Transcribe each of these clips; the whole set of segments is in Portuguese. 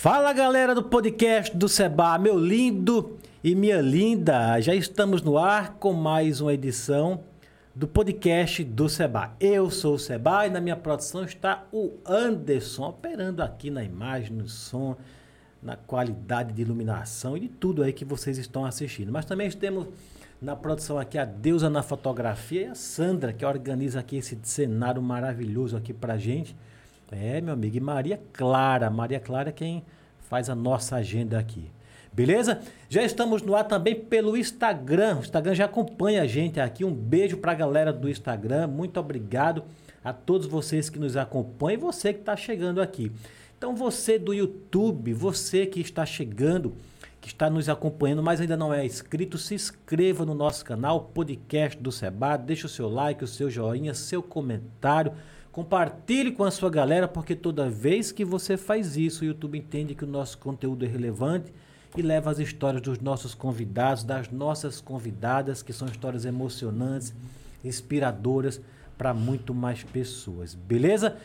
Fala galera do podcast do Seba, meu lindo e minha linda, já estamos no ar com mais uma edição do podcast do Seba. Eu sou o Seba e na minha produção está o Anderson, operando aqui na imagem, no som, na qualidade de iluminação e de tudo aí que vocês estão assistindo. Mas também temos na produção aqui a Deusa na fotografia e a Sandra, que organiza aqui esse cenário maravilhoso aqui pra gente. É, meu amigo, e Maria Clara. Maria Clara é quem faz a nossa agenda aqui. Beleza? Já estamos no ar também pelo Instagram. O Instagram já acompanha a gente aqui. Um beijo para a galera do Instagram. Muito obrigado a todos vocês que nos acompanham e você que está chegando aqui. Então, você do YouTube, você que está chegando, que está nos acompanhando, mas ainda não é inscrito, se inscreva no nosso canal, podcast do Seba. Deixa o seu like, o seu joinha, seu comentário. Compartilhe com a sua galera, porque toda vez que você faz isso, o YouTube entende que o nosso conteúdo é relevante e leva as histórias dos nossos convidados, das nossas convidadas, que são histórias emocionantes, inspiradoras para muito mais pessoas. Beleza?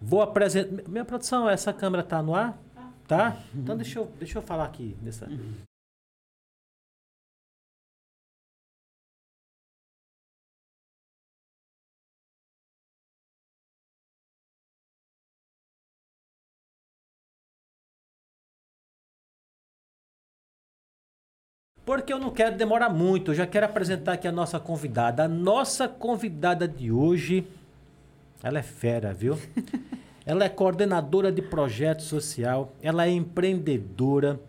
Vou apresentar. Minha produção, essa câmera tá no ar? Tá? Então deixa eu, deixa eu falar aqui nessa. Porque eu não quero demorar muito, eu já quero apresentar aqui a nossa convidada. A nossa convidada de hoje, ela é fera, viu? ela é coordenadora de projeto social, ela é empreendedora,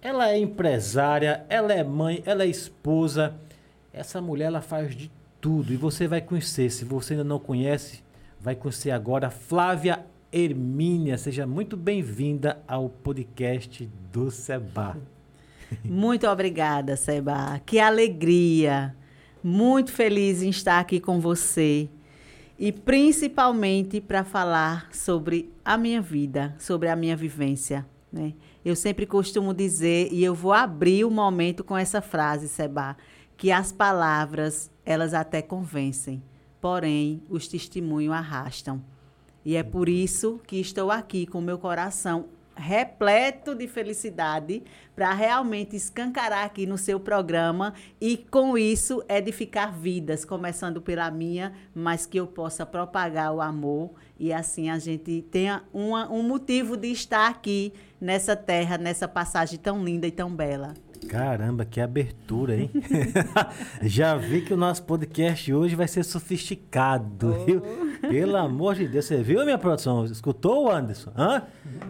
ela é empresária, ela é mãe, ela é esposa. Essa mulher, ela faz de tudo e você vai conhecer. Se você ainda não conhece, vai conhecer agora Flávia Hermínia. Seja muito bem-vinda ao podcast do Seba. Muito obrigada, Seba. Que alegria. Muito feliz em estar aqui com você. E principalmente para falar sobre a minha vida, sobre a minha vivência. Né? Eu sempre costumo dizer, e eu vou abrir o momento com essa frase, Seba, que as palavras, elas até convencem, porém, os testemunhos arrastam. E é por isso que estou aqui com meu coração repleto de felicidade para realmente escancarar aqui no seu programa e com isso edificar vidas, começando pela minha, mas que eu possa propagar o amor e assim a gente tenha uma, um motivo de estar aqui nessa terra, nessa passagem tão linda e tão bela. Caramba, que abertura, hein? Já vi que o nosso podcast hoje vai ser sofisticado, oh. viu? Pelo amor de Deus, você viu minha produção? Escutou, Anderson? Hã?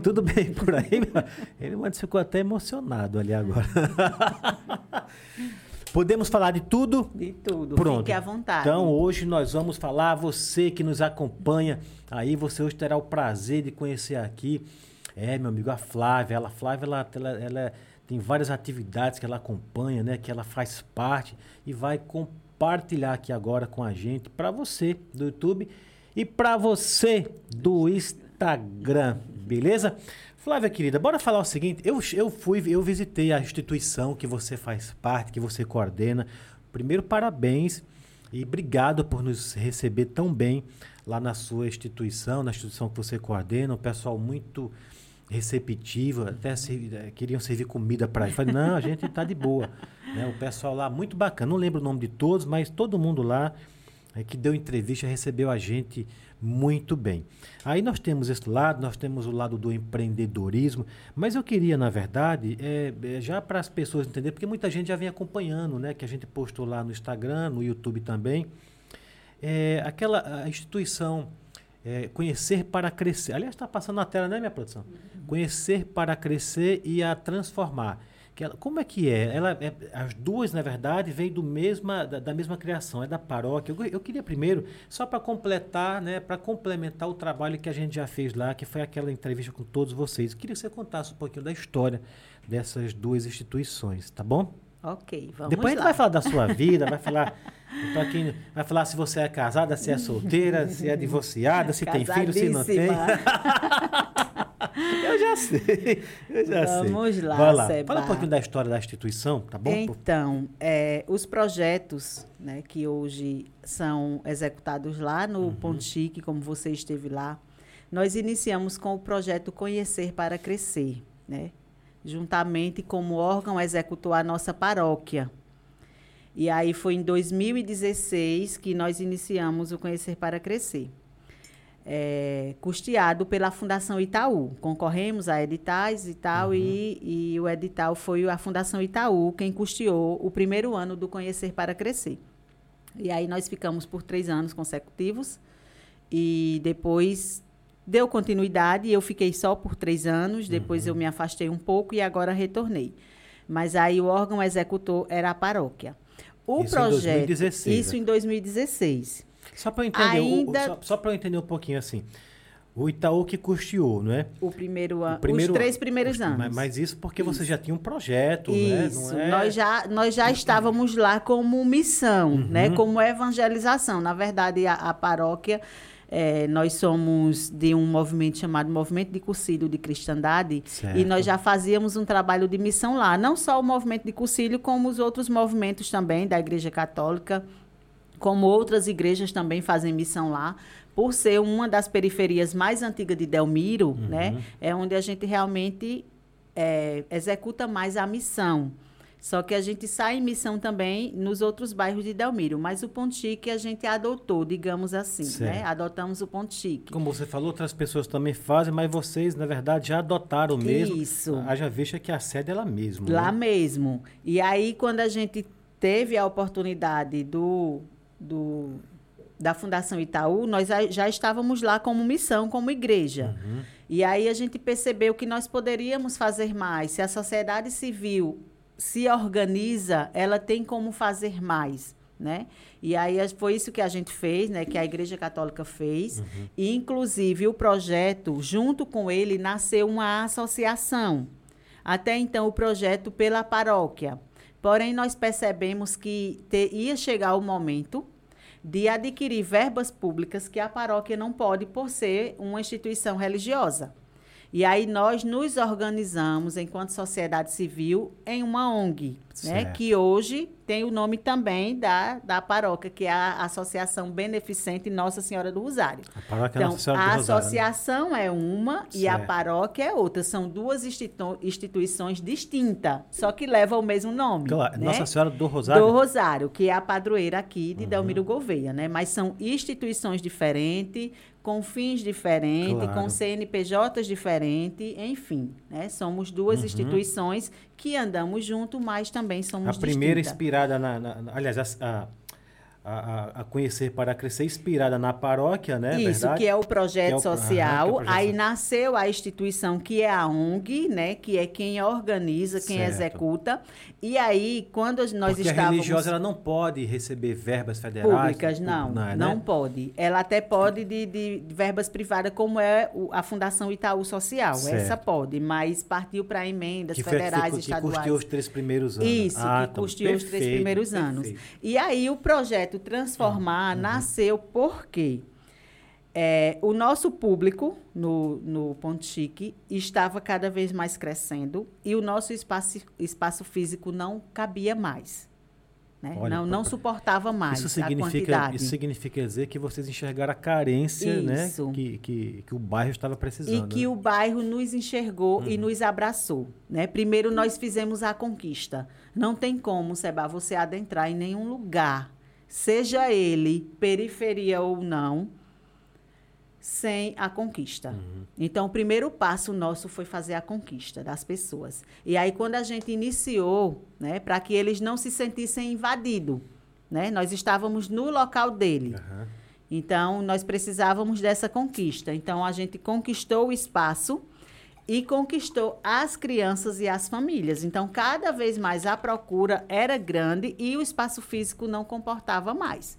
Tudo bem por aí? Ele ficou até emocionado ali agora. Podemos falar de tudo? De tudo. Pronto. Fique à vontade. Então, hoje nós vamos falar, você que nos acompanha, aí você hoje terá o prazer de conhecer aqui, é, meu amigo, a Flávia. Ela, a Flávia, ela, ela, ela tem várias atividades que ela acompanha, né, que ela faz parte e vai compartilhar aqui agora com a gente, para você do YouTube e para você do Instagram, beleza? Flávia querida, bora falar o seguinte, eu, eu fui, eu visitei a instituição que você faz parte, que você coordena. Primeiro, parabéns e obrigado por nos receber tão bem lá na sua instituição, na instituição que você coordena, um pessoal muito receptivo, até se, eh, queriam servir comida para ele. Falei, não, a gente está de boa. Né? O pessoal lá, muito bacana, não lembro o nome de todos, mas todo mundo lá é, que deu entrevista recebeu a gente muito bem. Aí nós temos esse lado, nós temos o lado do empreendedorismo, mas eu queria, na verdade, é, é, já para as pessoas entenderem, porque muita gente já vem acompanhando, né? Que a gente postou lá no Instagram, no YouTube também. É, aquela instituição é, Conhecer para Crescer. Aliás, está passando na tela, né, minha produção? Uhum. Conhecer para Crescer e a Transformar. Que ela, como é que é? Ela, é, as duas, na verdade, vêm do mesma, da, da, mesma criação, é da paróquia. Eu, eu queria primeiro, só para completar, né, para complementar o trabalho que a gente já fez lá, que foi aquela entrevista com todos vocês. Eu queria que você contasse um pouquinho da história dessas duas instituições, tá bom? Ok, vamos Depois lá. a gente vai falar da sua vida, vai falar quem vai falar se você é casada, se é solteira, se é divorciada, se tem filho, se não tem. eu já sei, eu já Vamos sei. Vamos lá, vai lá. Seba. Fala um pouquinho da história da instituição, tá bom? Então, é, os projetos né, que hoje são executados lá no uhum. Ponte Chique, como você esteve lá, nós iniciamos com o projeto Conhecer para Crescer. né? Juntamente como órgão executor a nossa paróquia. E aí foi em 2016 que nós iniciamos o Conhecer para Crescer. É, custeado pela Fundação Itaú. Concorremos a editais e tal, uhum. e, e o edital foi a Fundação Itaú quem custeou o primeiro ano do Conhecer para Crescer. E aí nós ficamos por três anos consecutivos, e depois deu continuidade, eu fiquei só por três anos, depois uhum. eu me afastei um pouco e agora retornei. Mas aí o órgão executor era a paróquia. O isso projeto. Em 2016, isso né? em 2016. Só para entender, Ainda... só, só para entender um pouquinho assim. O Itaú que custeou, não é? O primeiro ano. Os três primeiros os, anos. Mas, mas, isso porque isso. você já tinha um projeto, isso. né? É... Nós já, nós já estávamos lá como missão, uhum. né? Como evangelização. Na verdade, a, a paróquia é, nós somos de um movimento chamado Movimento de Cursilho de Cristandade certo. e nós já fazíamos um trabalho de missão lá. Não só o movimento de Cursilho, como os outros movimentos também da Igreja Católica, como outras igrejas também fazem missão lá. Por ser uma das periferias mais antigas de Delmiro, uhum. né, é onde a gente realmente é, executa mais a missão. Só que a gente sai em missão também nos outros bairros de Delmiro. Mas o Ponto Chique a gente adotou, digamos assim, né? certo. né? Adotamos o Ponto Chique. Como você falou, outras pessoas também fazem, mas vocês, na verdade, já adotaram mesmo. Isso. Haja vista que a sede é lá mesmo. Lá né? mesmo. E aí, quando a gente teve a oportunidade do, do da Fundação Itaú, nós já estávamos lá como missão, como igreja. Uhum. E aí a gente percebeu que nós poderíamos fazer mais. Se a sociedade civil se organiza, ela tem como fazer mais. Né? E aí foi isso que a gente fez, né? Que a Igreja Católica fez. Uhum. E, inclusive, o projeto, junto com ele, nasceu uma associação. Até então, o projeto pela paróquia. Porém, nós percebemos que te, ia chegar o momento de adquirir verbas públicas que a paróquia não pode por ser uma instituição religiosa. E aí nós nos organizamos enquanto sociedade civil em uma ONG, né, que hoje tem o nome também da, da paróquia, que é a Associação Beneficente Nossa Senhora do Rosário. A paróquia então, é Nossa Senhora do a Rosário, associação né? é uma certo. e a paróquia é outra. São duas institu instituições distintas, só que levam o mesmo nome. Claro, né? Nossa Senhora do Rosário. Do Rosário, que é a padroeira aqui de uhum. Delmiro Gouveia, né? Mas são instituições diferentes, com fins diferentes, claro. com CNPJs diferentes, enfim, né? Somos duas uhum. instituições que andamos junto, mas também somos A primeira inspirada na, na, na aliás, a, a a, a, conhecer para crescer, inspirada na paróquia, né? Isso, verdade? que é o projeto é o, social. é o projeto Aí nasceu a instituição que é a ONG, né? Que é quem organiza, quem certo. executa. E aí, quando nós Porque estávamos... a religiosa ela não pode receber verbas federais? Públicas, não. Não, é, não né? pode. Ela até pode de, de, verbas privadas, como é a Fundação Itaú Social. Certo. Essa pode, mas partiu para emendas que federais, e estaduais. Que custeou os três primeiros anos. Isso, ah, que custeou os três primeiros perfeito. anos. E aí, o projeto projeto Transformar uhum. nasceu porque é, o nosso público no, no Chique estava cada vez mais crescendo e o nosso espaço, espaço físico não cabia mais. Né? Olha, não, não suportava mais isso significa, a quantidade. Isso significa dizer que vocês enxergaram a carência né? que, que, que o bairro estava precisando. E que né? o bairro nos enxergou uhum. e nos abraçou. Né? Primeiro, nós fizemos a conquista. Não tem como, Seba, você adentrar em nenhum lugar seja ele periferia ou não, sem a conquista. Uhum. Então, o primeiro passo nosso foi fazer a conquista das pessoas. E aí, quando a gente iniciou, né, para que eles não se sentissem invadidos, né, nós estávamos no local dele. Uhum. Então, nós precisávamos dessa conquista. Então, a gente conquistou o espaço e conquistou as crianças e as famílias. Então, cada vez mais a procura era grande e o espaço físico não comportava mais.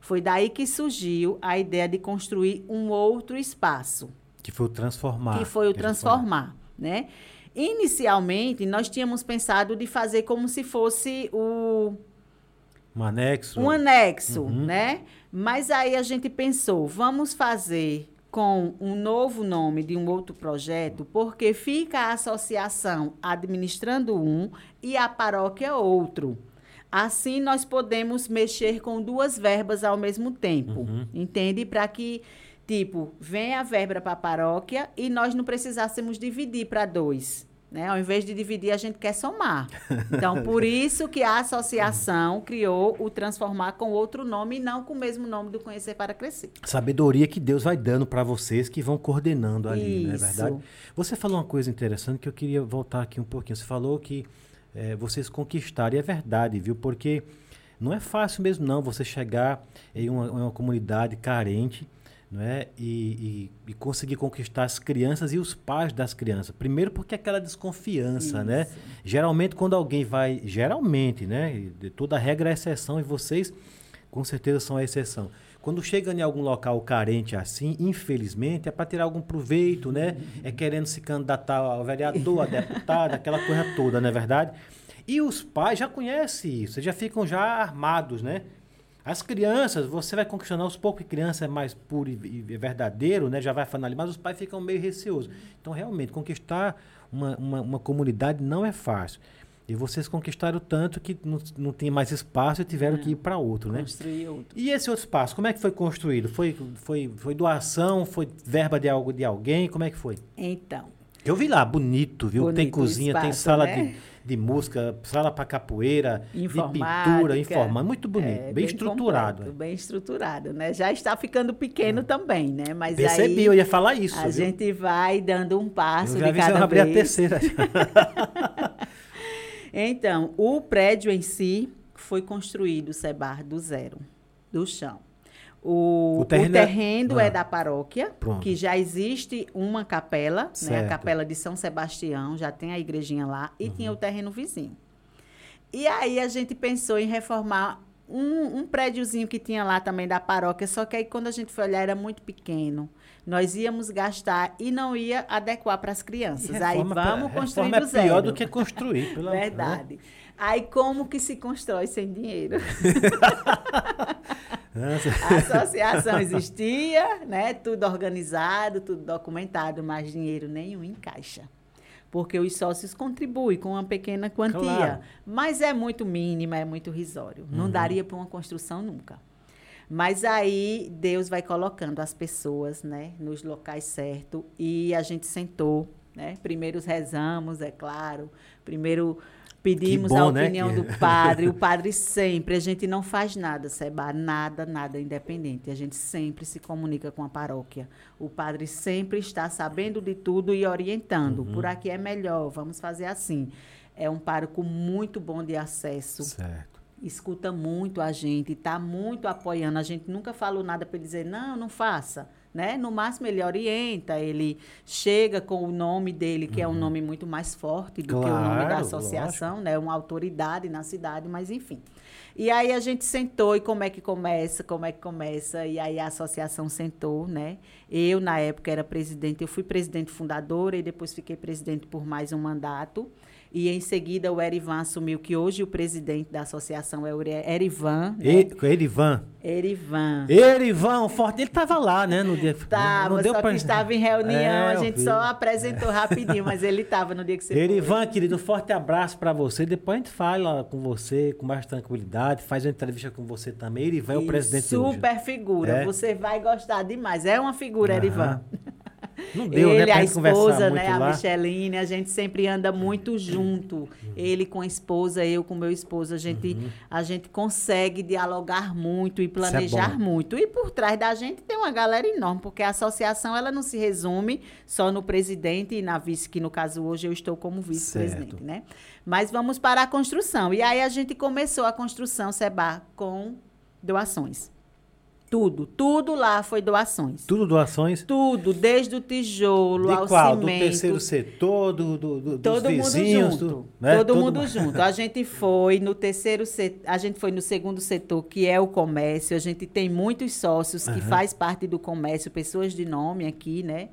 Foi daí que surgiu a ideia de construir um outro espaço. Que foi o transformar. Que foi o transformar, né? Inicialmente, nós tínhamos pensado de fazer como se fosse o um anexo. Um anexo, uhum. né? Mas aí a gente pensou, vamos fazer com um novo nome de um outro projeto, porque fica a associação administrando um e a paróquia outro. Assim, nós podemos mexer com duas verbas ao mesmo tempo, uhum. entende? Para que, tipo, venha a verba para a paróquia e nós não precisássemos dividir para dois. Né? Ao invés de dividir, a gente quer somar. Então, por isso que a associação criou o Transformar com outro nome e não com o mesmo nome do Conhecer para Crescer. Sabedoria que Deus vai dando para vocês que vão coordenando ali, não é Isso. verdade? Você falou uma coisa interessante que eu queria voltar aqui um pouquinho. Você falou que eh, vocês conquistaram, e é verdade, viu? Porque não é fácil mesmo não você chegar em uma, em uma comunidade carente não é? E, e- e conseguir conquistar as crianças e os pais das crianças. Primeiro porque aquela desconfiança, né? Isso. Geralmente quando alguém vai, geralmente, né? de Toda regra é exceção e vocês com certeza são a exceção. Quando chega em algum local carente assim, infelizmente, é para tirar algum proveito, né? É querendo se candidatar ao vereador, a deputado, aquela coisa toda, não é verdade? E os pais já conhecem isso, já ficam já armados, né? As crianças, você vai conquistando aos poucos, que criança é mais puro e, e verdadeiro, né? Já vai falando ali, mas os pais ficam meio receosos. Então, realmente, conquistar uma, uma, uma comunidade não é fácil. E vocês conquistaram tanto que não, não tem mais espaço e tiveram que ir para outro, né? Construir outro. E esse outro espaço, como é que foi construído? Foi, foi, foi doação? Foi verba de algo de alguém? Como é que foi? Então, Eu vi lá, bonito, viu? tem Bonito o cozinha, tem espaço, sala né? de, de música, sala para capoeira, de pintura, informática. Muito bonito, é, bem, estruturado. completo, bem estruturado, né? Já está ficando pequeno também, né? Mas Percebi, aí eu ia falar isso. a viu? gente vai dando um passo eu já de vi cada abrir a vez. terceira. Então, o prédio em si foi construído, Sebar, do zero, do chão. O, O o terreno é- terreno, Ah. é, da paróquia, Pronto. que já existe uma capela, né, a capela de São Sebastião, já tem a igrejinha lá, e tinha o terreno vizinho. E aí a gente pensou em reformar um, um prédiozinho que tinha lá também da paróquia, só que aí quando a gente foi olhar era muito pequeno. Nós íamos gastar e não ia adequar para as crianças. Aí Reforma- vamos construir reforma do é pior do que construir. Pelo amor, né? Aí como que se constrói sem dinheiro? A associação existia, né? Tudo organizado, tudo documentado, mas dinheiro nenhum em caixa. Porque os sócios contribuem com uma pequena quantia. Claro. Mas é muito mínima, é muito risório. Uhum. Não daria para uma construção nunca. Mas aí Deus vai colocando as pessoas, né, nos locais certos e a gente sentou, né? Primeiro rezamos, é claro. Primeiro pedimos bom, a né, opinião que- do padre. O padre sempre, a gente não faz nada, Seba, nada, nada independente. A gente sempre se comunica com a paróquia. O padre sempre está sabendo de tudo e orientando. Uhum. Por aqui é melhor, vamos fazer assim. É um pároco muito bom de acesso Certo. escuta muito a gente, está muito apoiando. A gente nunca falou nada para ele dizer, não, não faça. Né? No máximo, ele orienta, ele chega com o nome dele, que é um nome muito mais forte do que o nome da Uhum. Claro, associação, né? uma autoridade na cidade, mas enfim. E aí a gente sentou e como é que começa, como é que começa, e aí a associação sentou, né? Eu, na época, era presidente, eu fui presidente fundadora e depois fiquei presidente por mais um mandato. E em seguida o Erivan assumiu que hoje o presidente da associação é o Eri- Erivan. Né? E, Erivan. Erivan. Erivan, o forte. Ele tava lá, né? No dia. Tava, não deu só pra- que estava em reunião, É, a gente só apresentou rapidinho, mas ele estava no dia que você foi. Erivan, querido, um forte abraço pra você. Depois a gente fala com você com mais tranquilidade, faz uma entrevista com você também. Erivan é o presidente hoje. Super figura, É? você vai gostar demais. É uma figura, Aham. Erivan. Não deu, ele, né? Pra a esposa, né, a lá. Micheline, a gente sempre anda muito junto. Ele com a esposa, eu com meu esposo, a gente, a gente consegue dialogar muito e planejar Uhum. bom. muito. E por trás da gente tem uma galera enorme, porque a associação ela não se resume só no presidente e na vice, que no caso hoje eu estou como vice-presidente, né? Mas vamos para a construção. E aí a gente começou a construção, Seba, com doações. Tudo, tudo lá foi doações. Tudo doações. Tudo, desde o tijolo ao De qual? Do cimento. terceiro setor, do, do, do, Todo dos mundo vizinhos, junto. do- né? Todo, Todo mundo mu- junto. A gente foi no terceiro setor, a gente foi no segundo setor, que é o comércio. A gente tem muitos sócios que Aham. faz parte do comércio, pessoas de nome aqui, né?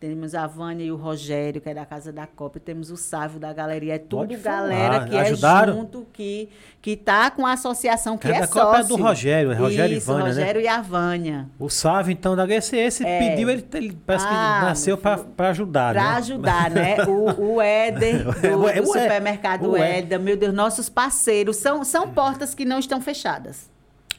Temos a Vânia e o Rogério, que é da Casa da Copa. Temos o Sávio da Galeria. É tudo galera que Ajudaram? é junto, que, que tá com a associação, que Cada é Copa é sócio. do Rogério, é Rogério e Isso, Vânia, né? Rogério e a Vânia. O Sávio, então, da HCS É. pediu, ele, ele parece Ah, que nasceu para ajudar, Para né? ajudar, né? O, o Éder, do, É, o É- do supermercado o É- Éder, meu Deus, nossos parceiros. São, são portas que não estão fechadas.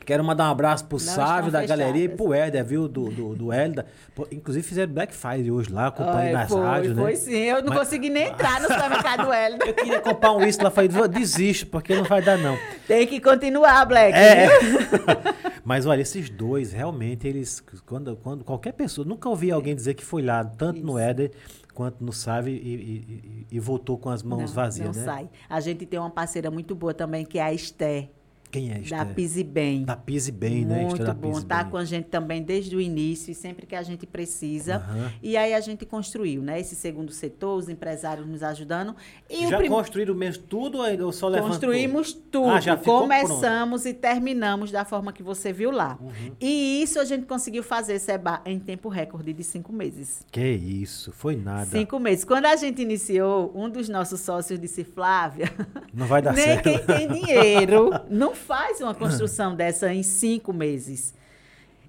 Quero mandar um abraço pro Não Sávio da galeria e pro Éder, viu? Do, do, do Hélida. Inclusive fizeram Black Friday hoje lá, acompanhando nas foi, rádios, né? foi sim. Eu não Mas- consegui nem entrar no supermercado Hélida. Eu queria comprar um uísque lá, falei, "Vou- desisto, porque não vai dar não. Tem que continuar, Black. É. Mas olha, esses dois, realmente, eles. Quando, quando qualquer pessoa. Nunca ouvi alguém dizer que foi lá, tanto no Isso. Éder quanto no Sávio, e, e- e- e voltou com as mãos não, vazias, não né? sai. A gente tem uma parceira muito boa também, que é a Esté, Quem é da Esther? Pise Bem. Da Pise Bem, né? Muito Esther da bom. Tá Bem. com a gente também desde o início e sempre que a gente precisa. Aham. E aí a gente construiu, né? Esse segundo setor, os empresários nos ajudando. E o Já prim- construíram mesmo tudo ou só levantou? Construímos tudo. Ah, já ficou Começamos e terminamos da forma que você viu lá. Uhum. E isso a gente conseguiu fazer, Seba, em tempo recorde de cinco meses. Que isso, foi nada. Cinco meses. Quando a gente iniciou, um dos nossos sócios disse, Flávia, Não vai dar nem certo. quem tem dinheiro não faz uma construção dessa em cinco meses.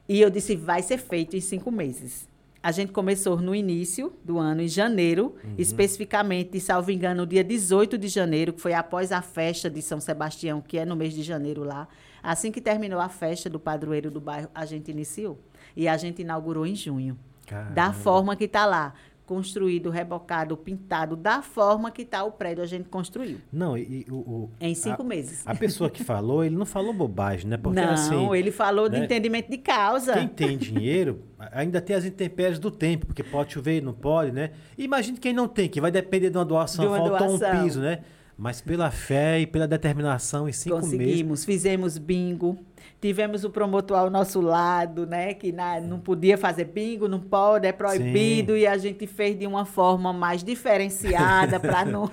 E eu disse, vai ser feito em cinco meses. A gente começou no início do ano, em janeiro, Uhum. especificamente, salvo engano, no dia 18 de janeiro, que foi após a festa de São Sebastião, que é no mês de janeiro lá. Assim que terminou a festa do padroeiro do bairro, a gente iniciou. E a gente inaugurou em junho. Da Caramba. forma que está lá. Construído, rebocado, pintado, da forma que está o prédio, a gente construiu. Não, e, e o, o- Em cinco a, meses. A pessoa que falou, ele não falou bobagem, né? Porque não, assim. ele falou de né? entendimento de causa. Quem tem dinheiro, ainda tem as intempéries do tempo, porque pode chover, não pode, né? Imagine quem não tem, que vai depender de uma doação, De uma faltou doação. um piso, né? Mas pela fé e pela determinação, em cinco meses. Conseguimos, fizemos bingo. Tivemos o promotor ao nosso lado, né? Que na- não podia fazer bingo, não pode, é proibido. E a gente fez de uma forma mais diferenciada para não,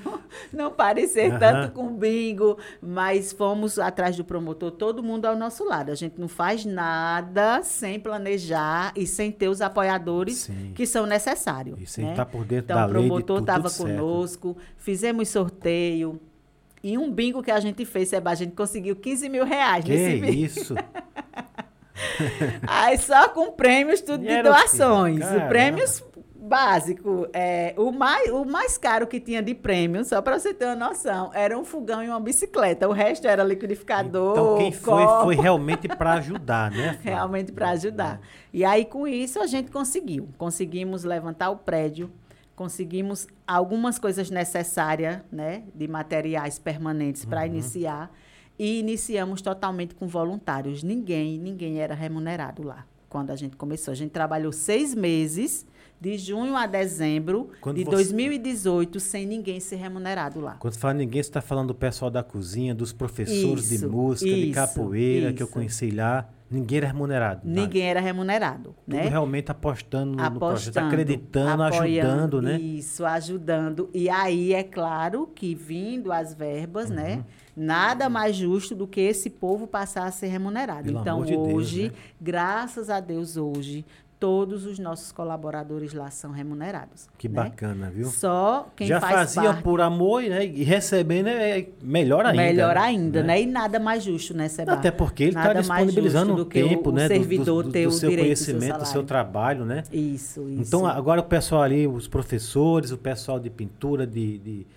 não parecer Aham. tanto com bingo. Mas fomos atrás do promotor, todo mundo ao nosso lado. A gente não faz nada sem planejar e sem ter os apoiadores Sim. que são necessários. E sem né? estar por dentro Então, da o lei de promotor tudo, estava certo. conosco, fizemos sorteio. E um bingo que a gente fez, Seba, a gente conseguiu 15 mil reais Que nesse bingo. isso? Aí só com prêmios, tudo E de doações. O prêmios básico. É, o, mais, o mais caro que tinha de prêmio, só para você ter uma noção, era um fogão e uma bicicleta. O resto era liquidificador. Então quem foi, copo. foi realmente para ajudar, né? Flávia? realmente para ajudar. E aí, com isso, a gente conseguiu. Conseguimos levantar o prédio, conseguimos algumas coisas necessárias, né, de materiais permanentes para iniciar, e iniciamos totalmente com voluntários. Ninguém, ninguém era remunerado lá quando a gente começou. A gente trabalhou seis meses, de junho a dezembro Quando de você- 2018, sem ninguém ser remunerado lá. Quando você fala ninguém, você está falando do pessoal da cozinha, dos professores de Isso, música, de isso, capoeira, que eu isso. conheci lá. Ninguém era remunerado. nada. Ninguém era remunerado, Tudo né? realmente apostando no, no projeto, apostando, acreditando, apoiando, ajudando, né? Isso, ajudando. E aí, é claro que vindo as verbas, Uhum. né? Nada mais justo do que esse povo passar a ser remunerado. Pelo então, de Deus, hoje, né? graças a Deus, hoje, todos os nossos colaboradores lá são remunerados. Que né? bacana, viu? Só quem Já faz faziam parte, por amor né? e recebendo é melhor ainda. melhor né? ainda, né? E nada mais justo, né, Seba? Até porque ele está disponibilizando um do que o- tempo, o né? do- servidor do, do, ter do seu do seu conhecimento, do seu trabalho, né? Isso, isso. Então, agora o pessoal ali, os professores, o pessoal de pintura, de, de,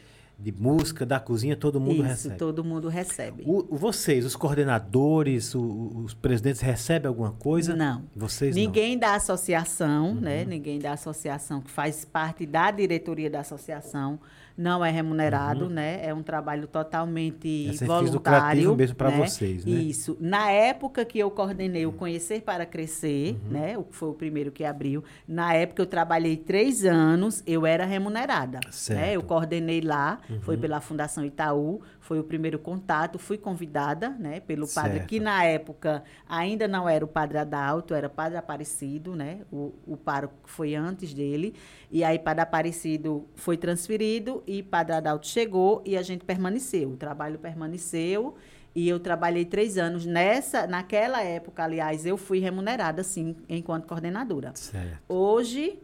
de música, da cozinha, todo mundo Isso, recebe. todo mundo recebe. O- vocês, os coordenadores, o- os presidentes recebem alguma coisa? Não. Vocês Ninguém da associação, Uhum. né? Ninguém da associação que faz parte da diretoria da associação não é remunerado, né? É um trabalho totalmente Uhum. É fins voluntário. mesmo pra né? vocês, né? Isso. Na época que eu coordenei o Conhecer para Crescer, Uhum. né? O que foi o primeiro que abriu. Na época eu trabalhei três anos, eu era remunerada. Certo. Né? Eu coordenei lá, foi Uhum. pela Fundação Itaú, foi o primeiro contato, fui convidada, né? Pelo padre Certo. que na época ainda não era o Padre Adalto, era Padre Aparecido, né? O, o pároco que foi antes dele. E aí Padre Aparecido foi transferido e Padre Adalto chegou e a gente permaneceu. O trabalho permaneceu e eu trabalhei três anos. Nessa, naquela época, aliás, eu fui remunerada, sim, enquanto coordenadora. Certo. Hoje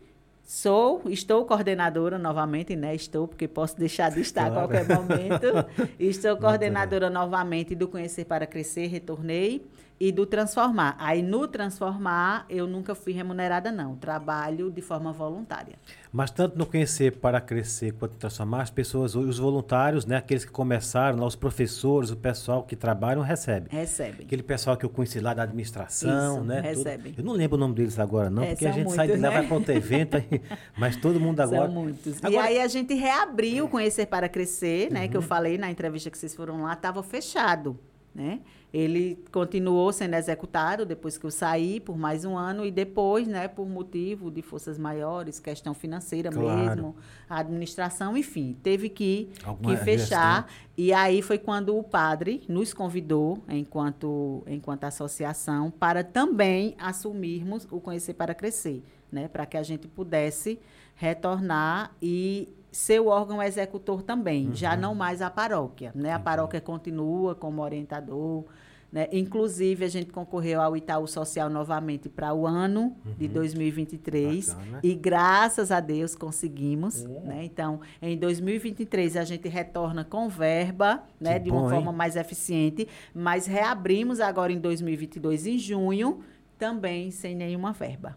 sou, estou coordenadora novamente, né? Estou, porque posso deixar de estar Claro. a qualquer momento. Estou coordenadora novamente do Conhecer para Crescer, retornei. E do transformar. Aí no transformar eu nunca fui remunerada não, trabalho de forma voluntária. Mas tanto no conhecer para crescer quanto transformar, as pessoas, os voluntários, né, aqueles que começaram, lá, os professores, o pessoal que trabalham recebe. Recebe. Aquele pessoal que eu conheci lá da administração, Isso, né? recebe. Eu não lembro o nome deles agora não, É, porque a gente sai de muitos, lá né? vai para outro evento, aí- mas todo mundo agora. São muitos. E Agora- aí a gente reabriu o Conhecer para Crescer, né? Uhum. Que eu falei na entrevista que vocês foram lá, estava fechado, né? Ele continuou sendo executado depois que eu saí por mais um ano e depois, né, por motivo de forças maiores, questão financeira Claro. mesmo, a administração, enfim, teve que, que fechar. E aí foi quando o padre nos convidou, enquanto, enquanto associação, para também assumirmos o Conhecer para Crescer, né? Para que a gente pudesse retornar e ser o órgão executor também, já não mais a paróquia, né? A Uhum. Paróquia continua como orientador, né? Inclusive a gente concorreu ao Itaú Social novamente para o ano de 2023 Uhum. Bacana. e graças a Deus conseguimos, É. né? Então, em 2023 a gente retorna com verba, né, de uma bom, forma hein? mais eficiente, mas reabrimos agora em 2022 em junho, também sem nenhuma verba.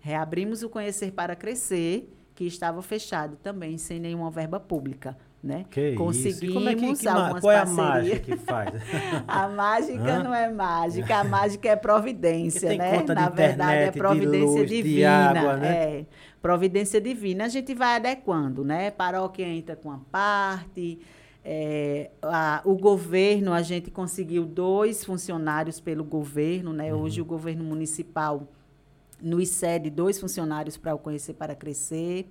Reabrimos o Conhecer para Crescer, que estava fechado também sem nenhuma verba pública, né? Que Conseguimos é que, que ma- algumas qual é a parcerias. mágica que faz? A mágica não é mágica, a mágica é Que providência, né? de Na verdade, é internet, de providência luz, de divina. água, né? É, providência divina. A gente vai adequando, né? Paróquia entra com a parte. é, a- o governo, a gente conseguiu dois funcionários pelo governo, né? Uhum. Hoje o governo municipal nos cede dois funcionários para o Conhecer para Crescer.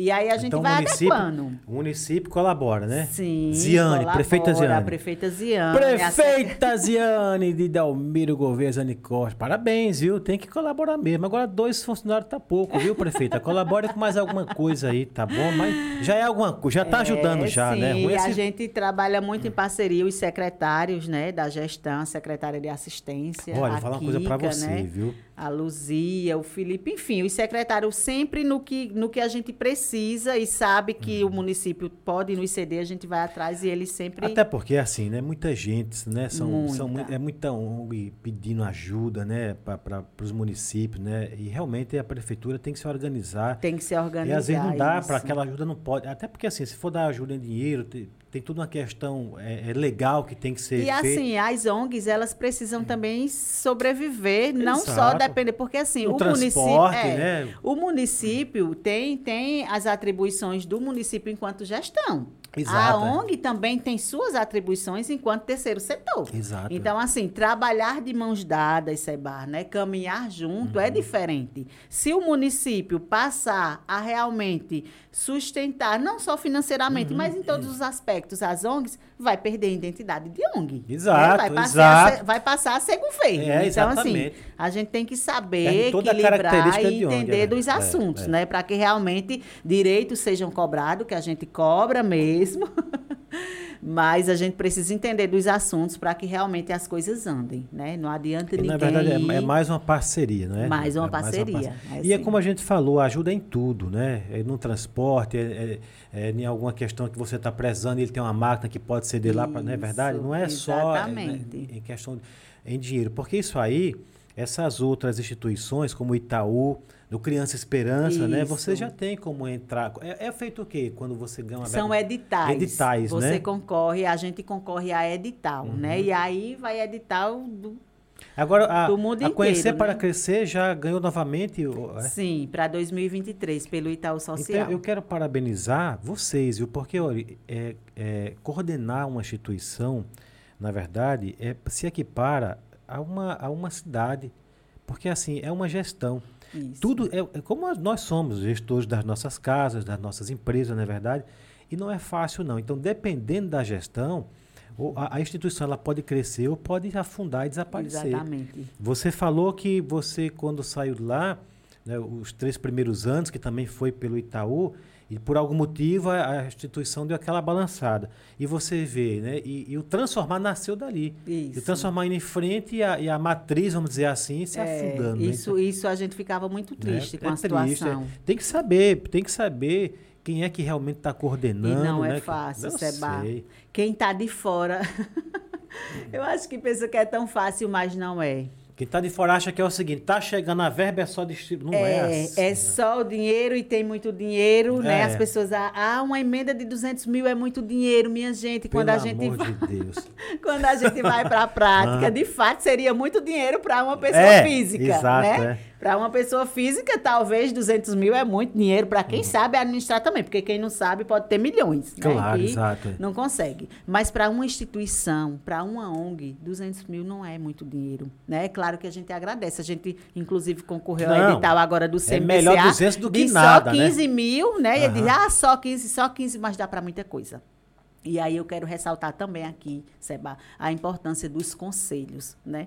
E aí a gente Então, vai município- adequando. O município colabora, né? Sim. Ziane, colabora, prefeita Ziane. A prefeita Ziane. a Prefeita Ziane de Dalmiro Gouveia Zane Costa. Parabéns, viu? Tem que colaborar mesmo. Agora, dois funcionários tá pouco, viu, prefeita? Colabore com mais alguma coisa aí, tá bom? Mas já é alguma coisa, já tá ajudando É, já, sim, né? Ruim E a esse- gente trabalha muito em parceria, os secretários, né, da gestão, a secretária de assistência. Olha, a vou falar uma coisa Kika, você, né, viu? A Luzia, o Felipe, enfim, os secretários sempre no que, no que a gente precisa e sabe que Uhum. o município pode nos ceder, a gente vai atrás e eles sempre. Até porque, assim, né? Muita gente, né? São, são, Muita. mui- é muita ONG pedindo ajuda, né? Para os municípios, né? E realmente a prefeitura tem que se organizar. tem que se E organizar. às vezes não dá para aquela ajuda, não pode. Até porque, assim, se for dar ajuda em dinheiro, tem, toda uma questão é, é legal que tem que ser E feita. assim, as ONGs, elas precisam também sobreviver, não só Exato. depender, porque assim, O o, município, é, né? o município tem, tem as atribuições do município enquanto gestão. Exato, A é. ONG também tem suas atribuições enquanto terceiro setor. Exato. Então, assim, trabalhar de mãos dadas, Sebar, né? Caminhar junto Uhum. é diferente. Se o município passar a realmente sustentar, não só financeiramente, Uhum. mas em todos os aspectos, as ONGs, vai perder a identidade de ONG. né? Exato, vai passar A exato. ser, vai passar a ser governo. É, então, assim, exatamente. a gente tem que saber a equilibrar e de ONG, entender né? dos É, assuntos, é. né? Para que realmente direitos sejam cobrados, que a gente cobra mesmo. Mas a gente precisa entender dos assuntos para que realmente as coisas andem, né? Não adianta E, ninguém. na verdade, é, é mais uma parceria, né? Mais uma É parceria, é e é como a gente falou, ajuda em tudo, né? É no transporte, é, é- é em alguma questão que você está prezando, ele tem uma máquina que pode ceder lá, pra, não é verdade? Não é só é, exatamente. né, em questão de, em dinheiro, porque isso aí, essas outras instituições, como o Itaú, do Criança Esperança, né? Você Isso. já tem como entrar. É, é feito o quê quando você ganha uma São editais. Editais, Você né? concorre, a gente concorre a edital, Uhum. né? E aí vai edital do, Agora, a, do mundo a Conhecer inteiro, para né? Crescer já ganhou novamente. é? sim, para 2023 pelo Itaú Social. Então, eu quero parabenizar vocês, viu? Porque olha, é, é, coordenar uma instituição, na verdade, é, se equipara a uma, a uma cidade. Porque, assim, é uma gestão. Isso. Tudo é, é como nós somos gestores das nossas casas, das nossas empresas, não é verdade? E não é fácil, não. Então, dependendo da gestão, a, a instituição ela pode crescer ou pode afundar e desaparecer. Exatamente. Você falou que você, quando saiu de lá, né, os três primeiros anos, que também foi pelo Itaú, e por algum motivo a, a instituição deu aquela balançada. E você vê, né? E, e o transformar nasceu dali. E Isso. o transformar indo em frente e a, e a matriz, vamos dizer assim, se É, afundando. né? isso, isso a gente ficava muito triste né? com a triste, situação. é. Tem que saber, tem que saber quem é que realmente está coordenando. E não né? é fácil, Eu Seba. sei. Quem está de fora Eu acho que pensa que é tão fácil, mas não é. Quem está de fora acha que é o seguinte, tá chegando a verba, é só distribuir. Não é, é assim. É né? só o dinheiro e tem muito dinheiro, né? É. As pessoas, ah, ah, uma emenda de 200 mil é muito dinheiro, minha gente. Pelo Quando a gente amor vai, de Deus. quando a gente vai para a prática, Ah. de fato, seria muito dinheiro para uma pessoa É, física, exato, né? é. Para uma pessoa física, talvez 200 mil é muito dinheiro. Para quem sabe administrar também, porque quem não sabe pode ter milhões. né? Claro, E exato, é. Não consegue. Mas para uma instituição, para uma ONG, 200 mil não é muito dinheiro. Né? É claro que a gente agradece. A gente, inclusive, concorreu ao Não, edital agora do CMBCA. melhor 200 do que nada, só né? 15 mil, né? E ele diz, ah, só 15, só 15, mas dá para muita coisa. E aí eu quero ressaltar também aqui, Seba, a importância dos conselhos, né?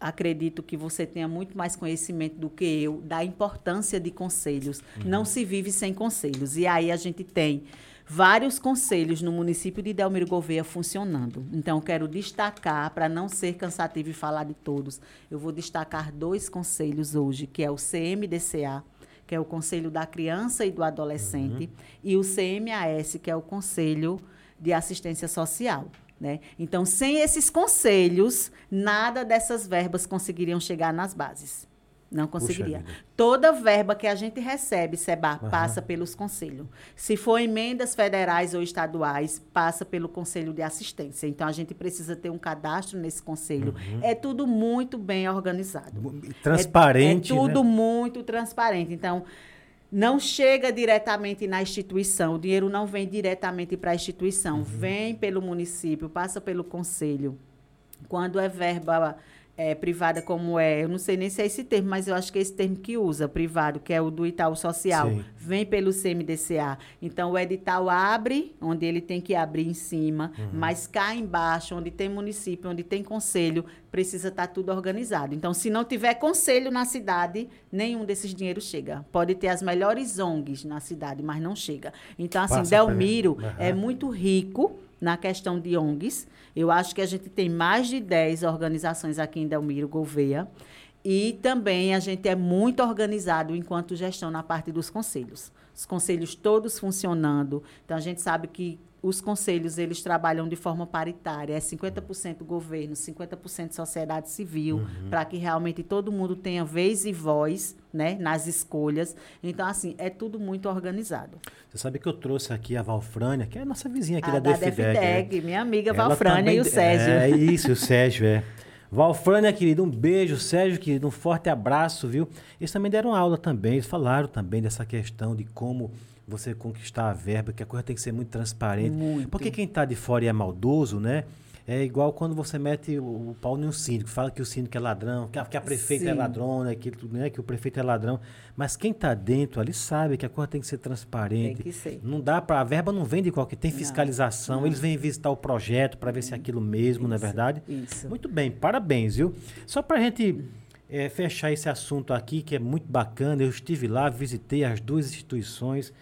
Acredito que você tenha muito mais conhecimento do que eu da importância de conselhos. Uhum. Não se vive sem conselhos. E aí a gente tem vários conselhos no município de Delmiro Gouveia funcionando. Então, quero destacar, para não ser cansativo e falar de todos, eu vou destacar dois conselhos hoje, que é o CMDCA, que é o Conselho da Criança e do Adolescente, e o CMAS, que é o Conselho de Assistência Social. Né? Então, sem esses conselhos, nada dessas verbas conseguiriam chegar nas bases. Não conseguiria. Toda verba que a gente recebe, Seba, Aham. passa pelos conselhos. Se for emendas federais ou estaduais, passa pelo Conselho de Assistência. Então, a gente precisa ter um cadastro nesse conselho. Uhum. É tudo muito bem organizado. Transparente, É, é tudo né? muito transparente. Então, não chega diretamente na instituição, o dinheiro não vem diretamente para a instituição, Uhum. vem pelo município, passa pelo conselho. Quando é verba é, privada, como é, eu não sei nem se é esse termo, mas eu acho que é esse termo que usa, privado, que é o do Itaú Social, Sim. vem pelo CMDCA. Então, o edital abre, onde ele tem que abrir em cima, Uhum. mas cá embaixo, onde tem município, onde tem conselho, precisa estar tudo organizado. Então, se não tiver conselho na cidade, nenhum desses dinheiros chega. Pode ter as melhores ONGs na cidade, mas não chega. Então, assim, Passa Delmiro Aham. é muito rico na questão de ONGs. Eu acho que a gente tem mais de 10 organizações aqui em Delmiro Gouveia. E também a gente é muito organizado enquanto gestão na parte dos conselhos. Os conselhos todos funcionando. Então a gente sabe que os conselhos eles trabalham de forma paritária, é 50% governo, 50% sociedade civil, para que realmente todo mundo tenha vez e voz, né, nas escolhas. Então assim, é tudo muito organizado. Você sabe que eu trouxe aqui a Valfrânia, que é a nossa vizinha aqui A da, da DFDEG. né? Minha amiga Ela Valfrânia também- e o Sérgio. É isso, o Sérgio, é. Valfrânia, querido, um beijo. Sérgio, querido, um forte abraço, viu? Eles também deram aula também, eles falaram também dessa questão de como você conquistar a verba, que a coisa tem que ser muito transparente. Muito. Porque quem está de fora e é maldoso, né? É igual quando você mete o, o pau em um síndico, fala que o síndico é ladrão, que a, que a prefeita é Sim. ladrona, que, né, que o prefeito é ladrão. Mas quem está dentro ali sabe que a coisa tem que ser transparente. Tem que ser. Não dá para a verba não vem de qualquer, tem fiscalização, não. eles vêm visitar o projeto para ver se é aquilo mesmo, não é Isso, verdade? Isso. Muito bem, parabéns, viu? Só para a gente eh, fechar esse assunto aqui, que é muito bacana, eu estive lá, visitei as duas instituições,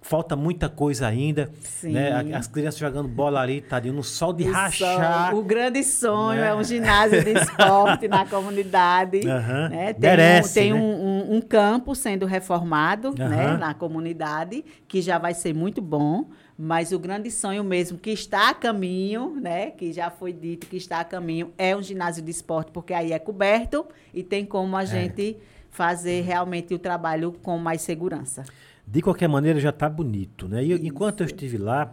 falta muita coisa ainda, Sim. né? As crianças jogando bola ali, tadinho, no sol de O rachar. sonho- o grande sonho né? é um ginásio de esporte na comunidade. Aham. né? Tem, Merece, um, tem né? um, um- um campo sendo reformado né? Aham. na comunidade, que já vai ser muito bom. Mas o grande sonho mesmo, que está a caminho, né? Que já foi dito que está a caminho, é um ginásio de esporte, porque aí é coberto e tem como É. a gente fazer realmente o trabalho com mais segurança. De qualquer maneira, já está bonito, né? E eu- enquanto eu estive lá,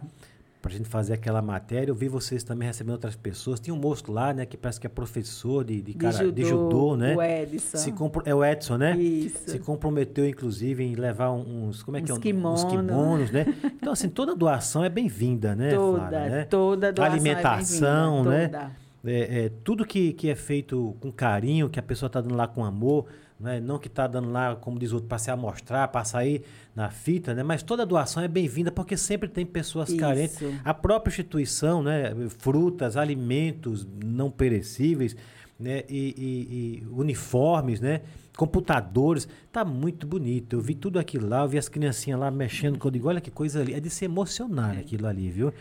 para a gente fazer aquela matéria, eu vi vocês também recebendo outras pessoas. Tinha um moço lá, né, que parece que é professor de, de, De cara, judô, de judô, né? o Edson. Se compro- É o Edson, né? Isso. Se comprometeu, inclusive, em levar uns, como é que Uns é? Um- kimono. Uns kimonos, né? Então, assim, toda doação é bem-vinda, né, toda, Flávia, né? toda doação Alimentação, é né? toda. É, é, tudo que, que é feito com carinho, que a pessoa está dando lá com amor, né? não que está dando lá, como diz o outro, para se amostrar, para sair na fita, né? mas toda doação é bem-vinda porque sempre tem pessoas Isso. carentes. A própria instituição, né? frutas, alimentos não perecíveis né? e, e- e uniformes, né? computadores, tá muito bonito. Eu vi tudo aquilo lá, eu vi as criancinhas lá mexendo, que eu digo, olha que coisa ali, é de se emocionar aquilo ali, viu?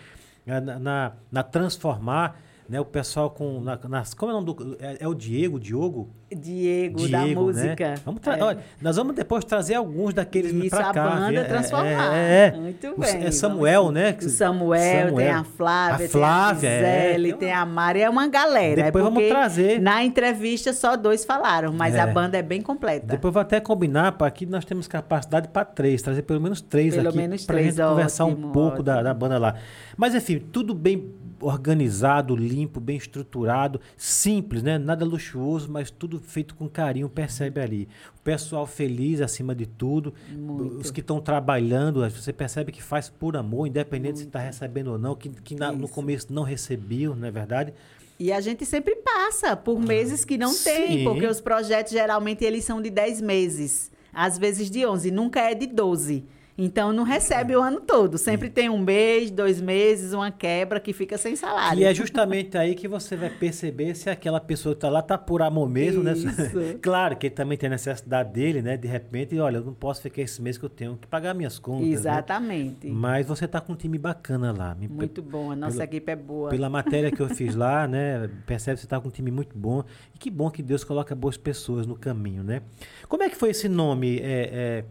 Na, na- na transformar, né, o pessoal com, na- nas, como é o nome do, é, é o Diego, o Diogo, Diego, Diego, da né? música. Vamos tra- É. olha, nós vamos depois trazer alguns daqueles Isso, pra a cá. banda viu? É- transformar. É, é. Muito O- bem. É Samuel, vamos- né? O Samuel, tem a Flávia, A Flávia, tem a é. Gisele, Tem a Mari, é uma galera. Depois é vamos trazer. Na entrevista só dois falaram, mas É. a banda é bem completa. Depois vou até combinar, para aqui nós temos capacidade para três, trazer pelo menos três Pelo aqui menos três, gente conversar um ótimo, pouco da, ótimo. da banda lá. Mas enfim, tudo bem organizado, limpo, bem estruturado, simples, né? Nada luxuoso, mas tudo feito com carinho, percebe ali. O pessoal feliz acima de tudo, Muito. os que estão trabalhando, você percebe que faz por amor, independente se está recebendo ou não, que, que na- no começo não recebeu, não é verdade? E a gente sempre passa por meses que não tem, Sim. porque os projetos geralmente eles são de 10 meses, às vezes de 11, nunca é de 12. Então não recebe o ano todo, sempre tem um mês, dois meses, uma quebra que fica sem salário. E é justamente aí que você vai perceber se aquela pessoa que está lá está por amor mesmo, né? Isso. claro que ele também tem a necessidade dele, né? De repente, olha, eu não posso ficar esse mês que eu tenho que pagar minhas contas. né? Exatamente. Mas você está com um time bacana lá. Muito bom, a nossa pela- equipe é boa. Pela matéria que eu fiz lá, né? Percebe que você está com um time muito bom. E que bom que Deus coloca boas pessoas no caminho, né? Como é que foi esse nome? É, é,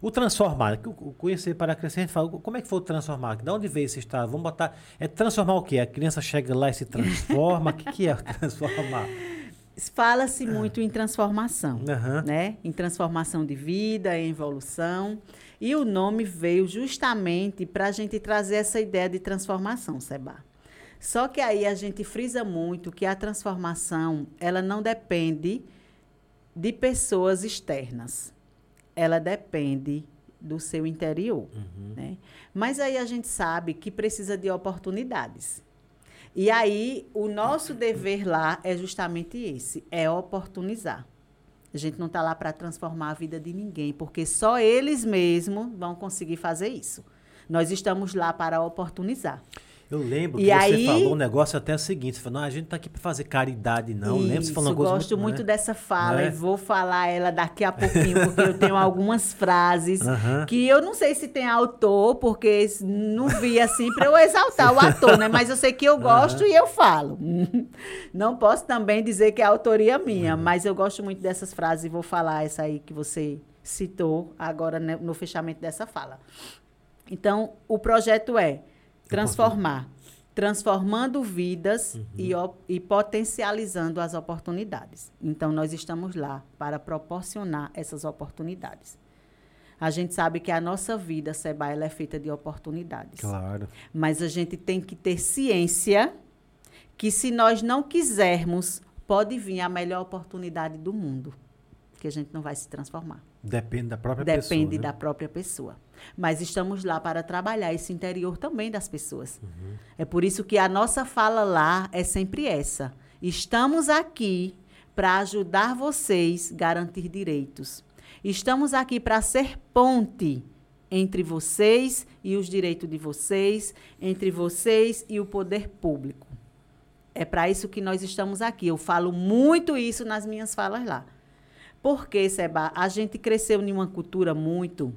o transformar. o- Conhecer para crescer, a gente fala, como é que foi o transformar? De onde veio esse estado? Vamos botar. É transformar o quê? A criança chega lá e se transforma? O que, que é transformar? Fala-se muito em transformação, Aham. né? Em transformação de vida, em evolução. E o nome veio justamente para a gente trazer essa ideia de transformação, Seba. Só que aí a gente frisa muito que a transformação, ela não depende de pessoas externas. Ela depende do seu interior, né? Mas aí a gente sabe que precisa de oportunidades. E aí, o nosso dever lá é justamente esse: é oportunizar. A gente não está lá para transformar a vida de ninguém, porque só eles mesmos vão conseguir fazer isso. Nós estamos lá para oportunizar. Eu lembro E que aí- você falou um negócio até o seguinte: você falou, não, a gente está aqui para fazer caridade, não. Lembra? Você Isso, falou uma coisa gosto muito né? dessa fala Né? e vou falar ela daqui a pouquinho, porque eu tenho algumas frases Aham. que eu não sei se tem autor, porque não vi assim para eu exaltar o ator, né? Mas eu sei que eu gosto e eu falo. Não posso também dizer que é autoria minha, mas eu gosto muito dessas frases e vou falar essa aí que você citou agora né, no fechamento dessa fala. Então, o projeto é transformar, transformando vidas e, Uhum. op- e potencializando as oportunidades. Então, nós estamos lá para proporcionar essas oportunidades. A gente sabe que a nossa vida, Seba, ela é feita de oportunidades. Claro. Mas a gente tem que ter ciência que se nós não quisermos, pode vir a melhor oportunidade do mundo, que a gente não vai se transformar. Depende da própria Depende pessoa. né? da própria pessoa. Mas estamos lá para trabalhar esse interior também das pessoas. Uhum. É por isso que a nossa fala lá é sempre essa. Estamos aqui para ajudar vocês a garantir direitos. Estamos aqui para ser ponte entre vocês e os direitos de vocês, entre vocês e o poder público. É para isso que nós estamos aqui. Eu falo muito isso nas minhas falas lá. Porque, Seba, a gente cresceu em uma cultura muito,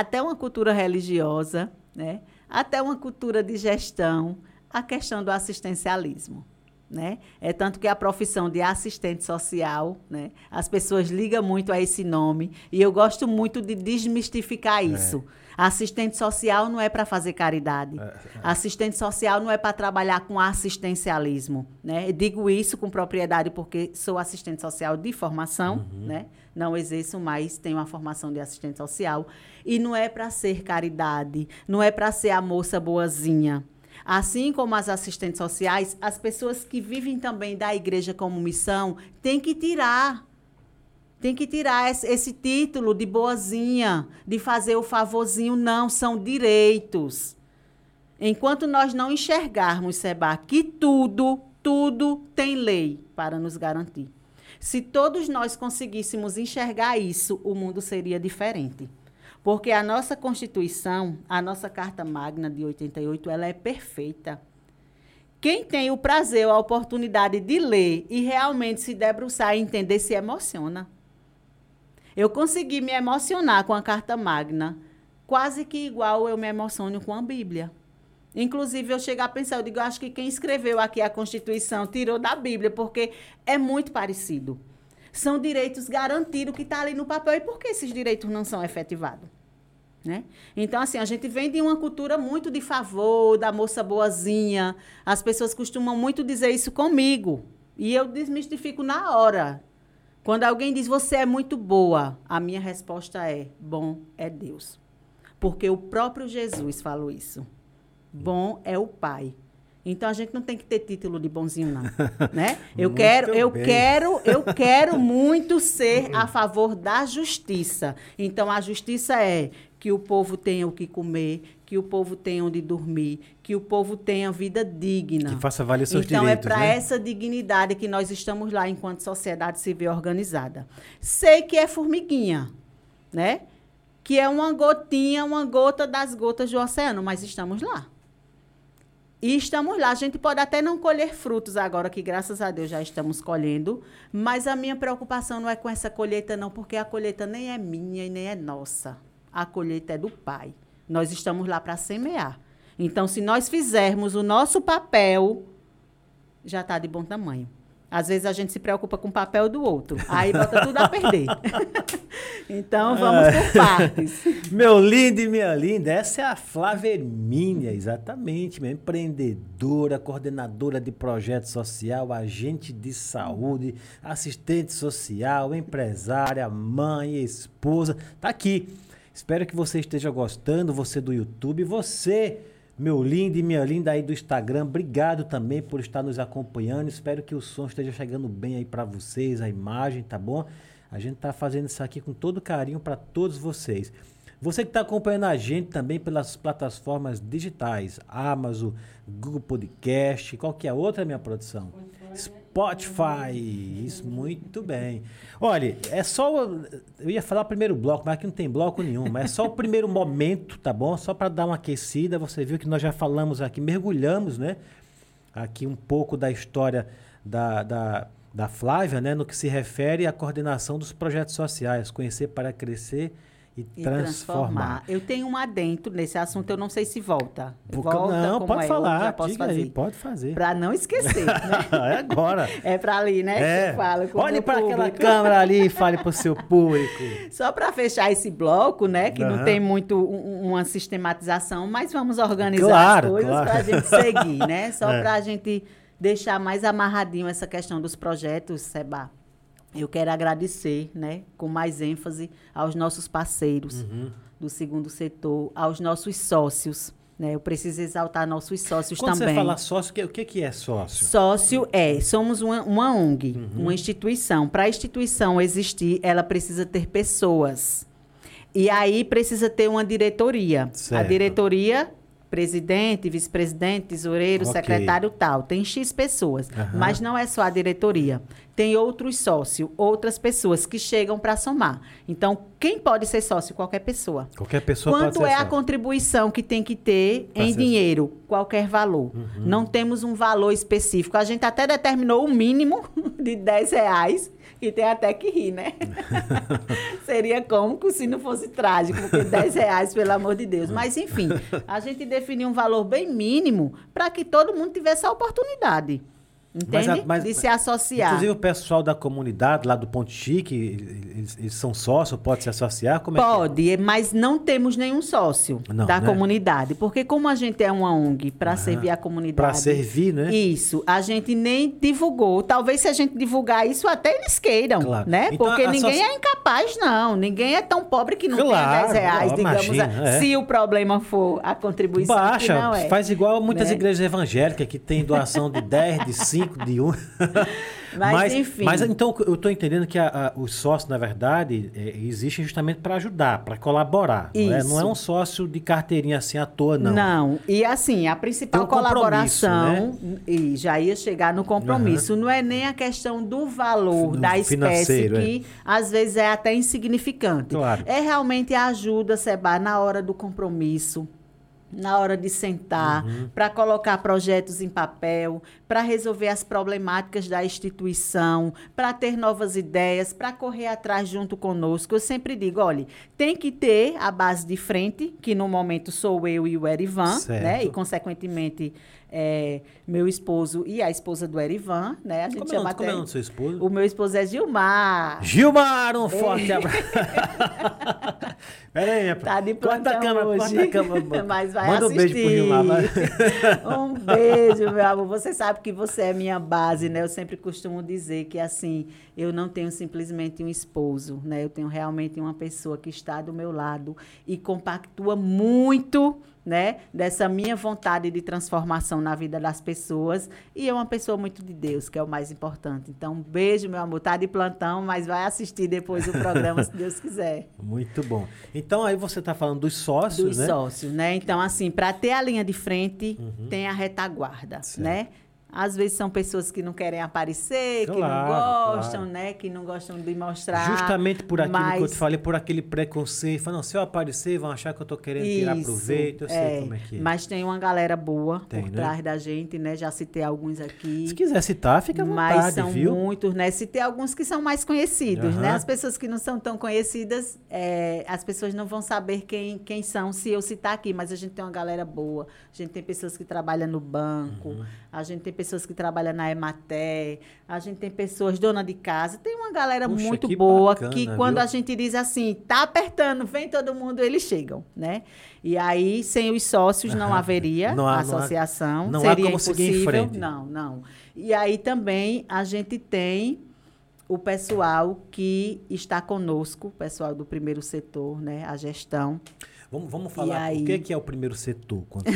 até uma cultura religiosa, né? até uma cultura de gestão, a questão do assistencialismo. Né? É tanto que a profissão de assistente social, né? as pessoas ligam muito a esse nome, e eu gosto muito de desmistificar isso. Assistente social não é para fazer caridade. Assistente social não é para trabalhar com assistencialismo. Né? Eu digo isso com propriedade porque sou assistente social de formação, né? não exerço mais, tenho uma formação de assistente social. E não é para ser caridade, não é para ser a moça boazinha. Assim como as assistentes sociais, as pessoas que vivem também da igreja como missão têm que tirar tem que tirar esse, esse título de boazinha, de fazer o favorzinho. Não, são direitos. Enquanto nós não enxergarmos, Seba, que tudo, tudo tem lei para nos garantir. Se todos nós conseguíssemos enxergar isso, o mundo seria diferente. Porque a nossa Constituição, a nossa Carta Magna de 88, ela é perfeita. Quem tem o prazer a oportunidade de ler e realmente se debruçar e entender se emociona. Eu consegui me emocionar com a Carta Magna, quase que igual eu me emociono com a Bíblia. Inclusive, eu chego a pensar, eu digo, acho que quem escreveu aqui a Constituição tirou da Bíblia, porque é muito parecido. São direitos garantidos que está ali no papel. E por que esses direitos não são efetivados? Né? Então, assim, a gente vem de uma cultura muito de favor, da moça boazinha. As pessoas costumam muito dizer isso comigo. E eu desmistifico na hora. Quando alguém diz você é muito boa, a minha resposta é: bom é Deus. Porque o próprio Jesus falou isso. Bom é o Pai. Então a gente não tem que ter título de bonzinho não, né? Eu Muito quero, eu bem. quero, eu quero muito ser a favor da justiça. Então a justiça é que o povo tenha o que comer, que o povo tenha onde dormir, que o povo tenha vida digna. Que faça valer seus então direitos, é para né? essa dignidade que nós estamos lá enquanto sociedade civil organizada. Sei que é formiguinha, né? Que é uma gotinha, uma gota das gotas do oceano, mas estamos lá. E estamos lá. A gente pode até não colher frutos agora, que graças a Deus já estamos colhendo, mas a minha preocupação não é com essa colheita, não, porque a colheita nem é minha e nem é nossa. A colheita é do Pai. Nós estamos lá para semear. Então, se nós fizermos o nosso papel, já está de bom tamanho. Às vezes a gente se preocupa com o papel do outro, aí bota tudo a perder. então, vamos por partes. Meu lindo e minha linda, essa é a Flávia Hermínia, exatamente, minha empreendedora, coordenadora de projeto social, agente de saúde, assistente social, empresária, mãe, esposa, tá aqui. Espero que você esteja gostando, você do YouTube, você, meu lindo e minha linda aí do Instagram, obrigado também por estar nos acompanhando. Espero que o som esteja chegando bem aí para vocês, a imagem, tá bom? A gente tá fazendo isso aqui com todo carinho para todos vocês. Você que está acompanhando a gente também pelas plataformas digitais, Amazon, Google Podcast, qualquer outra minha produção. Spotify, isso muito bem. Olha, é só. Eu ia falar o primeiro bloco, mas aqui não tem bloco nenhum. Mas é só o primeiro momento, tá bom? Só para dar uma aquecida. Você viu que nós já falamos aqui, mergulhamos, né? Aqui um pouco da história da, da, da Flávia, né? No que se refere à coordenação dos projetos sociais. Conhecer para crescer e, E transformar. Eu tenho um adentro nesse assunto, eu não sei se volta. Porque- Volta, não, pode é, falar. posso fazer. aí, pode fazer. Para não esquecer, né? é agora. É para ali, né? É. Fala Olhe para aquela câmera ali e fale para o seu público. Só para fechar esse bloco, né? Que Aham. não tem muito um- uma sistematização, mas vamos organizar Claro, as coisas claro. para a gente seguir, né? Só É. para a gente deixar mais amarradinho essa questão dos projetos, Seba. Eu quero agradecer, né, com mais ênfase aos nossos parceiros Uhum. do segundo setor, aos nossos sócios. Né? Eu preciso exaltar nossos sócios Quando também. você fala sócio, o que, que é sócio? Sócio é, somos uma, uma ONG, Uhum. uma instituição. Para a instituição existir, ela precisa ter pessoas. E aí precisa ter uma diretoria. A Certo. diretoria, presidente, vice-presidente, tesoureiro, Ok. secretário tal. Tem X pessoas. Aham. Mas não é só a diretoria. Tem outros sócios, outras pessoas que chegam para somar. Então, quem pode ser sócio? Qualquer pessoa. Qualquer pessoa Quanto pode ser é a sócio. contribuição que tem que ter Pra em dinheiro? Qualquer valor. Uhum. Não temos um valor específico. A gente até determinou o mínimo de 10 reais, que tem até que rir, né? Seria cômico se não fosse trágico, porque 10 reais, pelo amor de Deus. Mas, enfim, a gente definiu um valor bem mínimo para que todo mundo tivesse a oportunidade. Mas Entende? a- mas- de se associar. Inclusive o pessoal da comunidade lá do Ponte Chique, eles, eles são sócios, pode se associar? Como é que é? Pode, mas não temos nenhum sócio Não, da né? comunidade. Porque como a gente é uma ONG para servir a comunidade. Para servir, né? Isso, a gente nem divulgou. Talvez se a gente divulgar isso, até eles queiram, Claro. né? Então, Porque ninguém soci- é incapaz, não. Ninguém é tão pobre que não Claro, tem 10 reais, ó, digamos. imagina, é. Se o problema for a contribuição, Baixa, é. faz igual muitas né? igrejas evangélicas que tem doação de 10, de 5, de 1. Mas, enfim. Mas então eu estou entendendo que a- a- os sócios, na verdade, é, existem justamente para ajudar, para colaborar. Não é? não é Isso. um sócio de carteirinha assim à toa, não. Não. E assim, a principal um compromisso, né? colaboração, e já ia chegar no compromisso, não é nem a questão do valor Do da espécie, é. que às vezes é até insignificante. Claro. É realmente a ajuda, Seba, na hora do compromisso. Na hora de sentar, Uhum. para colocar projetos em papel, para resolver as problemáticas da instituição, para ter novas ideias, para correr atrás junto conosco. Eu sempre digo, olha, tem que ter a base de frente, que no momento sou eu e o Erivan, Certo. né? E, consequentemente, é, meu esposo e a esposa do Erivan, né? A gente Como, chama é, o- até... como é o nome do seu esposo? O meu esposo é Gilmar. Gilmar, um forte abraço. Pera aí, Tá de corta a câmera, hoje. corta a câmera. Mas vai Manda um beijo pro assistir. Gilmar. vai. um beijo, meu amor. Você sabe que você é minha base, né? Eu sempre costumo dizer que, assim, eu não tenho simplesmente um esposo, né? Eu tenho realmente uma pessoa que está do meu lado e compactua muito, né? Dessa minha vontade de transformação na vida das pessoas. E é uma pessoa muito de Deus, que é o mais importante. Então, um beijo, meu amor. Tá de plantão, mas vai assistir depois o programa, se Deus quiser. Muito bom. Então aí você tá falando dos sócios, dos né? sócios, né? Então, assim, para ter a linha de frente, tem a retaguarda, Uhum. Certo. né? Às vezes são pessoas que não querem aparecer, que não Claro, gostam, claro. né? Que não gostam de mostrar. Justamente por aquilo que eu mas- te falei, por aquele preconceito. Fala, não, se eu aparecer, vão achar que eu tô querendo tirar Isso, proveito. Eu sei como é que é. Mas tem uma galera boa Tem, por né? trás da gente, né? Já citei alguns aqui. Se quiser citar, fica à mas vontade, são viu? muitos, né? Tem alguns que são mais conhecidos, né? Aham. As pessoas que não são tão conhecidas, é, as pessoas não vão saber quem, quem são se eu citar aqui, mas a gente tem uma galera boa. A gente tem pessoas que trabalham no banco, Uhum. a gente tem pessoas que trabalham na Ematé, a gente tem pessoas dona de casa. Tem uma galera Puxa, muito que boa bacana, que quando viu? a gente diz assim, tá apertando, vem todo mundo, eles chegam, né? E aí, sem os sócios, não haveria Não há- a não há- associação. não há seria como seguir em impossível. frente. Não, não. E aí também a gente tem o pessoal que está conosco, o pessoal do primeiro setor, né? A gestão. Vamos, vamos falar aí? o que, que é o primeiro setor. Quando...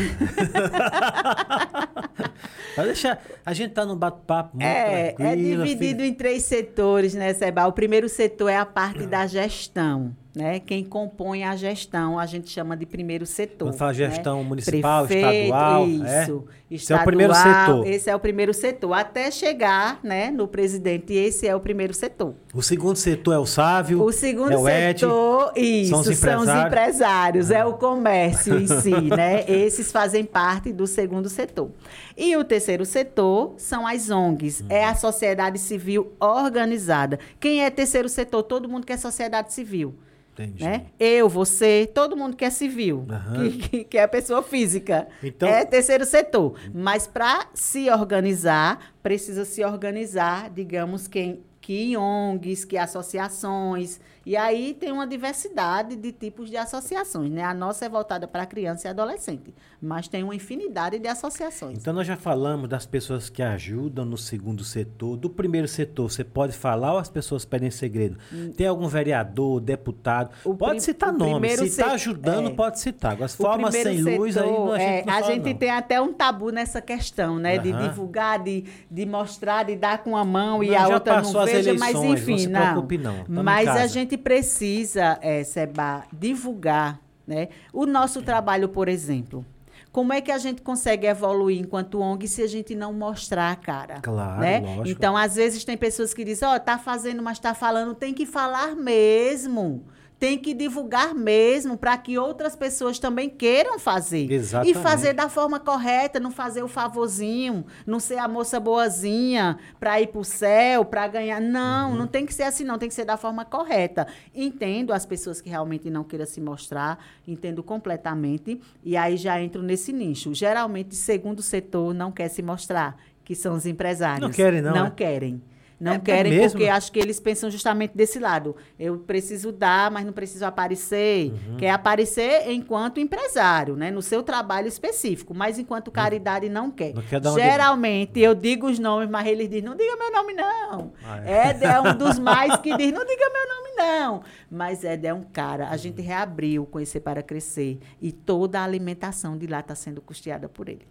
Pra deixar, a gente tá num bate-papo muito É, é dividido em três setores, né, Seba? O primeiro setor é a parte da gestão, né? Quem compõe a gestão, a gente chama de primeiro setor. Quando fala né? gestão municipal, Prefeito, estadual, é? Isso. Esse é o primeiro setor. Esse é o primeiro setor. Até chegar, né, no presidente, esse é o primeiro setor. O segundo setor é o Sávio. O segundo é o Ed. setor, isso, são são os os empresários. empresários, é o comércio em si, né? Esses fazem parte do segundo setor. E o terceiro setor são as ONGs, é Uhum. a sociedade civil organizada. Quem é terceiro setor? Todo mundo que é sociedade civil. Entendi. Né? Eu, você, todo mundo que é civil, Aham. que, que, que é pessoa física. Então- é terceiro setor. Mas para se organizar, precisa se organizar, digamos, quem, que em ONGs, que associações. E aí tem uma diversidade de tipos de associações. Né? A nossa é voltada para criança e adolescente, mas tem uma infinidade de associações. Então nós já falamos das pessoas que ajudam no segundo setor. Do primeiro setor, você pode falar ou as pessoas pedem segredo? Tem algum vereador, deputado? O pode citar nome. Se está ajudando, é. pode citar. Agora, se O forma primeiro sem luz, aí não, a gente é, não a fala, gente não. tem até um tabu nessa questão, né? De Aham. divulgar, de, de mostrar, de dar com a mão e Não, a já outra não as veja, mas eleições, enfim, não preocupe não, Mas a gente precisa, é, Seba, divulgar, né? O nosso trabalho, por exemplo. Como é que a gente consegue evoluir enquanto ONG se a gente não mostrar a cara? Claro, né? lógico. Então, às vezes tem pessoas que dizem, ó, tá fazendo, mas tá falando, tem que falar mesmo. Tem que divulgar mesmo para que outras pessoas também queiram fazer. Exatamente. E fazer da forma correta, não fazer o favorzinho, não ser a moça boazinha para ir pro céu, para ganhar. Não, Uhum. não tem que ser assim, não. Tem que ser da forma correta. Entendo as pessoas que realmente não queiram se mostrar, entendo completamente. E aí já entro nesse nicho. Geralmente, segundo setor não quer se mostrar, que são os empresários. Não querem, não, Não é? querem. Não É- é querem mesmo? porque acho que eles pensam justamente desse lado. Eu preciso dar, mas não preciso aparecer. Uhum. Quer aparecer enquanto empresário, né? No seu trabalho específico. Mas enquanto caridade não quer. Não quer Geralmente, eu digo os nomes, mas eles dizem, não diga meu nome, não. Ah, é? Ed é um dos mais que diz, não diga meu nome, não. Mas Ed é um cara. A gente reabriu Conhecer para Crescer. E toda a alimentação de lá está sendo custeada por ele.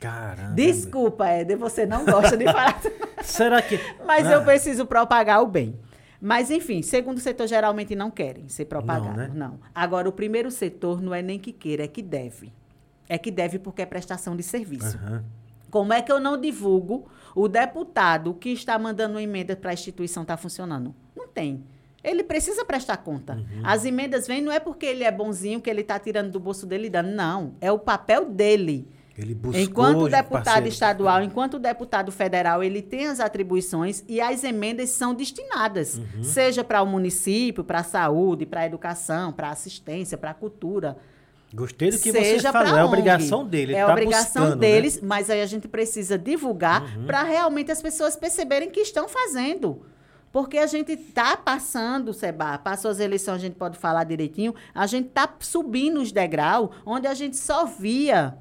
Caramba. Desculpa, Ed, você não gosta de falar. Será que. Mas Ah, eu preciso propagar o bem. Mas, enfim, segundo setor geralmente não querem ser propagados. né? Não, Agora, o primeiro setor não é nem que queira, é que deve. É que deve porque é prestação de serviço. Aham. Como é que eu não divulgo o deputado que está mandando uma emenda para a instituição está funcionando? Não tem. Ele precisa prestar conta. Uhum. As emendas vêm não é porque ele é bonzinho que ele está tirando do bolso dele e dando. Não. É o papel dele. Ele buscou. Enquanto de deputado parceiro. estadual, enquanto deputado federal, ele tem as atribuições e as emendas são destinadas, seja para o município, para a saúde, para a educação, para a assistência, para a cultura. Gostei do que você falou, é obrigação dele. É tá obrigação buscando, deles, né? mas aí a gente precisa divulgar Uhum. para realmente as pessoas perceberem que estão fazendo. Porque a gente está passando, Seba, passou as eleições, a gente pode falar direitinho, a gente está subindo os degraus, onde a gente só via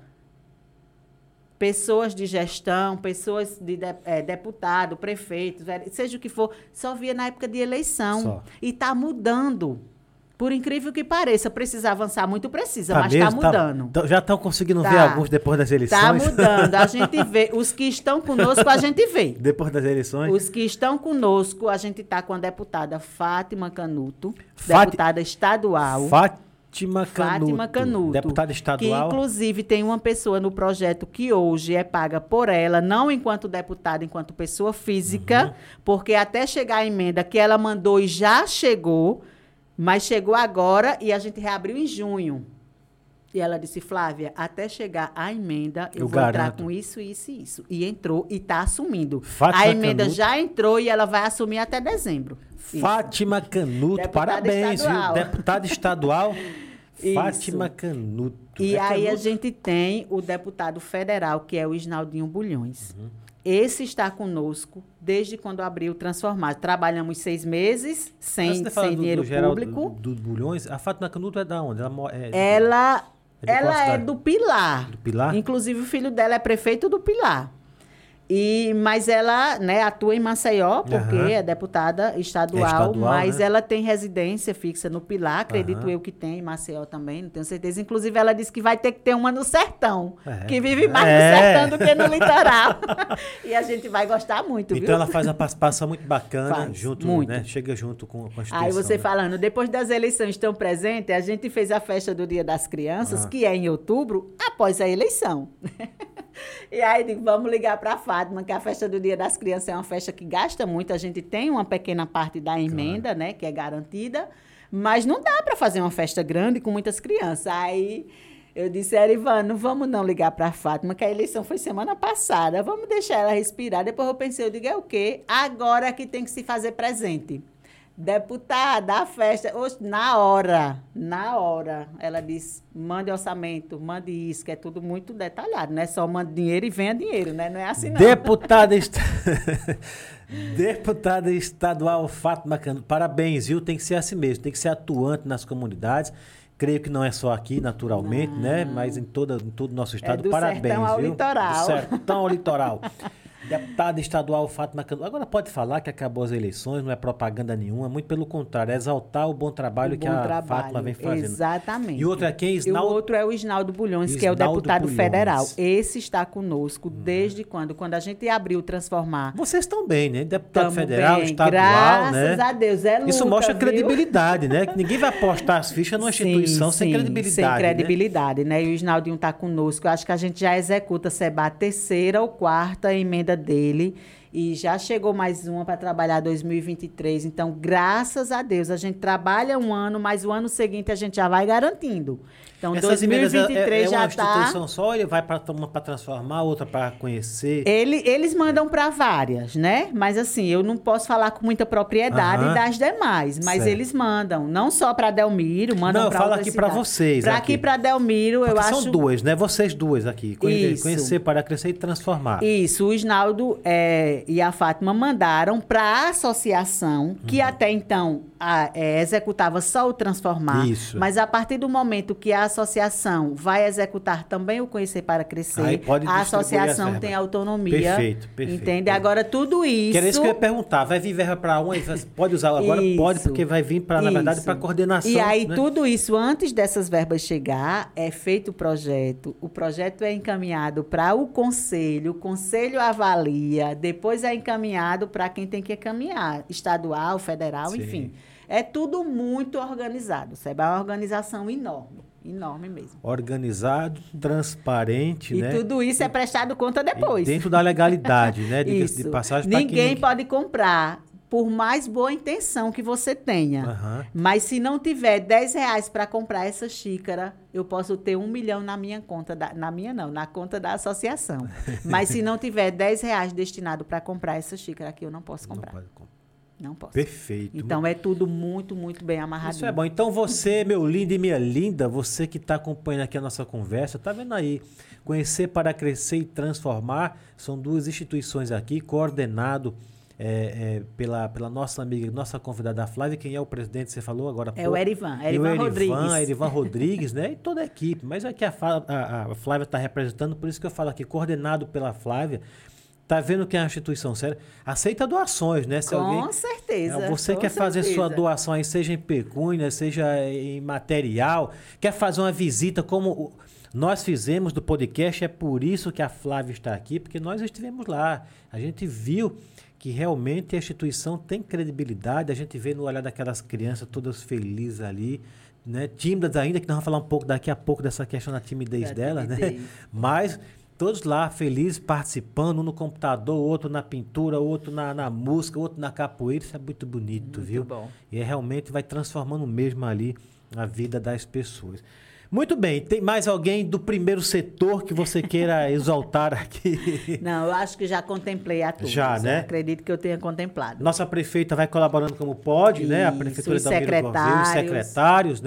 pessoas de gestão, pessoas de, de eh, deputado, prefeito, vere- seja o que for, só via na época de eleição. Só. E está mudando. Por incrível que pareça, precisa avançar muito, precisa, Tá mas está? Tá- mudando. tá- já estão conseguindo ver Tá. alguns depois das eleições? Está mudando. A gente vê. Os que estão conosco, a gente vê. depois das eleições? Os que estão conosco, a gente está com a deputada Fátima Canuto, deputada estadual. Fátima Canuto. Fátima Canuto. Deputada estadual. Que, inclusive, tem uma pessoa no projeto que hoje é paga por ela, não enquanto deputada, enquanto pessoa física, Uhum. porque até chegar a emenda que ela mandou e já chegou, mas chegou agora e a gente reabriu em junho. E ela disse, Flávia, até chegar a emenda, eu, Eu vou entrar garanto. com isso, isso e isso. E entrou e está assumindo. Fátima a emenda Canuto. já entrou e ela vai assumir até dezembro. Isso. Fátima Canuto, Deputada parabéns, estadual. viu? Deputada estadual. Fátima Canuto. E É aí a Canuto? gente tem o deputado federal, que é o Isnaldinho Bulhões. Uhum. Esse está conosco desde quando abriu o Transformar. Trabalhamos seis meses sem, falar sem do- dinheiro do público. Do, do Bulhões, a Fátima Canuto é da onde? Ela é, Ela, É ela é do Pilar. Do Pilar? Inclusive, o filho dela é prefeito do Pilar. E, mas ela né, atua em Maceió, porque Aham. é deputada estadual, É estadual, mas né? ela tem residência fixa no Pilar, acredito Aham. eu que tem, em Maceió também, não tenho certeza. Inclusive, ela disse que vai ter que ter uma no sertão, É. que vive mais É. no sertão do que no litoral. e a gente vai gostar muito, Então viu? ela faz uma participação muito bacana, Faz, junto, muito. né? Chega junto com, a instituição. Aí você né? falando, depois das eleições estão presentes, a gente fez a festa do Dia das Crianças, Ah. que é em outubro, após a eleição. e aí digo, vamos ligar para a Fátima, que a festa do Dia das Crianças é uma festa que gasta muito, a gente tem uma pequena parte da emenda, né, que é garantida, mas não dá para fazer uma festa grande com muitas crianças. Aí eu disse, Erivan, não vamos não ligar para a Fátima, que a eleição foi semana passada, vamos deixar ela respirar. Depois eu pensei, eu digo, é o quê? Agora é que tem que se fazer presente. Deputada, a festa, hoje, na hora, na hora, ela disse, mande orçamento, mande isso, que é tudo muito detalhado, não é só mande dinheiro e venha dinheiro, né? Não é assim não. Deputada, est... Deputada estadual Fátima Canuto, parabéns, viu? Tem que ser assim mesmo, tem que ser atuante nas comunidades. Creio que não é só aqui, naturalmente, né? Mas em, toda, em todo o nosso estado. É do parabéns, sertão ao viu? litoral. Do sertão ao litoral. Deputada estadual Fátima Canuto. Agora pode falar que acabou as eleições, não é propaganda nenhuma, muito pelo contrário, é exaltar o bom trabalho O que bom a trabalho, Fátima vem fazendo. Exatamente. E outro é quem? O Isnaldo- outro é o Isnaldo Bulhões, que é o Isnaldo deputado Bulhões. federal. Esse está conosco desde quando? Quando a gente abriu o Transformar. Vocês estão bem, né? Deputado Tamo federal, bem, estadual, graças né? a Deus. É luta, Isso mostra viu? credibilidade, né? Que ninguém vai apostar as fichas numa instituição Sim, sem sim, credibilidade. Sem né? credibilidade, né? E o Isnaldinho está conosco. Eu acho que a gente já executa, Seba, a terceira ou quarta emenda dele. E já chegou mais uma para trabalhar 2023. Então, graças a Deus, a gente trabalha um ano, mas o ano seguinte a gente já vai garantindo. Então, Essas emendas é- 2023 é, é já uma está. instituição só ou ele vai para uma para transformar, outra para conhecer? Ele, eles mandam para várias, né? Mas assim, eu não posso falar com muita propriedade Aham. das demais, mas Certo. eles mandam, não só para Delmiro, mandam Não, eu para falo aqui cidades. vocês Pra aqui. aqui para Delmiro, eu Porque acho são duas, né? Vocês duas aqui. Conhe- Isso. Conhecer para crescer e transformar. Isso, o Isnaldo é, e a Fátima mandaram para a associação, que Uhum. até então a- é, executava só o transformar. Isso. Mas a partir do momento que a associação vai executar também o Conhecer para Crescer, pode a associação as verbas. tem autonomia. Perfeito, perfeito. Entende? Agora, tudo isso. Que era isso que eu ia perguntar. Vai vir verba para um? Pode usar agora? Pode, Isso. porque vai vir, pra, na verdade, para coordenação. E aí, né? tudo isso, antes dessas verbas chegar, é feito o projeto. O projeto é encaminhado para o conselho, o conselho avalia, depois é encaminhado para quem tem que encaminhar, estadual, federal, Sim. enfim. É tudo muito organizado, sabe? É uma organização enorme, enorme mesmo. Organizado, transparente, E né? tudo isso é prestado conta E depois. dentro da legalidade, né? De Isso. passagem pra que Ninguém pode comprar, por mais boa intenção que você tenha. Aham. Mas se não tiver 10 reais para comprar essa xícara, eu posso ter um milhão na minha conta, da- na minha não, na conta da associação. Mas se não tiver 10 reais destinado para comprar essa xícara aqui, eu não posso Não comprar. pode comprar. Não posso. Perfeito. Então é tudo muito, muito bem amarradinho. Isso é bom. Então você, meu lindo e minha linda, você que está acompanhando aqui a nossa conversa, tá vendo aí? Conhecer para crescer e transformar são duas instituições aqui, coordenado é, é, pela, pela nossa amiga, nossa convidada Flávia, quem é o presidente, você falou agora? É o Erivan, Erivan Erivan, Rodrigues. Erivan Rodrigues, né? E toda a equipe. Mas aqui a, Fa- a- a Flávia está representando, por isso que eu falo aqui, coordenado pela Flávia. Tá vendo que é uma instituição séria? Aceita doações, né? Se Com alguém, certeza. Você quer fazer sua certeza. doação aí, seja em pecúnia, seja em material, quer fazer uma visita como nós fizemos do podcast, é por isso que a Flávia está aqui, porque nós estivemos lá. A gente viu que realmente a instituição tem credibilidade, a gente vê no olhar daquelas crianças todas felizes ali, né? Tímidas ainda, que nós vamos falar um pouco daqui a pouco dessa questão da timidez Da delas, né? timidez. Mas todos lá felizes, participando, um no computador, outro na pintura, outro na, na música, outro na capoeira. Isso é muito bonito, Muito viu? bom. E é, realmente vai transformando mesmo ali a vida das pessoas. Muito bem, tem mais alguém do primeiro setor que você queira exaltar aqui? Não, eu acho que já contemplei a todos. Já, né? acredito que eu tenha contemplado. Nossa prefeita vai colaborando como pode, né? A Isso, prefeitura da Gouveia, os secretários. secretários,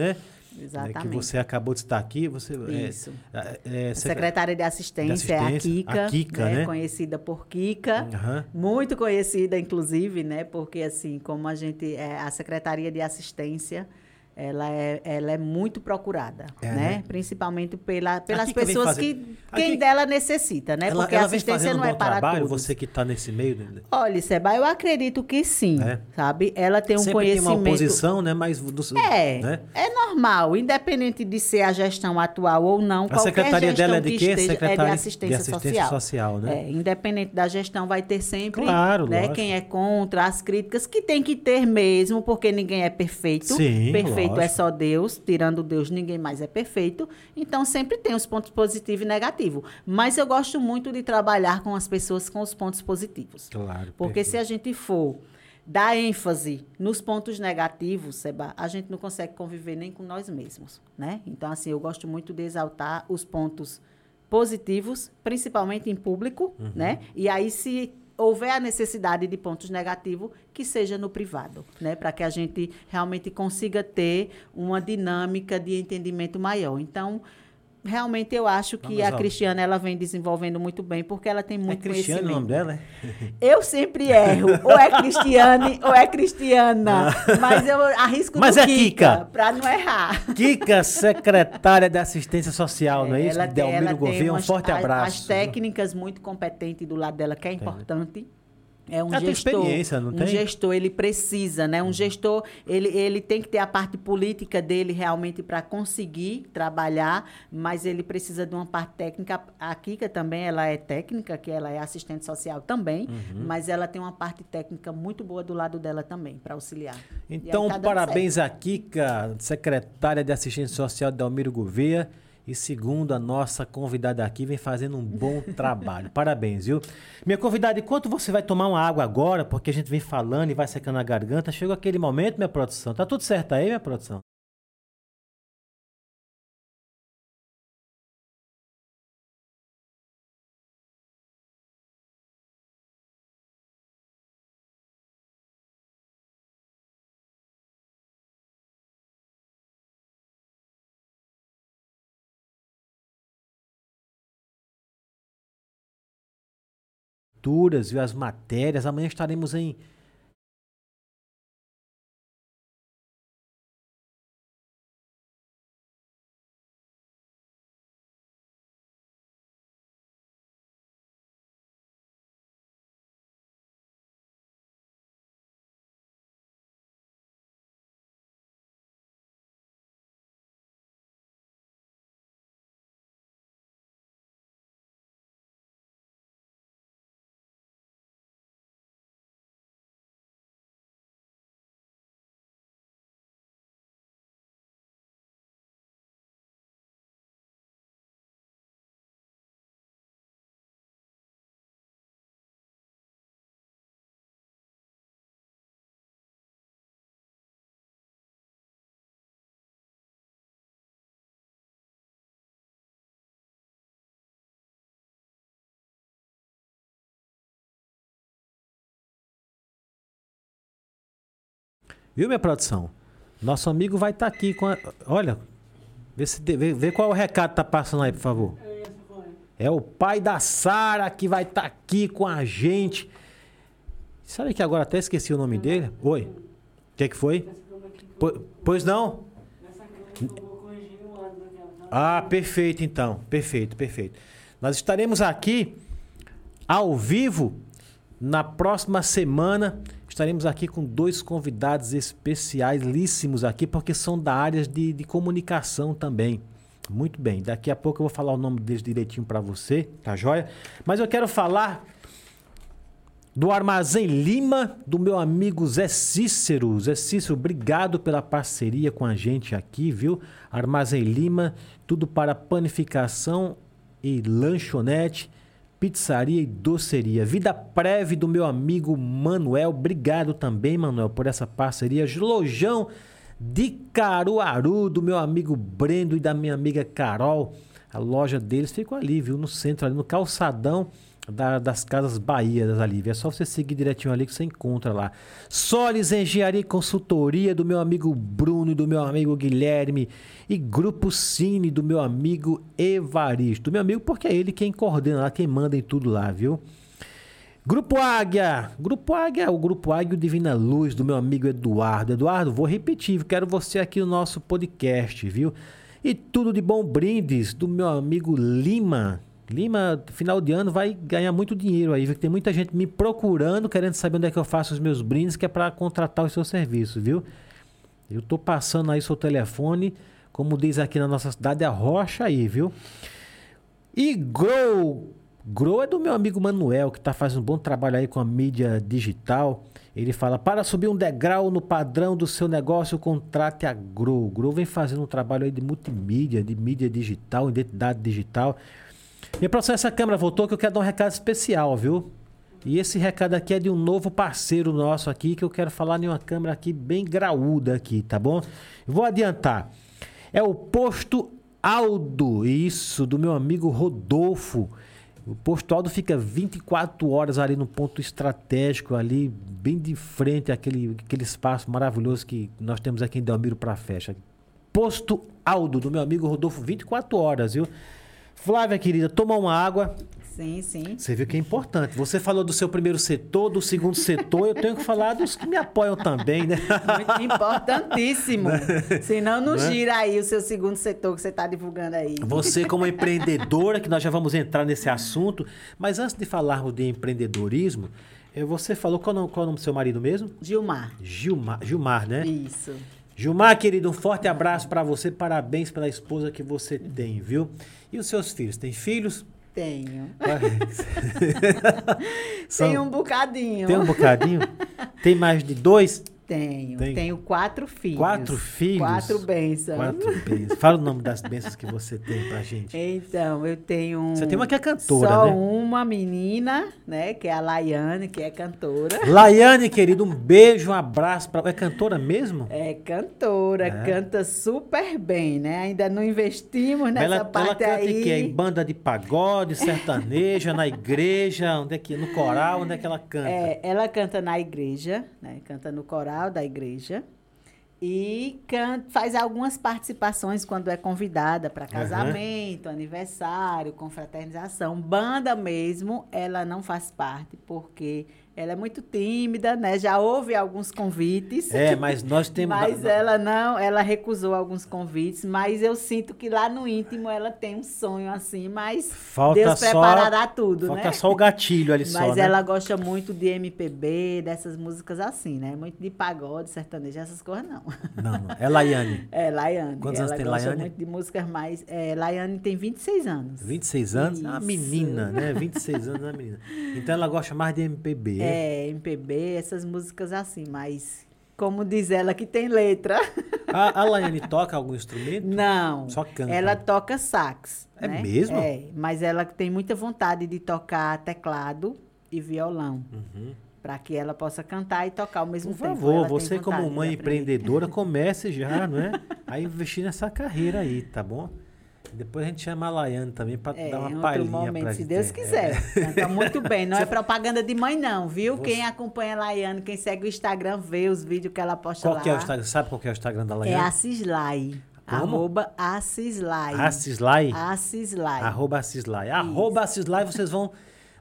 né? Né, Exatamente. Que você acabou de estar aqui. Você, é, Isso. é, é, secre- secretária de assistência, de é a assistência, Kika, a Kika, né? conhecida por Kika. Aham. Muito conhecida, inclusive, né? Porque, assim, como a gente... É, a Secretaria de Assistência, ela é, ela é muito procurada, É, né? né? Principalmente pela, pelas pessoas que... a Quem Kika- dela necessita, né? Ela, Porque ela a assistência não é para trabalho, todos. você que está nesse meio. né? Olha, Seba, eu acredito que sim, É. sabe? Ela tem um Sempre conhecimento... tem uma oposição, né? Mas do, É, né? é normal, independente de ser a gestão atual ou não. A qualquer secretaria gestão dela é de que quê? esteja- Secretaria é de de assistência, Assistência social. Social, né? É, independente da gestão, vai ter sempre Claro, né, lógico. quem é contra, as críticas, que tem que ter mesmo, porque ninguém é perfeito. Sim, perfeito é lógico. só Deus, tirando Deus, ninguém mais é perfeito. Então, sempre tem os pontos positivos e negativos. Mas eu gosto muito de trabalhar com as pessoas com os pontos positivos. Claro. Porque se a gente for dar ênfase nos pontos negativos, Seba, a gente não consegue conviver nem com nós mesmos, né? Então, assim, eu gosto muito de exaltar os pontos positivos, principalmente em público, Uhum. né? E aí, se houver a necessidade de pontos negativos, que seja no privado, né? Para que a gente realmente consiga ter uma dinâmica de entendimento maior. Então, realmente eu acho que Vamos a Cristiana ela vem desenvolvendo muito bem, porque ela tem É muito Cristiano o conhecimento. nome dela, é? Eu sempre erro. Ou é Cristiane ou é Cristiana. Mas eu arrisco Mas é Kika. para não errar. Kika, secretária de Assistência Social, não é isso? ela Delmiro Gouveia, um forte as- abraço. As técnicas muito competentes do lado dela, que é importante. É um gestor. experiência, não um tem? gestor, ele precisa, né? Um gestor, ele, ele tem que ter a parte política dele realmente para conseguir trabalhar, mas ele precisa de uma parte técnica. A Kika também, ela é técnica, que ela é assistente social também, Uhum. mas ela tem uma parte técnica muito boa do lado dela também, para auxiliar. Então, tá parabéns a Kika, secretária de Assistência Social Delmiro Gouveia. E segundo a nossa convidada aqui, vem fazendo um bom trabalho. Parabéns, viu? Minha convidada, enquanto você vai tomar uma água agora, porque a gente vem falando e vai secando a garganta, chegou aquele momento, minha produção. Tá tudo certo aí, minha produção? Leituras, viu? As matérias. Amanhã estaremos em Viu, minha produção? Nosso amigo vai estar aqui com a... Olha, vê, se, vê, vê qual o recado tá passando aí, por favor. É o pai da Sara que vai estar aqui com a gente. Sabe que agora até esqueci o nome dele? Oi. O que, que foi? Po- Pois não? Ah, perfeito então. Perfeito, perfeito. Nós estaremos aqui ao vivo na próxima semana. Estaremos aqui com dois convidados especiais, líssimos aqui, porque são da área de, de comunicação também. Muito bem, daqui a pouco eu vou falar o nome deles direitinho para você, tá joia? Mas eu quero falar do Armazém Lima, do meu amigo Zé Cícero. Zé Cícero, obrigado pela parceria com a gente aqui, viu? Armazém Lima, tudo para panificação e lanchonete, pizzaria e doceria. Vida Preve do meu amigo Manuel. Obrigado também, Manuel, por essa parceria. Lojão de Caruaru, do meu amigo Brendo e da minha amiga Carol. A loja deles ficou ali, viu? No centro, ali no calçadão da- das Casas Bahia, das ali. É só você seguir direitinho ali que você encontra lá. Solis Engenharia e Consultoria, do meu amigo Bruno e do meu amigo Guilherme. E Grupo Cine, do meu amigo Evaristo. Meu amigo, porque é ele quem coordena lá, quem manda em tudo lá, viu? Grupo Águia. Grupo Águia, o Grupo Águia o Divina Luz do meu amigo Eduardo. Eduardo, vou repetir, quero você aqui no nosso podcast, viu? E tudo de bom brindes do meu amigo Lima. Lima, final de ano, vai ganhar muito dinheiro aí, viu? Tem muita gente me procurando, querendo saber onde é que eu faço os meus brindes, que é para contratar o seu serviço, viu? Eu tô passando aí seu telefone, como diz aqui na nossa cidade, a rocha aí, viu? E Grow. Grow é do meu amigo Manuel, que está fazendo um bom trabalho aí com a mídia digital. Ele fala: para subir um degrau no padrão do seu negócio, contrate a Grow. Grow vem fazendo um trabalho aí de multimídia, de mídia digital, identidade digital. Minha produção, essa câmera voltou que eu quero dar um recado especial, viu? E esse recado aqui é de um novo parceiro nosso aqui, que eu quero falar em uma câmera aqui bem graúda aqui, tá bom? Vou adiantar. É o posto Aldo, isso, do meu amigo Rodolfo. O posto Aldo fica 24 horas ali no ponto estratégico, ali, bem de frente àquele, aquele espaço maravilhoso que nós temos aqui em Delmiro para festa. Posto Aldo, do meu amigo Rodolfo, 24 horas, viu? Flávia, querida, toma uma água. Sim, sim. Você viu que é importante. Você falou do seu primeiro setor, do segundo setor, eu tenho que falar dos que me apoiam também, né? Muito importantíssimo. Senão não Né? gira aí o seu segundo setor que você está divulgando aí. Você como empreendedora, que nós já vamos entrar nesse assunto, mas antes de falarmos de empreendedorismo, eh, você falou qual, o nome- qual é o nome do seu marido mesmo? Gilmar. Gilmar, Gilmar, né? Isso. Gilmar, querido, um forte abraço para você, parabéns pela esposa que você tem, viu? E os seus filhos? Tem filhos? Tenho. São- Tem um bocadinho. Tem um bocadinho? Tem mais de dois? Tenho. Tem. Tenho quatro filhos. Quatro filhos? Quatro bênçãos. Quatro bênçãos. Fala o nome das bênçãos que você tem pra gente. Então, eu tenho. Você tem uma que é cantora, Só né? uma menina, né? Que é a Laiane, que é cantora. Laiane, querido, um beijo, um abraço. Pra... É cantora mesmo? É cantora, É. canta super bem, né? Ainda não investimos nessa ela, ela parte canta aí. em quê? Em banda de pagode, sertaneja, na igreja, onde é que, no coral, onde é que ela canta? É, ela canta na igreja, né? Canta no coral da igreja. E can- faz algumas participações quando é convidada para casamento, aniversário, confraternização. Banda mesmo, ela não faz parte, porque ela é muito tímida, né? Já houve alguns convites. É, mas nós temos. Mas ela não, ela recusou alguns convites, mas eu sinto que lá no íntimo ela tem um sonho assim, mas Falta Deus só- preparará tudo, Falta né? só o gatilho ali só. Mas né? ela gosta muito de MPB, dessas músicas assim, né? Muito de pagode, sertanejo, essas coisas não. Não, não. É Laiane. É, Laiane. Quantos ela anos tem gosta Laiane? muito de músicas mais... É, Laiane tem 26 anos. 26 anos? É uma Isso. menina, né? 26 anos é uma menina. Então ela gosta mais de MPB. É, MPB, essas músicas assim, mas... Como diz ela, que tem letra. A, a Laiane toca algum instrumento? Não. Só canta. Ela toca sax. É né? mesmo? É, mas ela tem muita vontade de tocar teclado e violão. Uhum. Para que ela possa cantar e tocar ao mesmo Por tempo. favor, Ela tem você como mãe empreendedora, comece já, não é? A investir nessa carreira aí, tá bom? Depois a gente chama a Laiane também para É, dar uma palhinha momento, pra se. Deus É. quiser. Então, muito bem. Não é propaganda de mãe, não, viu? Você- Quem acompanha a Laiane, quem segue o Instagram, vê os vídeos que ela posta Qual lá. que é o Instagram? Sabe qual que é o Instagram da É Laiane? Acislai. Como? Arroba Acislai. Acislai? Acislai. Arroba Acislai. Arroba Acislai, vocês vão,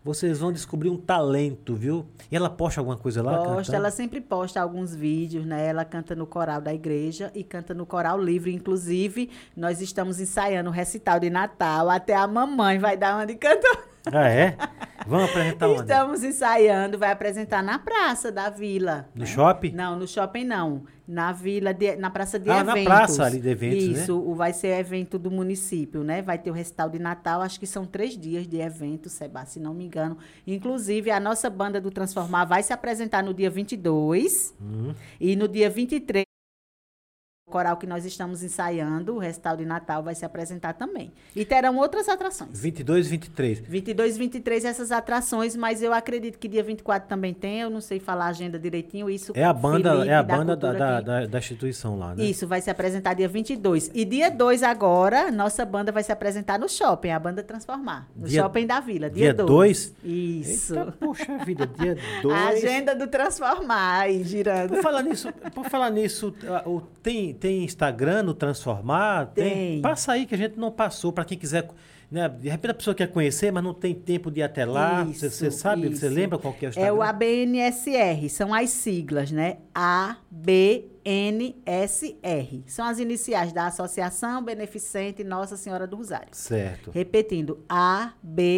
vocês vão descobrir um talento, viu? E ela posta alguma coisa lá? Posta, cantando? ela sempre posta alguns vídeos, né? Ela canta no coral da igreja e canta no coral livre. Inclusive, nós estamos ensaiando o recital de Natal. Até a mamãe vai dar uma de cantor. Ah, é? Vamos apresentar onde? Estamos ensaiando, vai apresentar na praça da vila. No né? shopping? Não, no shopping não. Na vila, de- na praça de Ah, na eventos. praça ali de eventos, né? Isso, vai ser evento do município, né? Vai ter o recital de Natal, acho que são três dias de evento, Seba, se não me engano. Inclusive, a nossa banda do Transformar vai se apresentar no dia 22 Hum. e no dia 23 o coral que nós estamos ensaiando, o recital de Natal, vai se apresentar também. E terão outras atrações. 22 e 23. 22 e 23 essas atrações, mas eu acredito que dia 24 também tem, eu não sei falar a agenda direitinho, isso É a banda, Felipe é a banda da, Cultura da, que- da, da instituição lá, né? Isso, vai se apresentar dia 22. E dia 2 agora, nossa banda vai se apresentar no shopping, a banda Transformar, no Dia- shopping da Vila, dia dia 2? 2. Isso. Eita, poxa vida, dia 2. A agenda do Transformar aí, girando. Por falar nisso, por falar nisso tem, tem Instagram no Transformar? Tem. Passa aí que a gente não passou, para quem quiser. Né? De repente a pessoa quer conhecer, mas não tem tempo de ir até lá. Você Isso, você sabe, você lembra qual que é o Instagram? É o ABNSR, são as siglas, né? ABNSR. São as iniciais da Associação Beneficente Nossa Senhora do Rosário. Certo. Repetindo, ABNSR.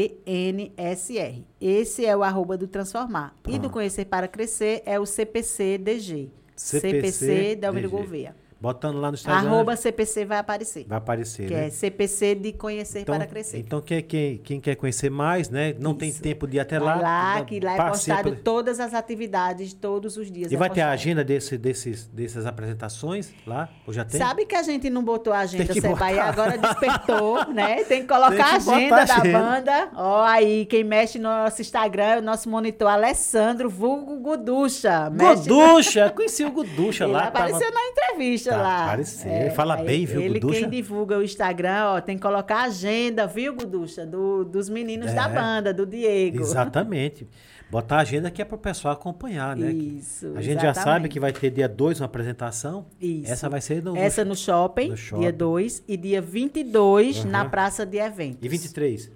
Esse é o arroba do Transformar. E do Pronto. Conhecer para Crescer é o CPCDG. CPC CPC DG. Gouveia. Botando lá no Instagram. Arroba CPC vai aparecer. Vai aparecer, Que né? é CPC de Conhecer Então, para Crescer. então quem, quem, quem quer conhecer mais, né? Não tem Isso. tempo de ir até Vai lá. lá, que lá é postado por- todas as atividades, todos os dias. E é vai ter a postado. agenda desse, desses, dessas apresentações lá? Ou já tem? Sabe que a gente não botou a agenda, Tem e agora despertou, né? Tem que colocar Tem a agenda a da agenda. banda. Ó, aí, quem mexe no nosso Instagram é o nosso monitor Alessandro Vulgo Guducha. Mexe no- Guducha! Conheci o Guducha lá. apareceu tava- na entrevista lá. apareceu. Ele fala aí bem, viu, Ele Guducha? quem divulga o Instagram, ó, tem que colocar a agenda, viu, Guducha? Do, dos meninos É. da banda, do Diego. Exatamente. Botar a agenda que é para o pessoal acompanhar, né? Isso, A gente já sabe exatamente. que vai ter dia 2 uma apresentação. Isso. Essa vai ser no, Essa no shopping, no shopping. dia 2, e dia 22 na Aham. Praça de Eventos. E 23.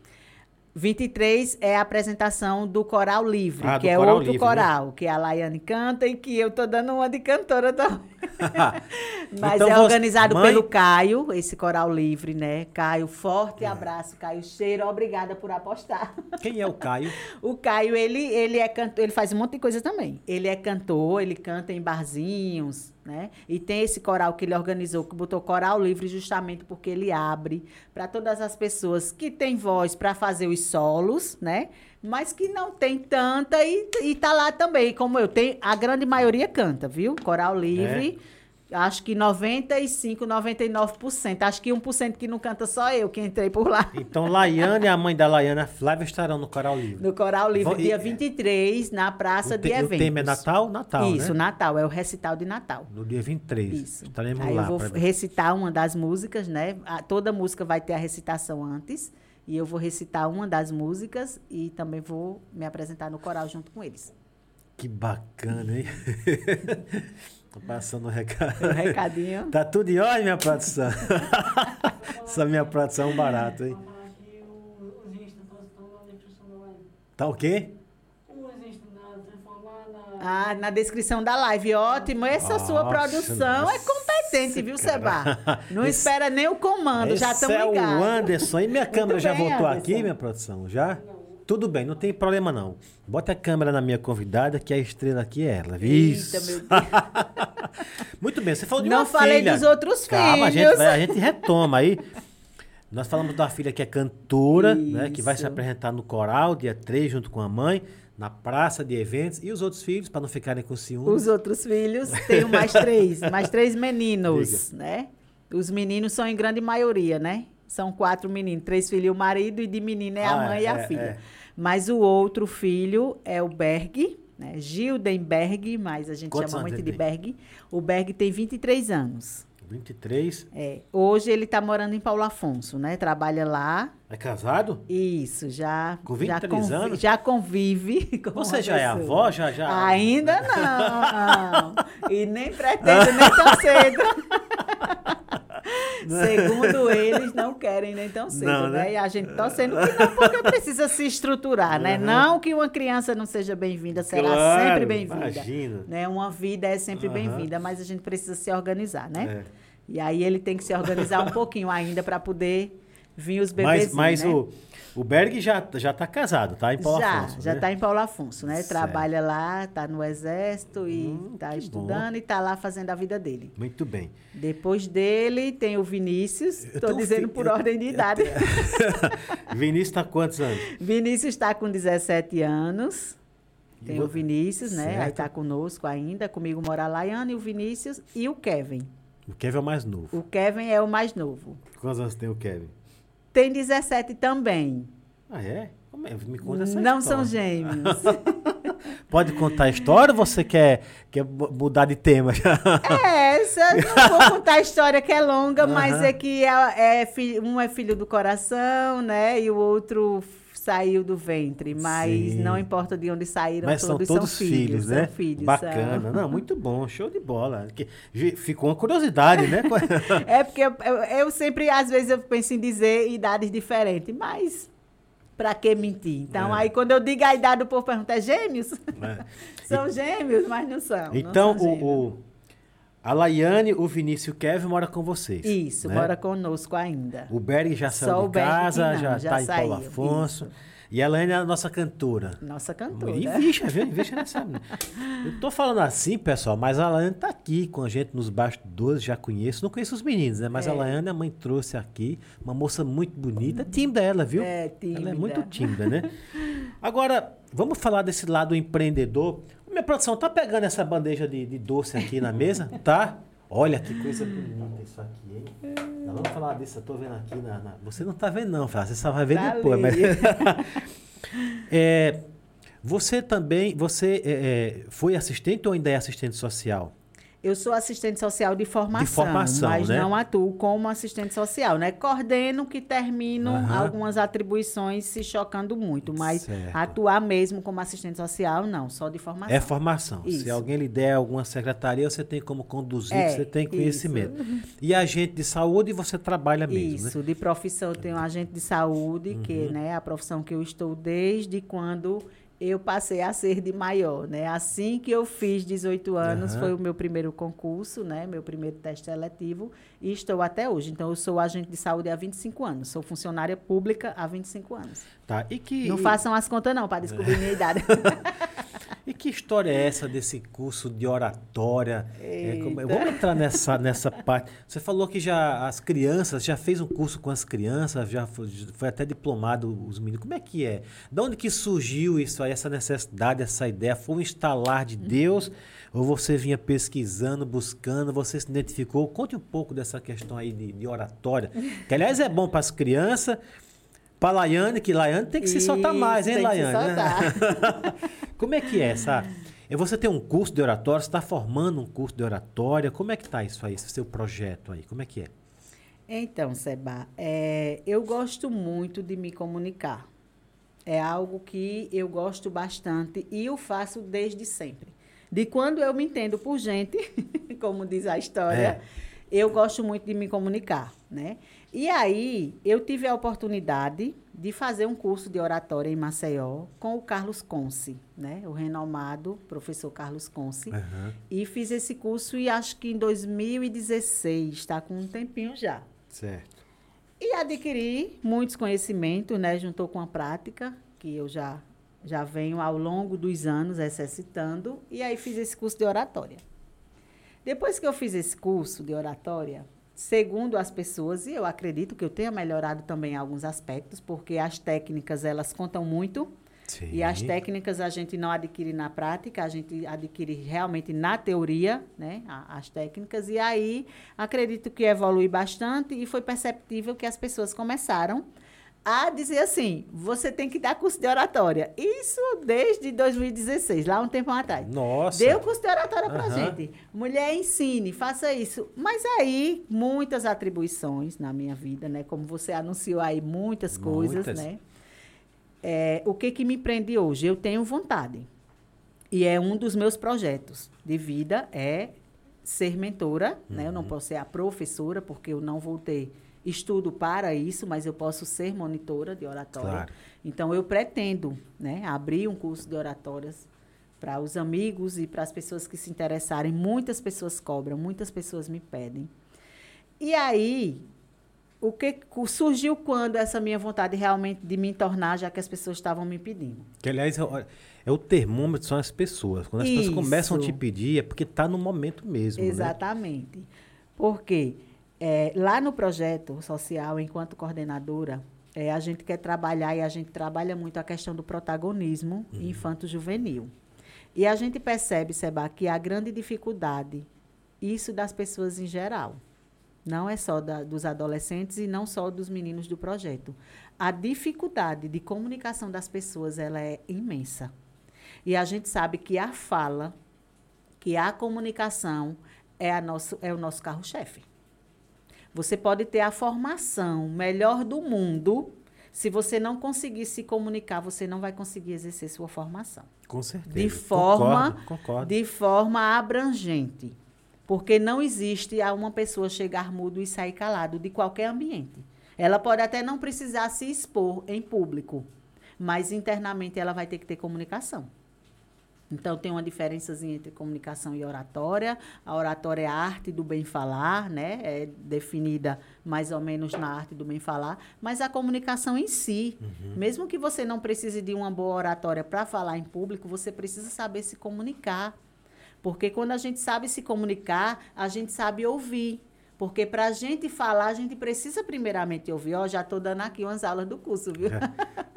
23 é a apresentação do Coral Livre, Ah, que é Coral outro Livre, né? coral, que a Laiane canta e que eu tô dando uma de cantora também. Mas Então é organizado mãe- pelo Caio, esse Coral Livre, né? Caio, forte abraço, Caio Cheiro, obrigada por apostar. Quem é o Caio? O Caio, ele, ele é cantor, ele faz um monte de coisa também. Ele é cantor, ele canta em barzinhos, né? E tem esse coral que ele organizou, que botou coral livre justamente porque ele abre para todas as pessoas que têm voz para fazer os solos, né? Mas que não tem tanta e, e tá lá também, como eu tenho, a grande maioria canta, viu? Coral livre. Acho que 95, 99%. Acho que 1% que não canta só eu, que entrei por lá. Então, Laiane e a mãe da Laiane, a Flávia, estarão no Coral Livre. No Coral Livre, Vão- e- dia 23, na Praça o, de te- o Eventos. tema é Natal? Natal, Isso, né? Natal, é o recital de Natal. No dia 23. Isso. Estaremos Aí lá. eu vou recitar uma das músicas, né? A- toda música vai ter a recitação antes. E eu vou recitar uma das músicas e também vou me apresentar no coral junto com eles. Que bacana, hein? Tô passando o recado. Um recadinho. Tá tudo em ordem, minha produção. Essa minha produção é um barato, hein? Tá o quê? Ah, na descrição da live. Ótimo. Essa sua Nossa, produção é nossa, competente, viu, Seba? Não Esse- espera nem o comando, já estão é o ligados. Anderson. E minha câmera já voltou Anderson. aqui, minha produção? Já? Tudo bem, não tem problema não. Bota a câmera na minha convidada, que a estrela aqui é ela. Isso. Eita, meu Deus. Muito bem, você falou de Não uma falei filha. dos outros Calma, a gente, filhos. vai- a gente retoma aí. Nós falamos da filha que é cantora, né? Que vai se Isso. apresentar no coral, dia 3, junto com a mãe, na praça de eventos. E os outros filhos, para não ficarem com ciúmes. Os outros filhos, tenho mais três, mais três meninos, né? Os meninos são em grande maioria, né? São quatro meninos, três filhos e o marido, e de menina é a Ah, mãe e é, a é, filha. é. Mas o outro filho é o Berg, né? Gildenberg, mas a gente Quantos chama muito de tem? Berg. O Berg tem 23 anos. 23. É, hoje ele está morando em Paulo Afonso, né? Trabalha lá. É casado? Isso, já. Com já 23 convi- anos? Já convive. com Você já é pessoa. avó? Já, já? Ainda não. E nem pretendo, nem tão cedo. Segundo eles, não querem nem tão cedo, Não, né? né? E a gente torcendo que não, porque precisa se estruturar, né? Uhum. Não que uma criança não seja bem-vinda, será Claro, sempre bem-vinda. Imagina. Né? Uma vida é sempre Aham. bem-vinda, mas a gente precisa se organizar, né? É. E aí ele tem que se organizar um pouquinho ainda para poder vir os Mas, bebezinhos, mas né? o, o Berg já, já tá casado, tá? Em Paulo já, Afonso. já né? está em Paulo Afonso, né? Certo. Trabalha lá, está no exército e Hum, está que estudando e está lá fazendo a vida dele. Muito bem. Depois dele tem o Vinícius, estou dizendo por eu- ordem de idade. Vinícius tá quantos anos? Vinícius está com 17 anos. Tem o Vinícius, né? Aí Certo. está conosco ainda, comigo mora a Laiane, o Vinícius e o Kevin. O Kevin é o mais novo. O Kevin é o mais novo. Quantos anos tem o Kevin? Tem 17 também. Ah, é? É? Me conta essa Não história. são gêmeos. Pode contar a história ou você quer, quer mu- mudar de tema já? É, essa, não vou contar a história que é longa, mas Aham. é que é, é um é filho do coração, né? E o outro saiu do ventre. Mas Sim. não importa de onde saíram, Mas são todos todos são filhos, filhos, né? São filhos. Bacana. são. Não, muito bom. Show de bola. Ficou uma curiosidade, né? É porque eu, eu- eu sempre, às vezes, eu penso em dizer idades diferentes, mas pra que mentir? Então, É. aí quando eu digo a idade, o povo pergunta, é gêmeos? É. São gêmeos, mas não são. não Então, são gêmeos. o, o- a Laiane, o Vinícius e o Kevin moram com vocês. Isso, né? mora conosco ainda. O Berg já Só saiu de casa, não, já está em Paulo Afonso. isso. E a Laiane é a nossa cantora. Nossa cantora. Invista, viu? Invista nessa. Eu tô falando assim, pessoal, mas a Laiane tá aqui com a gente nos bastidores, já conheço. Não conheço os meninos, né? Mas a É. Laiane, a mãe trouxe aqui, uma moça muito bonita, tímida ela, viu? É, Ela é tímida. muito tímida, né? Agora, vamos falar desse lado empreendedor. Minha produção, tá pegando essa bandeja de, de doce aqui na mesa? Tá? Olha que coisa bonita isso aqui, hein? Nós vamos falar disso, eu tô vendo aqui na. na- Você não tá vendo, não, você só vai ver Tá depois. Mas... É, você também, você é, é, foi assistente ou ainda é assistente social? Eu sou assistente social de formação, formação, mas né? não atuo como assistente social, né? Coordeno que termino Aham. algumas atribuições se chocando muito, mas Certo. atuar mesmo como assistente social, não, só de formação. É formação. Se Isso. alguém lhe der alguma secretaria, você tem como conduzir, É, você tem isso. conhecimento. E agente de saúde, você trabalha mesmo, né? Isso, de profissão eu tenho agente de saúde, Uhum. que né, é a profissão que eu estou desde quando eu passei a ser de maior, né? Assim que eu fiz 18 anos, Aham. foi o meu primeiro concurso, né? Meu primeiro teste seletivo e estou até hoje. Então eu sou agente de saúde há 25 anos, sou funcionária pública há 25 anos. Tá. E que, Não façam as contas não para descobrir minha idade. e que história é essa desse curso de oratória? É, como- Eita. vamos entrar nessa, nessa parte. Você falou que já as crianças, já fez um curso com as crianças, já foi, foi até diplomado os meninos. Como é que é? De onde que surgiu isso aí, essa necessidade, essa ideia? Foi um instalar de Deus? Ou você vinha pesquisando, buscando, você se identificou? Conte um pouco dessa questão aí de, de oratória. Que, aliás, é bom para as crianças, para Laiane, que Laiane tem que se soltar mais, hein, Laiane? Como é que é essa? É você tem um curso de oratória, você está formando um curso de oratória. Como é que está isso aí, esse seu projeto aí? Como é que é? Então, Seba, é, eu gosto muito de me comunicar. É algo que eu gosto bastante e eu faço desde sempre. De quando eu me entendo por gente, como diz a história, É. eu gosto muito de me comunicar, né? E aí, eu tive a oportunidade de fazer um curso de oratória em Maceió com o Carlos Conce, né? O renomado professor Carlos Conce. Aham, E fiz esse curso e acho que em 2016, está com um tempinho já. certo. E adquiri muitos conhecimentos, né, juntou com a prática, que eu já, já venho ao longo dos anos exercitando, e aí fiz esse curso de oratória. Depois que eu fiz esse curso de oratória, segundo as pessoas, e eu acredito que eu tenha melhorado também alguns aspectos, porque as técnicas, elas contam muito, Sim. e as técnicas a gente não adquire na prática, a gente adquire realmente na teoria, né? As técnicas. E aí acredito que evolui bastante e foi perceptível que as pessoas começaram a dizer assim: você tem que dar curso de oratória. Isso desde 2016, lá um tempo atrás. Nossa. Deu curso de oratória pra Aham. gente. Mulher, ensine, faça isso. Mas aí, muitas atribuições na minha vida, né? Como você anunciou aí, muitas coisas, Muitas. né? É, o que que me prende hoje? Eu tenho vontade. E é um dos meus projetos de vida, é ser mentora, né? Eu não Uhum. posso ser a professora, porque eu não vou ter estudo para isso, mas eu posso ser monitora de oratória. Claro. Então, eu pretendo né, abrir um curso de oratórias para os amigos e para as pessoas que se interessarem. Muitas pessoas cobram, muitas pessoas me pedem. E aí, o que surgiu quando essa minha vontade realmente de me tornar, já que as pessoas estavam me pedindo? Que, aliás, é o- é o termômetro, são as pessoas. Quando as pessoas Isso. começam a te pedir, é porque está no momento mesmo. Né? Exatamente. Porque é, lá no projeto social, enquanto coordenadora, é, a gente quer trabalhar e a gente trabalha muito a questão do protagonismo infanto-juvenil. E a gente percebe, Seba, que a grande dificuldade, isso das pessoas em geral, não é só da- dos adolescentes e não só dos meninos do projeto. A dificuldade de comunicação das pessoas ela é imensa. E a gente sabe que a fala, que a comunicação é, a nosso, é o nosso carro-chefe. Você pode ter a formação melhor do mundo, se você não conseguir se comunicar, você não vai conseguir exercer sua formação. Com certeza. De forma, Concordo, concordo. de forma abrangente. Porque não existe a uma pessoa chegar mudo e sair calado de qualquer ambiente. Ela pode até não precisar se expor em público, mas internamente ela vai ter que ter comunicação. Então, tem uma diferençazinha entre comunicação e oratória. A oratória é a arte do bem falar, né? É definida mais ou menos na arte do bem falar. Mas a comunicação em si, mesmo que você não precise de uma boa oratória para falar em público, você precisa saber se comunicar. Porque quando a gente sabe se comunicar, a gente sabe ouvir. Porque para a gente falar, a gente precisa primeiramente ouvir. Ó, já estou dando aqui umas aulas do curso, viu?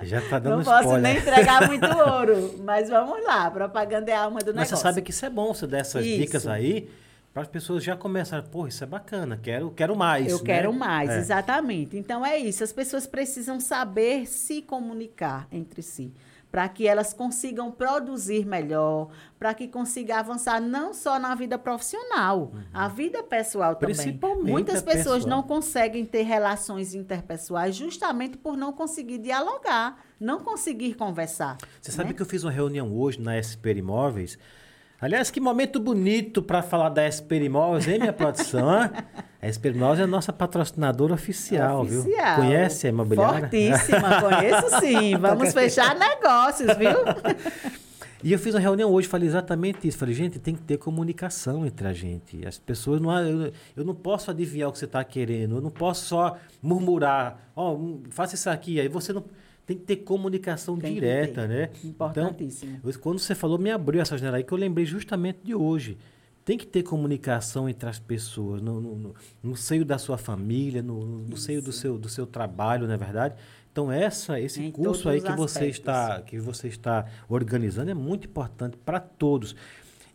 Já está dando Não posso spoiler. nem entregar muito ouro, mas vamos lá, propaganda é a alma do Mas negócio. você sabe que isso é bom, você der essas Isso. dicas aí, para as pessoas já começarem, pô, isso é bacana, quero, quero mais. Eu né? quero mais, É. exatamente. Então é isso, as pessoas precisam saber se comunicar entre si, para que elas consigam produzir melhor, para que consigam avançar não só na vida profissional, a vida pessoal também. Uhum. Principalmente Muitas pessoas pessoal. não conseguem ter relações interpessoais justamente por não conseguir dialogar, não conseguir conversar. Você sabe né? que eu fiz uma reunião hoje na SP Imóveis? Aliás, que momento bonito para falar da SP Imóveis, hein, minha produção? A SP Imóveis é a nossa patrocinadora oficial, viu? Oficial. Conhece a imobiliária? Fortíssima, conheço sim. Vamos fechar negócios, viu? E eu fiz uma reunião hoje, falei exatamente isso. Falei, gente, tem que ter comunicação entre a gente. As pessoas não. Eu, eu não posso adivinhar o que você está querendo. Eu não posso só murmurar. Ó, hum, faça isso aqui. Aí você não. Tem que ter comunicação Tem direta, ter. né? Importantíssimo. Então, quando você falou, me abriu essa janela aí que eu lembrei justamente de hoje. Tem que ter comunicação entre as pessoas, no, no, no- no seio da sua família, no, no- seio do seu, do seu trabalho, não é verdade? Então, essa, esse Em curso aí que você, está, que você está organizando é muito importante para todos.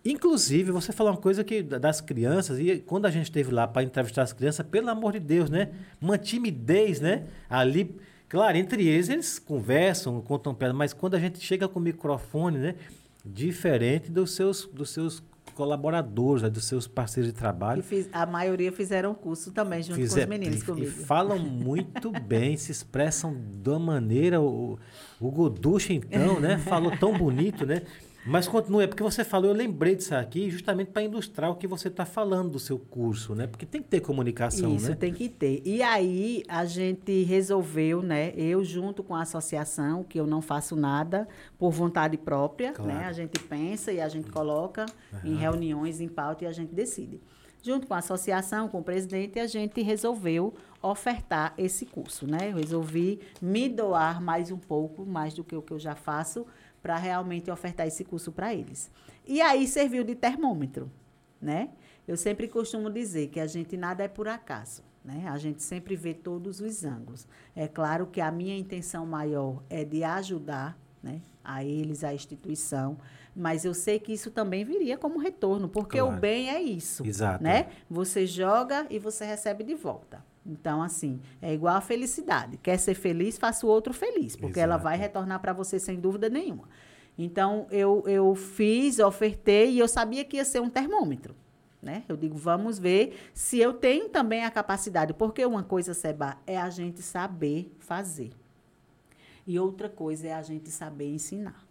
Inclusive, você falou uma coisa que da- das crianças, e quando a gente esteve lá para entrevistar as crianças, pelo amor de Deus, né? Uma timidez, né? Ali, claro, entre eles, eles conversam, contam piada, mas quando a gente chega com o microfone, né? Diferente dos seus, dos seus colaboradores, né, dos seus parceiros de trabalho. fiz- a maioria fizeram curso também, junto com os meninos e- comigo. E falam muito bem, se expressam uma maneira. O, o Goducha, então, né? Falou tão bonito, né? Mas continue, é porque você falou, eu lembrei disso aqui justamente para ilustrar o que você está falando do seu curso, né? Porque tem que ter comunicação, Isso, né? tem que ter. E aí, a gente resolveu, né? Eu, junto com a associação, que eu não faço nada por vontade própria, Claro. né? A gente pensa e a gente coloca em reuniões, em pauta e a gente decide. Junto com a associação, com o presidente, a gente resolveu ofertar esse curso, né? Eu resolvi me doar mais um pouco, mais do que o que eu já faço, para realmente ofertar esse curso para eles. E aí serviu de termômetro, né? Eu sempre costumo dizer que a gente nada é por acaso, né? A gente sempre vê todos os ângulos. É claro que a minha intenção maior é de ajudar, né? A eles, a instituição, mas eu sei que isso também viria como retorno, porque Claro. o bem é isso, Exato. né? Você joga e você recebe de volta. Então, assim, é igual a felicidade. Quer ser feliz, faça o outro feliz, porque ela Exato. vai retornar para você sem dúvida nenhuma. Então, eu, eu fiz, ofertei e eu sabia que ia ser um termômetro. Né? Eu digo, vamos ver se eu tenho também a capacidade. Porque uma coisa, Seba, é a gente saber fazer. E outra coisa é a gente saber ensinar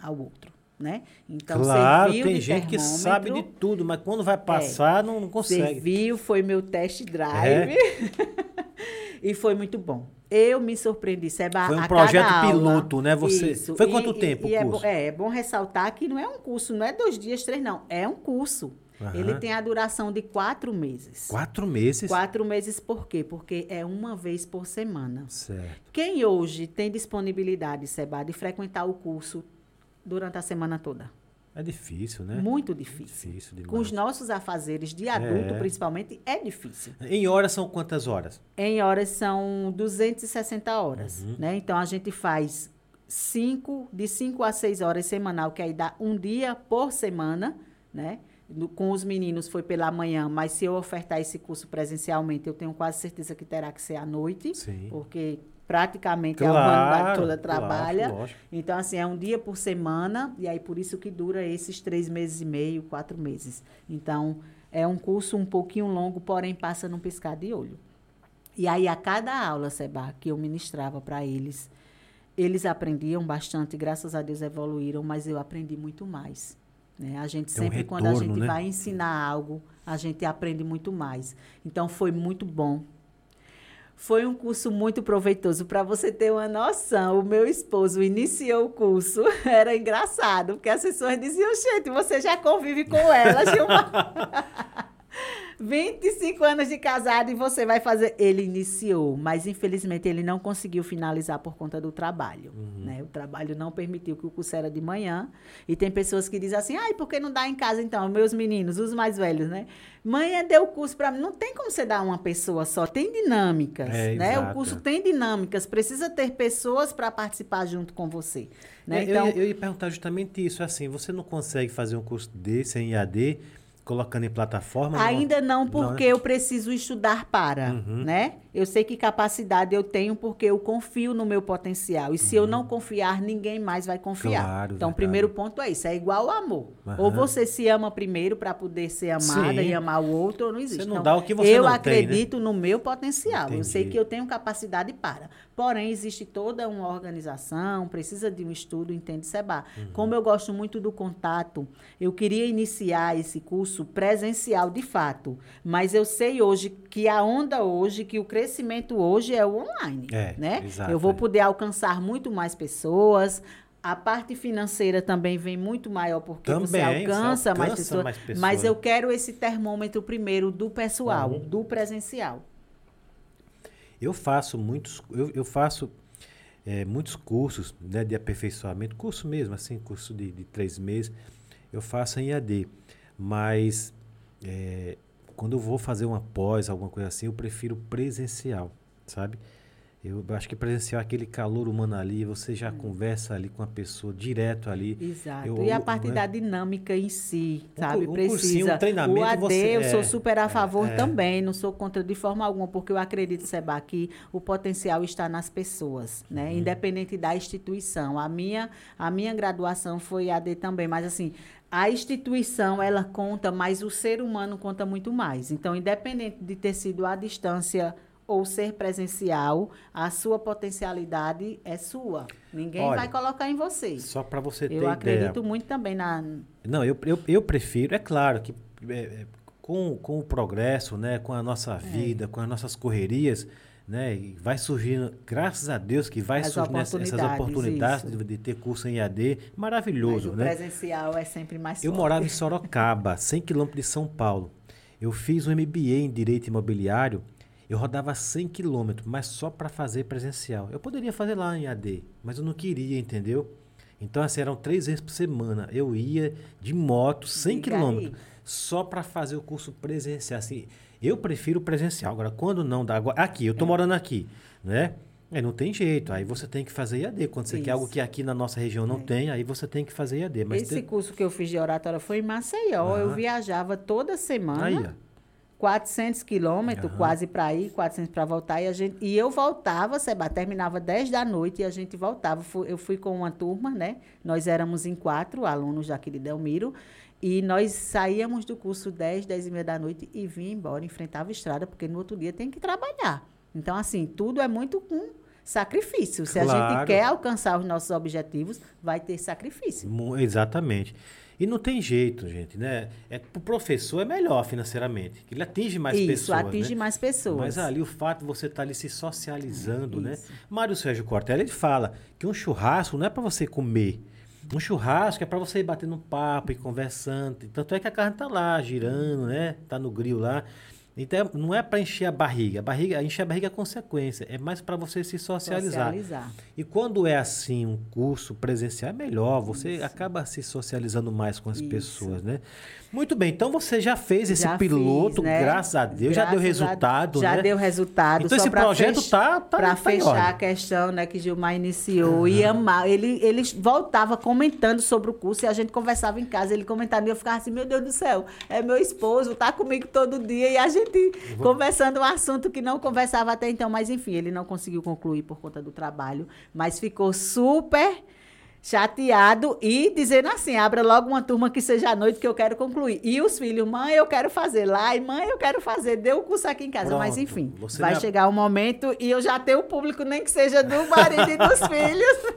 ao outro. Né? Então, claro, serviu tem gente que sabe de É. tudo, mas quando vai passar, não, não consegue. Serviu, foi meu test drive. e foi muito bom. Eu me surpreendi, Seba, Foi um projeto piloto, né? Você- Foi quanto tempo o é, curso? bo- é, é bom ressaltar que não é um curso, não é dois dias, três, não. É um curso. Aham. Ele tem a duração de quatro meses. Quatro meses? Quatro meses por quê? Porque é uma vez por semana. Certo. Quem hoje tem disponibilidade, Seba, de frequentar o curso durante a semana toda? É difícil, né? Muito difícil. Difícil demais. Com os nossos afazeres de adulto, É. principalmente, é difícil. Em horas são quantas horas? Em horas são 260 horas, Uhum. né? Então a gente faz cinco, de 5 a 6 horas semanal, que aí dá um dia por semana, né? No- com os meninos foi pela manhã, mas se eu ofertar esse curso presencialmente, eu tenho quase certeza que terá que ser à noite, Sim. porque praticamente a humanidade toda trabalha. lógico. Então, assim, é um dia por semana, e aí por isso que dura esses três meses e meio, quatro meses. Então, é um curso um pouquinho longo, porém passa num piscar de olho. E aí, a cada aula, Seba, que eu ministrava para eles, eles aprendiam bastante, graças a Deus evoluíram, mas eu aprendi muito mais. né? A gente Tem um sempre, quando a retorno, gente né? vai ensinar algo, a gente aprende muito mais. Então, foi muito bom. Foi um curso muito proveitoso. Para você ter uma noção, o meu esposo iniciou o curso. Era engraçado, porque as pessoas diziam, gente, você já convive com ela, Gilmar. 25 anos de casado e você vai fazer. Ele iniciou, mas infelizmente ele não conseguiu finalizar por conta do trabalho. Uhum. Né? O trabalho não permitiu que o curso era de manhã. E tem pessoas que dizem assim: ai, por que não dá em casa então? Meus meninos, os mais velhos, né? Mãe, deu o curso para mim. Não tem como você dar uma pessoa só, tem dinâmicas. É, né? exato. O curso tem dinâmicas, precisa ter pessoas para participar junto com você. Né? É, Então, eu, ia- eu ia perguntar justamente isso. Assim, você não consegue fazer um curso desse em IAD, colocando em plataforma? Ainda não, porque né? eu preciso estudar para, Uhum. né? Eu sei que capacidade eu tenho porque eu confio no meu potencial. E se eu não confiar, ninguém mais vai confiar. Uhum. Claro, então, o primeiro ponto é isso, é igual ao amor. Aham. Ou você se ama primeiro para poder ser amada Sim. e amar o outro, ou não existe. Você não Então, dá o que você eu não tem, né? acredito no meu potencial. Eu sei Entendi. que eu tenho capacidade para. Porém, existe toda uma organização, precisa de um estudo, entende, Seba? Uhum. Como eu gosto muito do contato, eu queria iniciar esse curso presencial de fato. Mas eu sei hoje que a onda hoje, que o crescimento hoje é o online. É, né? exato, eu vou é. poder alcançar muito mais pessoas. A parte financeira também vem muito maior, porque você Também, você alcança, mais, alcança pessoas, mais pessoas. Mas eu quero esse termômetro primeiro do pessoal, Uhum. do presencial. Eu faço muitos, eu, eu faço eh, muitos cursos né, de aperfeiçoamento, curso mesmo, assim, curso de, de três meses, eu faço em AD. Mas eh, quando eu vou fazer uma pós, alguma coisa assim, eu prefiro presencial, sabe? Eu acho que presencial é aquele calor humano ali, você já conversa ali com a pessoa direto ali. Exato. Eu- e a parte né? da dinâmica em si, Um sabe? um Precisa. cursinho, um treinamento, o AD você- eu é, sou super a favor é. também, não sou contra de forma alguma, porque eu acredito, Seba, que o potencial está nas pessoas, né? Uhum. Independente da instituição. A minha, a minha graduação foi AD também, mas assim, a instituição ela conta, mas o ser humano conta muito mais. Então, independente de ter sido à distância ou ser presencial, a sua potencialidade é sua. Ninguém Olha, vai colocar em você. Só para você ter Eu ideia. acredito muito também na. Não, eu, eu, eu prefiro, é claro que é, é, com, com o progresso, né, com a É. nossa vida, com as nossas correrias, né, e vai surgindo, graças a Deus que vai As surgindo essa- essas oportunidades, oportunidades de, de ter curso em AD, Mas maravilhoso, o né? presencial é sempre mais Eu forte. morava em Sorocaba, 100 quilômetros de São Paulo. Eu fiz um MBA em Direito Imobiliário, eu rodava 100 quilômetros, mas só para fazer presencial. Eu poderia fazer lá em AD, mas eu não queria, entendeu? Então, assim, eram três vezes por semana. Eu ia de moto, 100 Diga aí. quilômetros, só para fazer o curso presencial. Assim, eu prefiro presencial. Agora, quando não dá... Aqui, eu É. tô morando aqui, né? Aí não tem jeito. Aí você tem que fazer IAD. Quando você quer algo Isso. É. que aqui na nossa região não tem, aí você tem que fazer IAD. Mas Esse tem... curso que eu fiz de oratória foi em Maceió. Eu viajava toda semana. Aí, ó. 400 quilômetros, quase para ir, 400 para voltar. E, a gente, e eu voltava, Seba, terminava 10 da noite e a gente voltava. Eu fui com uma turma, né? Nós éramos em quatro alunos daqui de Delmiro. E nós saíamos do curso 10, 10 e meia da noite e vinha embora, enfrentava a estrada, porque no outro dia tem que trabalhar. Então, assim, tudo é muito com sacrifício. Se a Claro. gente quer alcançar os nossos objetivos, vai ter sacrifício. Exatamente. E não tem jeito, gente, né? É, o professor é melhor financeiramente, que ele atinge mais Isso, pessoas. atinge né? mais pessoas. Mas ali o fato de você estar ali se socializando, né? Isso. Mário Sérgio Cortella, ele fala que um churrasco não é para você comer. Um churrasco é para você ir batendo um papo e conversando. Tanto é que a carne tá lá, girando, né? Tá no grill lá. Então, não é para encher a barriga. A barriga, encher a barriga é consequência. É mais para você se socializar. Socializar. E quando é assim, um curso presencial, é melhor. Você acaba se socializando mais com as Isso. pessoas, né? Muito bem. Então, você já fez esse Já piloto, fiz, né? graças a Deus. já deu Graças a- resultado, Já né? deu resultado. Então, esse projeto fech- tá, tá, Para tá fechar a questão, né, que Gilmar iniciou e amar. Ele, ele voltava comentando sobre o curso e a gente conversava em casa. Ele comentando e eu ficava assim: Meu Deus do céu, é meu esposo, tá comigo todo dia. E a gente conversando um assunto que não conversava até então. Mas enfim, ele não conseguiu concluir por conta do trabalho, mas ficou super chateado e dizendo assim: abra logo uma turma que seja à noite que eu quero concluir. E os filhos, mãe, eu quero fazer lá, e mãe, eu quero fazer. Deu o curso aqui em casa, mas Pronto, enfim, você vai me- chegar o momento e eu já tenho o público, nem que seja do marido e dos filhos.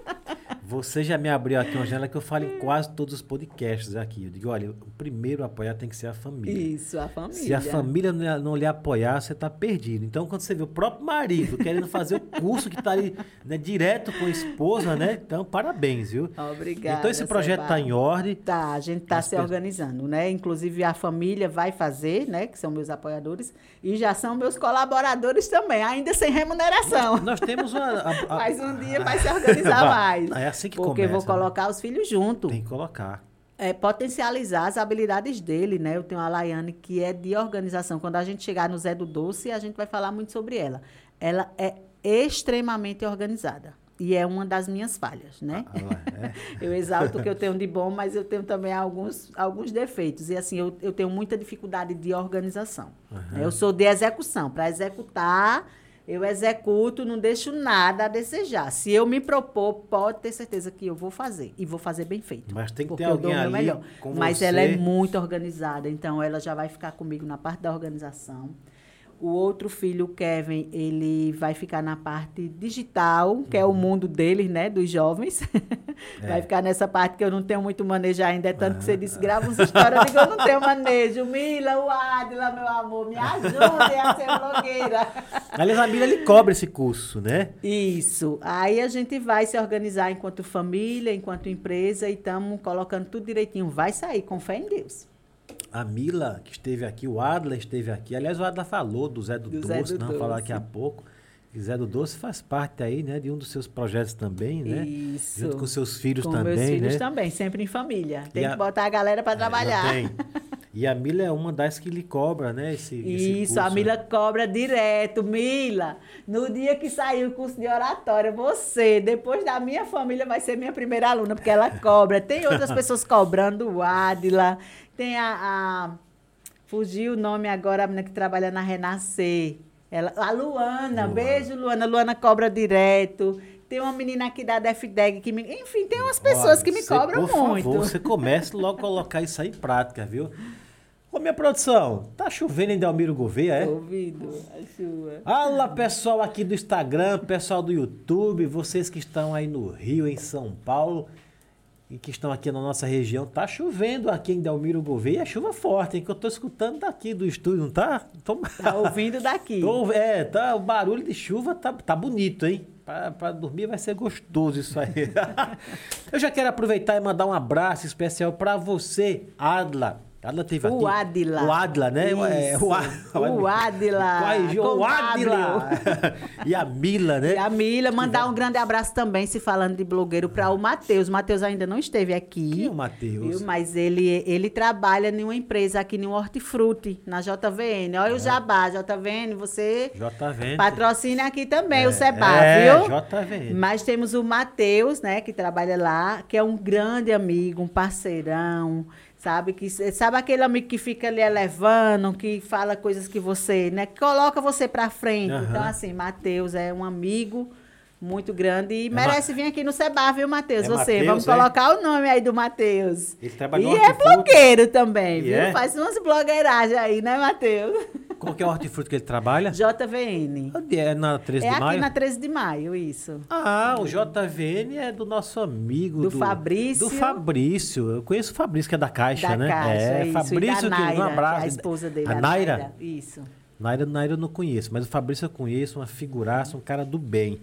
Você já me abriu aqui uma janela que eu falo em quase todos os podcasts aqui. Eu digo, olha, o primeiro a apoiar tem que ser a família. Isso, a família. Se a família não, não lhe apoiar, você está perdido. Então, quando você vê o próprio marido querendo fazer o curso que está ali né, direto com a esposa, né? Então, parabéns, viu? Obrigada. então, esse projeto está em ordem. Tá, a gente está se organizando, né? Inclusive a família vai fazer, né? Que são meus apoiadores e já são meus colaboradores também, ainda sem remuneração. Nós temos uma. a- a- Mas um dia vai se organizar mais. É assim que Porque começa, vou né? colocar os filhos junto. Tem que colocar. É, potencializar as habilidades dele, né? Eu tenho a Laiane que é de organização. Quando a gente chegar no Zé do Doce, a gente vai falar muito sobre ela. Ela é extremamente organizada. E é uma das minhas falhas, né? Ah, é. Eu exalto o que eu tenho de bom, mas eu tenho também alguns, alguns defeitos. E assim, eu, eu tenho muita dificuldade de organização. Aham. Eu sou de execução. Para executar, eu executo, não deixo nada a desejar. Se eu me propor, pode ter certeza que eu vou fazer. E vou fazer bem feito. Mas tem que ter alguém ali melhor. com Mas você. ela é muito organizada, então ela já vai ficar comigo na parte da organização. O outro filho, o Kevin, ele vai ficar na parte digital, que é Uhum. o mundo deles, né, dos jovens. É. Vai ficar nessa parte que eu não tenho muito manejo ainda. É tanto que você disse, grava uns histórias, eu digo, eu não tenho manejo. Mila, o Adila, meu amor, me ajudem a ser blogueira. Aliás, a Mila, ele cobra esse curso, né? Isso. Aí a gente vai se organizar enquanto família, enquanto empresa e estamos colocando tudo direitinho. Vai sair, com fé em Deus. A Mila, que esteve aqui, o Adla esteve aqui. Aliás, o Adla falou do Zé do, Do Zé Doce, do nós vamos falar daqui a pouco. E Zé do Doce faz parte aí, né, de um dos seus projetos também, né? Isso. Junto com seus filhos com também, meus filhos né? também, sempre em família. Tem E que a- botar a galera para É, trabalhar. tem. E a Mila é uma das que lhe cobra, né? Esse, esse Isso, a curso. Mila cobra direto. Mila, no dia que sair o curso de oratória, você, depois da minha família, vai ser minha primeira aluna, porque ela cobra. Tem outras pessoas cobrando, o Adila, tem a, a- Fugiu o nome agora, a menina que trabalha na Renascer. Ela, a Luana, Luana. beijo, Luana. Luana cobra direto. Tem uma menina aqui da DefDeg que me. Enfim, tem umas pessoas Olha, que me você, cobram por muito. Favor, você comece logo a colocar isso aí em prática, viu? Ô, minha produção, tá chovendo em Delmiro Gouveia, é? Ouvido, a chuva. Olá, pessoal aqui do Instagram, pessoal do YouTube, vocês que estão aí no Rio, em São Paulo e que estão aqui na nossa região. Tá chovendo aqui em Delmiro Gouveia, é chuva forte, hein? Que eu tô escutando daqui do estúdio, não tá? Tô... Tá ouvindo daqui. Tô- é, tá, o barulho de chuva tá, tá bonito, hein? Pra dormir vai ser gostoso isso aí. eu já quero aproveitar e mandar um abraço especial pra você, Adla. Adla teve O aqui. Adila. O Adla, né? É, Isso. o, A- O Adila. O Adila. e a Mila, né? E a Mila, mandar um grande abraço também, se falando de blogueiro, para o Matheus. O Matheus ainda não esteve aqui. Quem é o Matheus? Mas ele, ele trabalha em uma empresa aqui no Hortifruti, na JVN. Olha É. o Jabá, JVN, você JVN. patrocina aqui também, o Seba, é, viu? JVN. Mas temos o Matheus, né, que trabalha lá, que é um grande amigo, um parceirão, Sabe que sabe aquele amigo que fica ali elevando, que fala coisas que você, né, que coloca você para frente. Aham. Então assim, Matheus é um amigo muito grande e É merece vir aqui no Seba, viu, Matheus? É você, Matheus, vamos é? colocar o nome aí do Matheus. Ele trabalha E é blogueiro também, viu? é? Faz umas blogueiragens aí, né, Matheus? Qual que é o hortifruti que ele trabalha? JVN. Onde É na 13 É de aqui maio? na 13 de maio, isso. Ah, o JVN é do nosso amigo. Do Fabrício. Do Fabrício. Eu conheço o Fabrício, que é da Caixa, da né? Caixa, é, isso. Fabrício, da que Naira, um abraço. é a esposa dele. A Naira? Isso. Naira, Naira eu não conheço, mas o Fabrício eu conheço, uma figuraça, um cara do bem.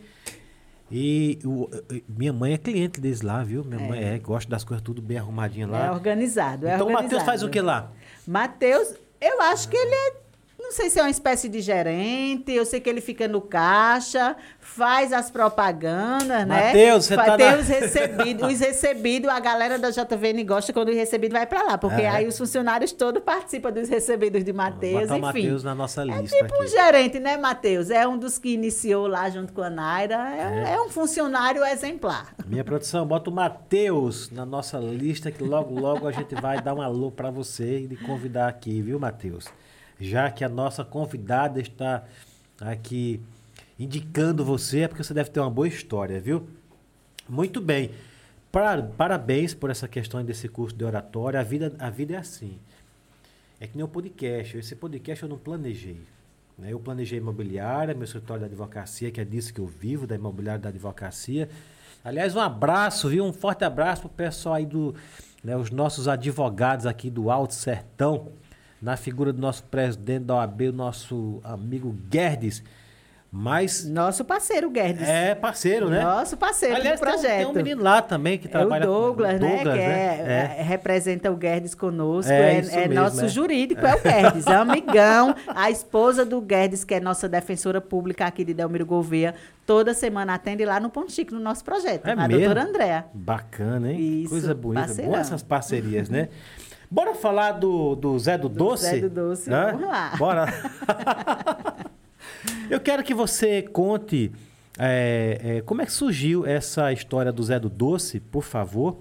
E o- minha mãe é cliente deles lá, viu? Minha mãe é, gosta das coisas tudo bem arrumadinha É lá. organizado, é então o. Matheus faz o que lá? Matheus, eu acho que ele é. Não sei se é uma espécie de gerente, eu sei que ele fica no caixa, faz as propagandas, né? Matheus, você tá Tem na- os recebidos, os recebidos, a galera da JVN gosta quando o recebido vai pra lá, porque É. aí os funcionários todos participam dos recebidos de Matheus, enfim. Matheus na nossa É lista tipo um aqui. gerente, né, Matheus? É um dos que iniciou lá junto com a Naira. É, é um funcionário exemplar. Minha produção, bota o Matheus na nossa lista, que logo, logo a gente vai dar um alô pra você e lhe convidar aqui, viu, Matheus? Já que a nossa convidada está aqui indicando você, é porque você deve ter uma boa história, viu? Muito bem. Para- parabéns por essa questão desse curso de oratória. A vida, a vida é assim. É que nem o podcast. Esse podcast eu não planejei. né? Eu planejei imobiliária, meu escritório da advocacia, que é disso que eu vivo, da imobiliária da advocacia. Aliás, um abraço, viu? Um forte abraço pro pessoal aí do. Né, os nossos advogados aqui do Alto Sertão, na figura do nosso presidente da OAB, o nosso amigo Guedes. Mas Nosso parceiro, Guedes. é parceiro, né? Nosso parceiro Aliás, do tem um- projeto. Tem um, menino lá também que É o trabalha Douglas, né? Douglas, que é, É. é, representa o Guedes conosco. É, É, é mesmo, nosso jurídico, é o Guedes. É um amigão. A esposa do Guedes, que é nossa defensora pública aqui de Delmiro Gouveia, toda semana atende lá no Ponto Chique, no nosso projeto. É a mesmo? doutora Andréa. Bacana, hein? Isso, Coisa bonita. parceirão. Boas essas parcerias, né? Bora falar do, do Zé do, Doce? Zé do Doce, né? vamos lá. Bora. Eu quero que você conte é, é, como é que surgiu essa história do Zé do Doce, por favor.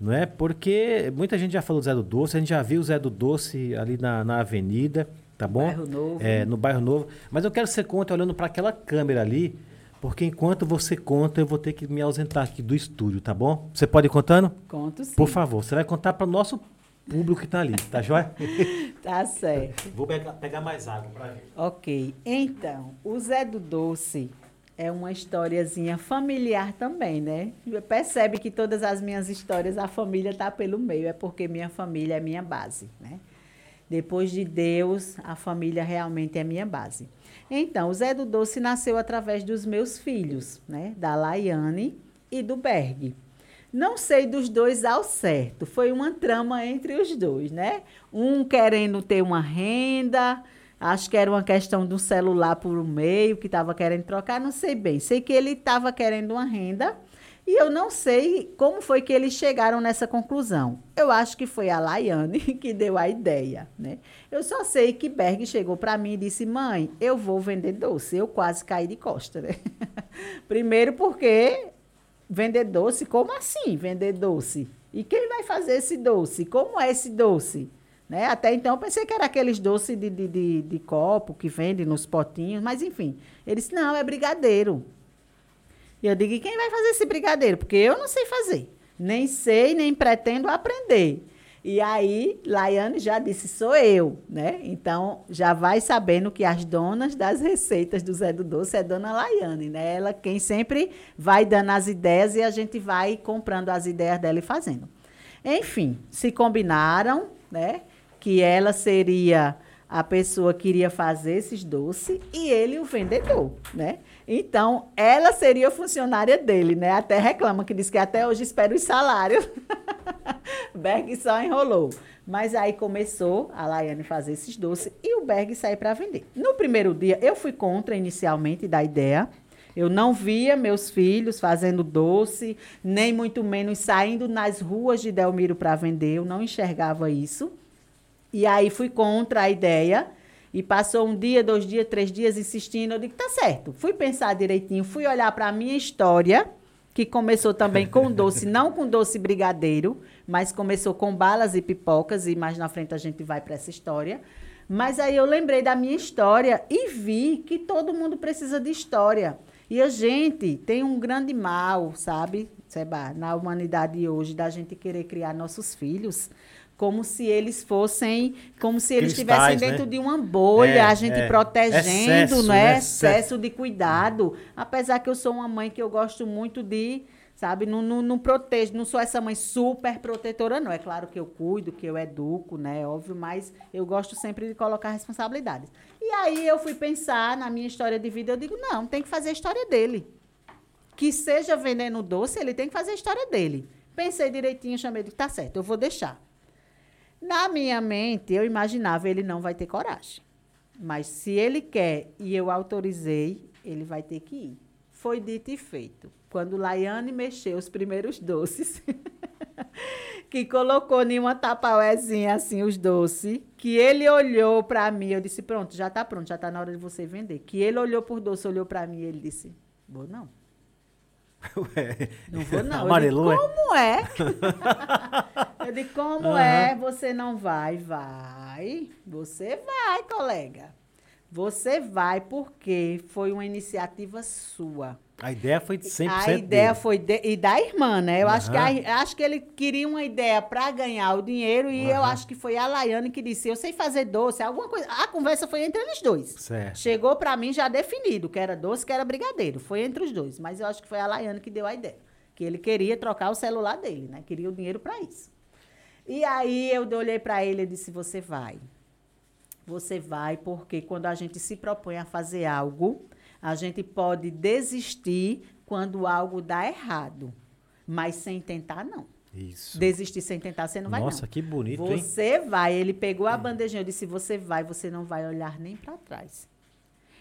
Não é? Porque muita gente já falou do Zé do Doce, a gente já viu o Zé do Doce ali na, na avenida, tá bom? Bairro Novo. É, no bairro novo. Mas eu quero que você conte olhando para aquela câmera ali, porque enquanto você conta, eu vou ter que me ausentar aqui do estúdio, tá bom? Você pode ir contando? Conto sim. Por favor, você vai contar para o nosso público que está ali, tá joia? Tá certo. Vou pegar, pegar mais água para ver. Ok. Então, o Zé do Doce é uma historiazinha familiar também, né? Percebe que todas as minhas histórias, a família está pelo meio. É porque minha família é minha base, né? Depois de Deus, a família realmente é minha base. Então, o Zé do Doce nasceu através dos meus filhos, né? Da Laiane e do Berg. Não sei dos dois ao certo. Foi uma trama entre os dois, né? Um querendo ter uma renda, acho que era uma questão de um celular por um meio que estava querendo trocar, não sei bem. Sei que ele estava querendo uma renda e eu não sei como foi que eles chegaram nessa conclusão. Eu acho que foi a Laiane que deu a ideia, né? Eu só sei que Berg chegou para mim e disse: "Mãe, eu vou vender doce". Eu quase caí de costa, né? Primeiro porque vender doce, como assim vender doce? E quem vai fazer esse doce? Como é esse doce? Né? Até então eu pensei que era aqueles doces de, de, de, de copo que vende nos potinhos, mas enfim. Ele disse, não, é brigadeiro. E eu digo, e quem vai fazer esse brigadeiro? Porque eu não sei fazer. Nem sei, nem pretendo aprender. E aí, Laiane já disse, sou eu, né? Então, já vai sabendo que as donas das receitas do Zé do Doce é Dona Laiane, né? Ela quem sempre vai dando as ideias e a gente vai comprando as ideias dela e fazendo. Enfim, se combinaram, né? Que ela seria a pessoa que iria fazer esses doces e ele o vendedor, né? Então, ela seria funcionária dele, né? Até reclama que diz que até hoje espera os salários. Berg só enrolou. Mas aí começou a Laiane fazer esses doces e o Berg sair para vender. No primeiro dia, eu fui contra inicialmente da ideia. Eu não via meus filhos fazendo doce, nem muito menos saindo nas ruas de Delmiro para vender. Eu não enxergava isso. E aí fui contra a ideia. E passou um dia, dois dias, três dias insistindo. Eu digo, tá certo. Fui pensar direitinho, fui olhar para a minha história, que começou também com doce, não com doce brigadeiro, mas começou com balas e pipocas, e mais na frente a gente vai para essa história. Mas aí eu lembrei da minha história e vi que todo mundo precisa de história. E a gente tem um grande mal, sabe, Seba, na humanidade hoje, da gente querer criar nossos filhos como se eles fossem, como se eles Cristais, estivessem dentro né? de uma bolha, É, a gente é. protegendo, Excesso, não é? né? Excesso de cuidado. Apesar que eu sou uma mãe que eu gosto muito de, sabe, não, não, não protejo, não sou essa mãe super protetora, não. É claro que eu cuido, que eu educo, né? Óbvio, mas eu gosto sempre de colocar responsabilidades. E aí eu fui pensar na minha história de vida, eu digo, não, tem que fazer a história dele. Que seja vendendo doce, ele tem que fazer a história dele. Pensei direitinho, chamei de tá certo, eu vou deixar. Na minha mente, eu imaginava ele não vai ter coragem. Mas se ele quer e eu autorizei, ele vai ter que ir. Foi dito e feito. Quando Laiane mexeu os primeiros doces, que colocou em uma tapauezinha assim os doces, que ele olhou para mim, eu disse: "Pronto, já tá pronto, já tá na hora de você vender". Que ele olhou por doce, olhou para mim, ele disse: "Vou não". Ué, Não vou, não. Amarelou, é? Eu digo, como é? eu digo, como Aham. é? Você não vai? Vai. Você vai, colega. Você vai porque foi uma iniciativa sua. A ideia foi de 100% a ideia dele. foi de- e da irmã, né? Eu acho que, a- acho que ele queria uma ideia para ganhar o dinheiro e eu Aham. acho que foi a Laiane que disse: Eu sei fazer doce, alguma coisa. A conversa foi entre eles dois. Certo. Chegou para mim já definido, que era doce, que era brigadeiro. Foi entre os dois. Mas eu acho que foi a Laiane que deu a ideia. Que ele queria trocar o celular dele, né? Queria o dinheiro para isso. E aí eu olhei para ele e disse: Você vai. Você vai, porque quando a gente se propõe a fazer algo, a gente pode desistir quando algo dá errado. Mas sem tentar, não. Isso. Desistir sem tentar, você não vai, Nossa, não. que bonito, hein? Você vai. Ele pegou a bandejinha. Eu disse: Você vai, você não vai olhar nem para trás.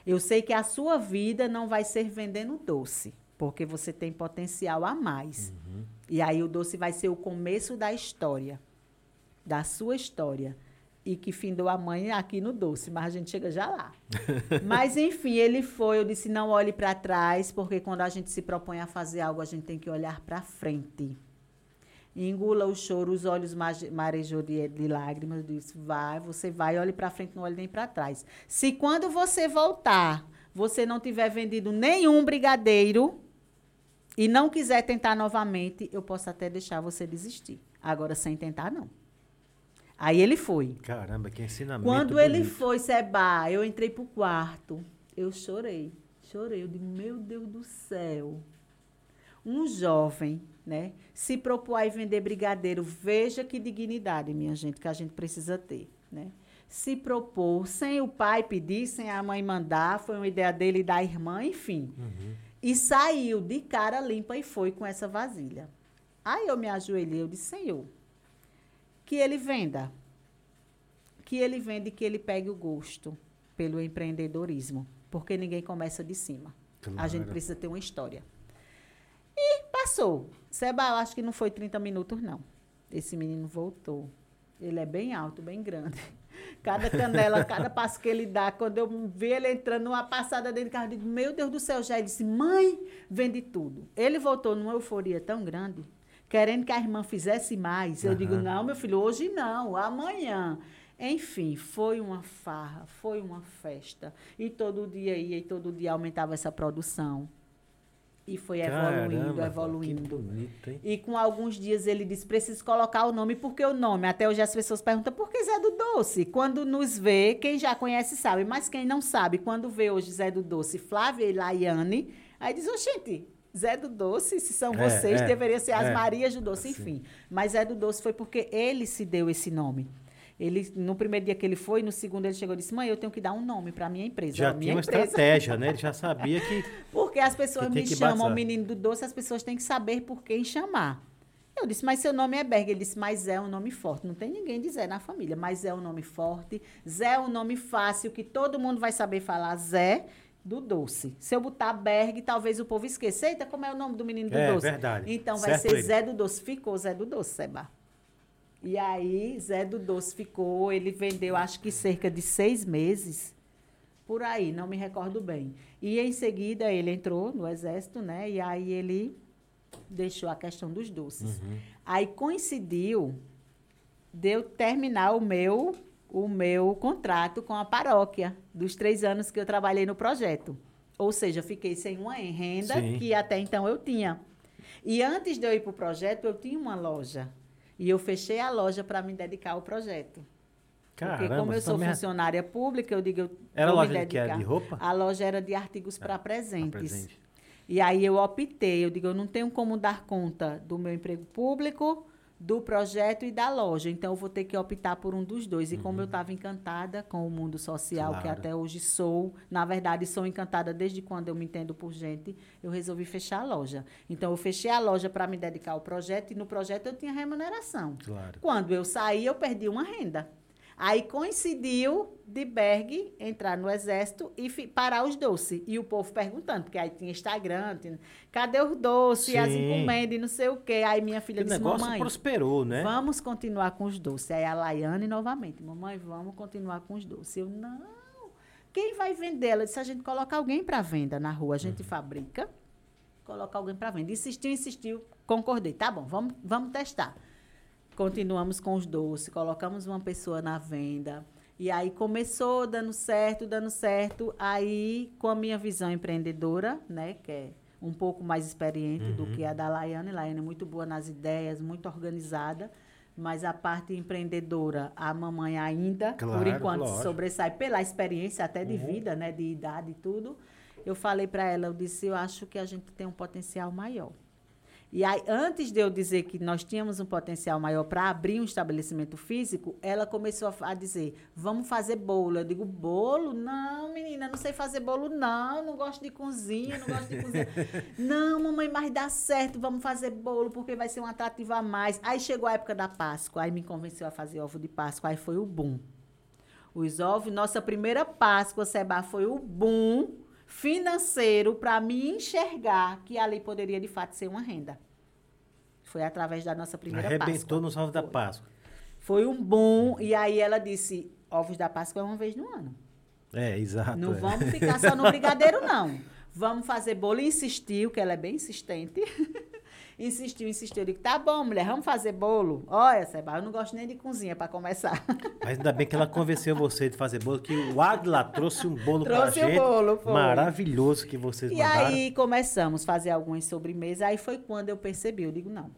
Eu sei que a sua vida não vai ser vendendo doce, porque você tem potencial a mais. Uhum. E aí o doce vai ser o começo da história, da sua história. E que findou a mãe aqui no doce, mas a gente chega já lá. mas enfim, ele foi. Eu disse: Não olhe para trás, porque quando a gente se propõe a fazer algo, a gente tem que olhar para frente. Engula o choro, os olhos marejou de, de lágrimas. Eu disse, vai, você vai, olhe para frente, não olhe nem para trás. Se quando você voltar, você não tiver vendido nenhum brigadeiro e não quiser tentar novamente, eu posso até deixar você desistir. Agora, sem tentar, não. Aí ele foi. Caramba, que ensinamento Quando ele bonito. foi, Seba, eu entrei pro quarto. Eu chorei. Chorei. Eu digo, meu Deus do céu. Um jovem, né? Se propôs a vender brigadeiro. Veja que dignidade, minha gente, que a gente precisa ter, né? Se propôs, sem o pai pedir, sem a mãe mandar, foi uma ideia dele e da irmã, enfim. Uhum. E saiu de cara limpa e foi com essa vasilha. Aí eu me ajoelhei, eu disse, Senhor, que ele venda. Que ele venda e que ele pegue o gosto pelo empreendedorismo. Porque ninguém começa de cima. A gente Claro. precisa ter uma história. E passou. Seba, eu acho que não foi 30 minutos, não. Esse menino voltou. Ele é bem alto, bem grande. Cada canela, cada passo que ele dá, quando eu vi ele entrando numa passada dentro do carro, eu digo, meu Deus do céu, já ele disse, mãe, vende tudo. Ele voltou numa euforia tão grande, querendo que a irmã fizesse mais. Eu digo, Aham. não, meu filho, hoje não, amanhã. Enfim, foi uma farra, foi uma festa. E todo dia ia, e todo dia aumentava essa produção. E foi evoluindo, Caramba, evoluindo. Que bonito, hein? E com alguns dias ele disse: preciso colocar o nome, porque o nome? Até hoje as pessoas perguntam por que Zé do Doce? Quando nos vê, quem já conhece sabe, mas quem não sabe, quando vê hoje Zé do Doce, Flávia e Laiane, aí diz: Oxente, Zé do Doce, se são É, vocês, é, deveria ser as é. Marias do Doce, enfim. Mas Zé do Doce foi porque ele se deu esse nome. Ele, no primeiro dia que ele foi, no segundo ele chegou e disse: Mãe, eu tenho que dar um nome para minha empresa. Já tinha uma empresa. estratégia, né? Ele já sabia que. Porque as pessoas me chamam batizar. menino do doce, as pessoas têm que saber por quem chamar. Eu disse, mas seu nome é Berg. Ele disse, mas Zé é um nome forte. Não tem ninguém de Zé na família, mas é um nome forte. Zé é um nome fácil, que todo mundo vai saber falar. Zé do doce. Se eu botar Berg, talvez o povo esqueça. Eita, como é o nome do menino do É, doce? verdade. Então vai Certo ser ele. Zé do Doce. Ficou Zé do Doce, Seba. E aí, Zé do Doce ficou. Ele vendeu, acho que cerca de seis meses. Por aí, não me recordo bem. E em seguida ele entrou no exército, né? E aí ele deixou a questão dos doces. Uhum. Aí coincidiu de eu terminar o meu, o meu contrato com a paróquia, dos três anos que eu trabalhei no projeto. Ou seja, fiquei sem uma renda Sim. que até então eu tinha. E antes de eu ir para o projeto, eu tinha uma loja. E eu fechei a loja para me dedicar ao projeto. Porque Caramba, como eu sou também- funcionária pública, eu digo, eu Era loja de que? Era dedicar. de roupa? A loja era de artigos para Ah, presentes. presente. E aí eu optei, eu digo, eu não tenho como dar conta do meu emprego público, do projeto e da loja. Então eu vou ter que optar por um dos dois. E como eu estava encantada com o mundo social, que Uhum. Claro. até hoje sou, na verdade sou encantada desde quando eu me entendo por gente, eu resolvi fechar a loja. Então eu fechei a loja para me dedicar ao projeto e no projeto eu tinha remuneração. Claro. Quando eu saí, eu perdi uma renda. Aí coincidiu de Berg entrar no exército e parar os doces. E o povo perguntando, porque aí tinha Instagram, tinha, cadê os doces, as Sim. encomendas e não sei o quê. Aí minha filha O disse, negócio mamãe, prosperou, né? vamos continuar com os doces. Aí a Laiane novamente, mamãe, vamos continuar com os doces. Eu, não, quem vai vender? Ela disse, a gente coloca alguém para venda na rua, a gente Uhum. fabrica, coloca alguém para venda. Insistiu, insistiu, concordei. Tá bom, vamos, vamos testar. Continuamos com os doces, colocamos uma pessoa na venda. E aí começou dando certo, dando certo. Aí, com a minha visão empreendedora, né, que é um pouco mais experiente do Uhum. que a da Laiane. Laiane é muito boa nas ideias, muito organizada. Mas a parte empreendedora, a mamãe ainda, por Claro, enquanto, lógico. sobressai pela experiência até de Uhum. vida, né, de idade e tudo. Eu falei para ela, eu disse, eu acho que a gente tem um potencial maior. E aí, antes de eu dizer que nós tínhamos um potencial maior para abrir um estabelecimento físico, ela começou a, a dizer: vamos fazer bolo. Eu digo: bolo? Não, menina, não sei fazer bolo, não. Não gosto de cozinha, não gosto de cozinhar. não, mamãe, mas dá certo, vamos fazer bolo, porque vai ser um atrativo a mais. Aí chegou a época da Páscoa, aí me convenceu a fazer ovo de Páscoa, aí foi o boom. Os ovos, nossa primeira Páscoa, Seba, foi o boom financeiro para me enxergar que ali poderia de fato ser uma renda. Foi através da nossa primeira Arrebentou Páscoa. nos ovos da. Páscoa. Foi um boom. E aí ela disse: ovos da Páscoa é uma vez no ano. É, exato. Não é. vamos ficar só no brigadeiro, não. Vamos fazer bolo. E insistiu, que ela é bem insistente. insistiu, insistiu. Eu digo, tá bom, mulher, vamos fazer bolo. Olha, Seba, eu não gosto nem de cozinha para começar. Mas ainda bem que ela convenceu você de fazer bolo, que o Agla trouxe um bolo Trouxe pra o gente. bolo, foi. Maravilhoso que vocês E mandaram. aí começamos a fazer algumas sobremesas. Aí foi quando eu percebi, eu digo, não,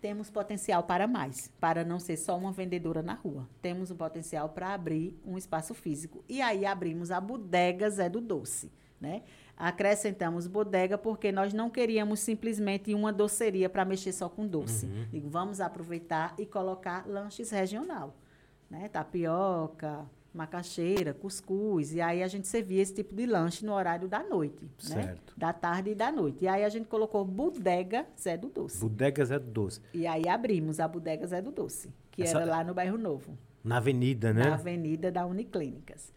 temos potencial para mais, para não ser só uma vendedora na rua. Temos o potencial para abrir um espaço físico. E aí abrimos a Bodega Zé do Doce, né? Acrescentamos bodega porque nós não queríamos simplesmente uma doceria para mexer só com doce. Uhum. Digo, vamos aproveitar e colocar lanches regional, né? Tapioca, macaxeira, cuscuz. E aí a gente servia esse tipo de lanche no horário da noite, né? Certo. Da tarde e da noite. E aí a gente colocou Bodega Zé do Doce. Bodegas é doce. E aí abrimos a Bodega Zé do Doce, que Essa- era lá no Bairro Novo, Na avenida, né? na avenida da Uniclínicas.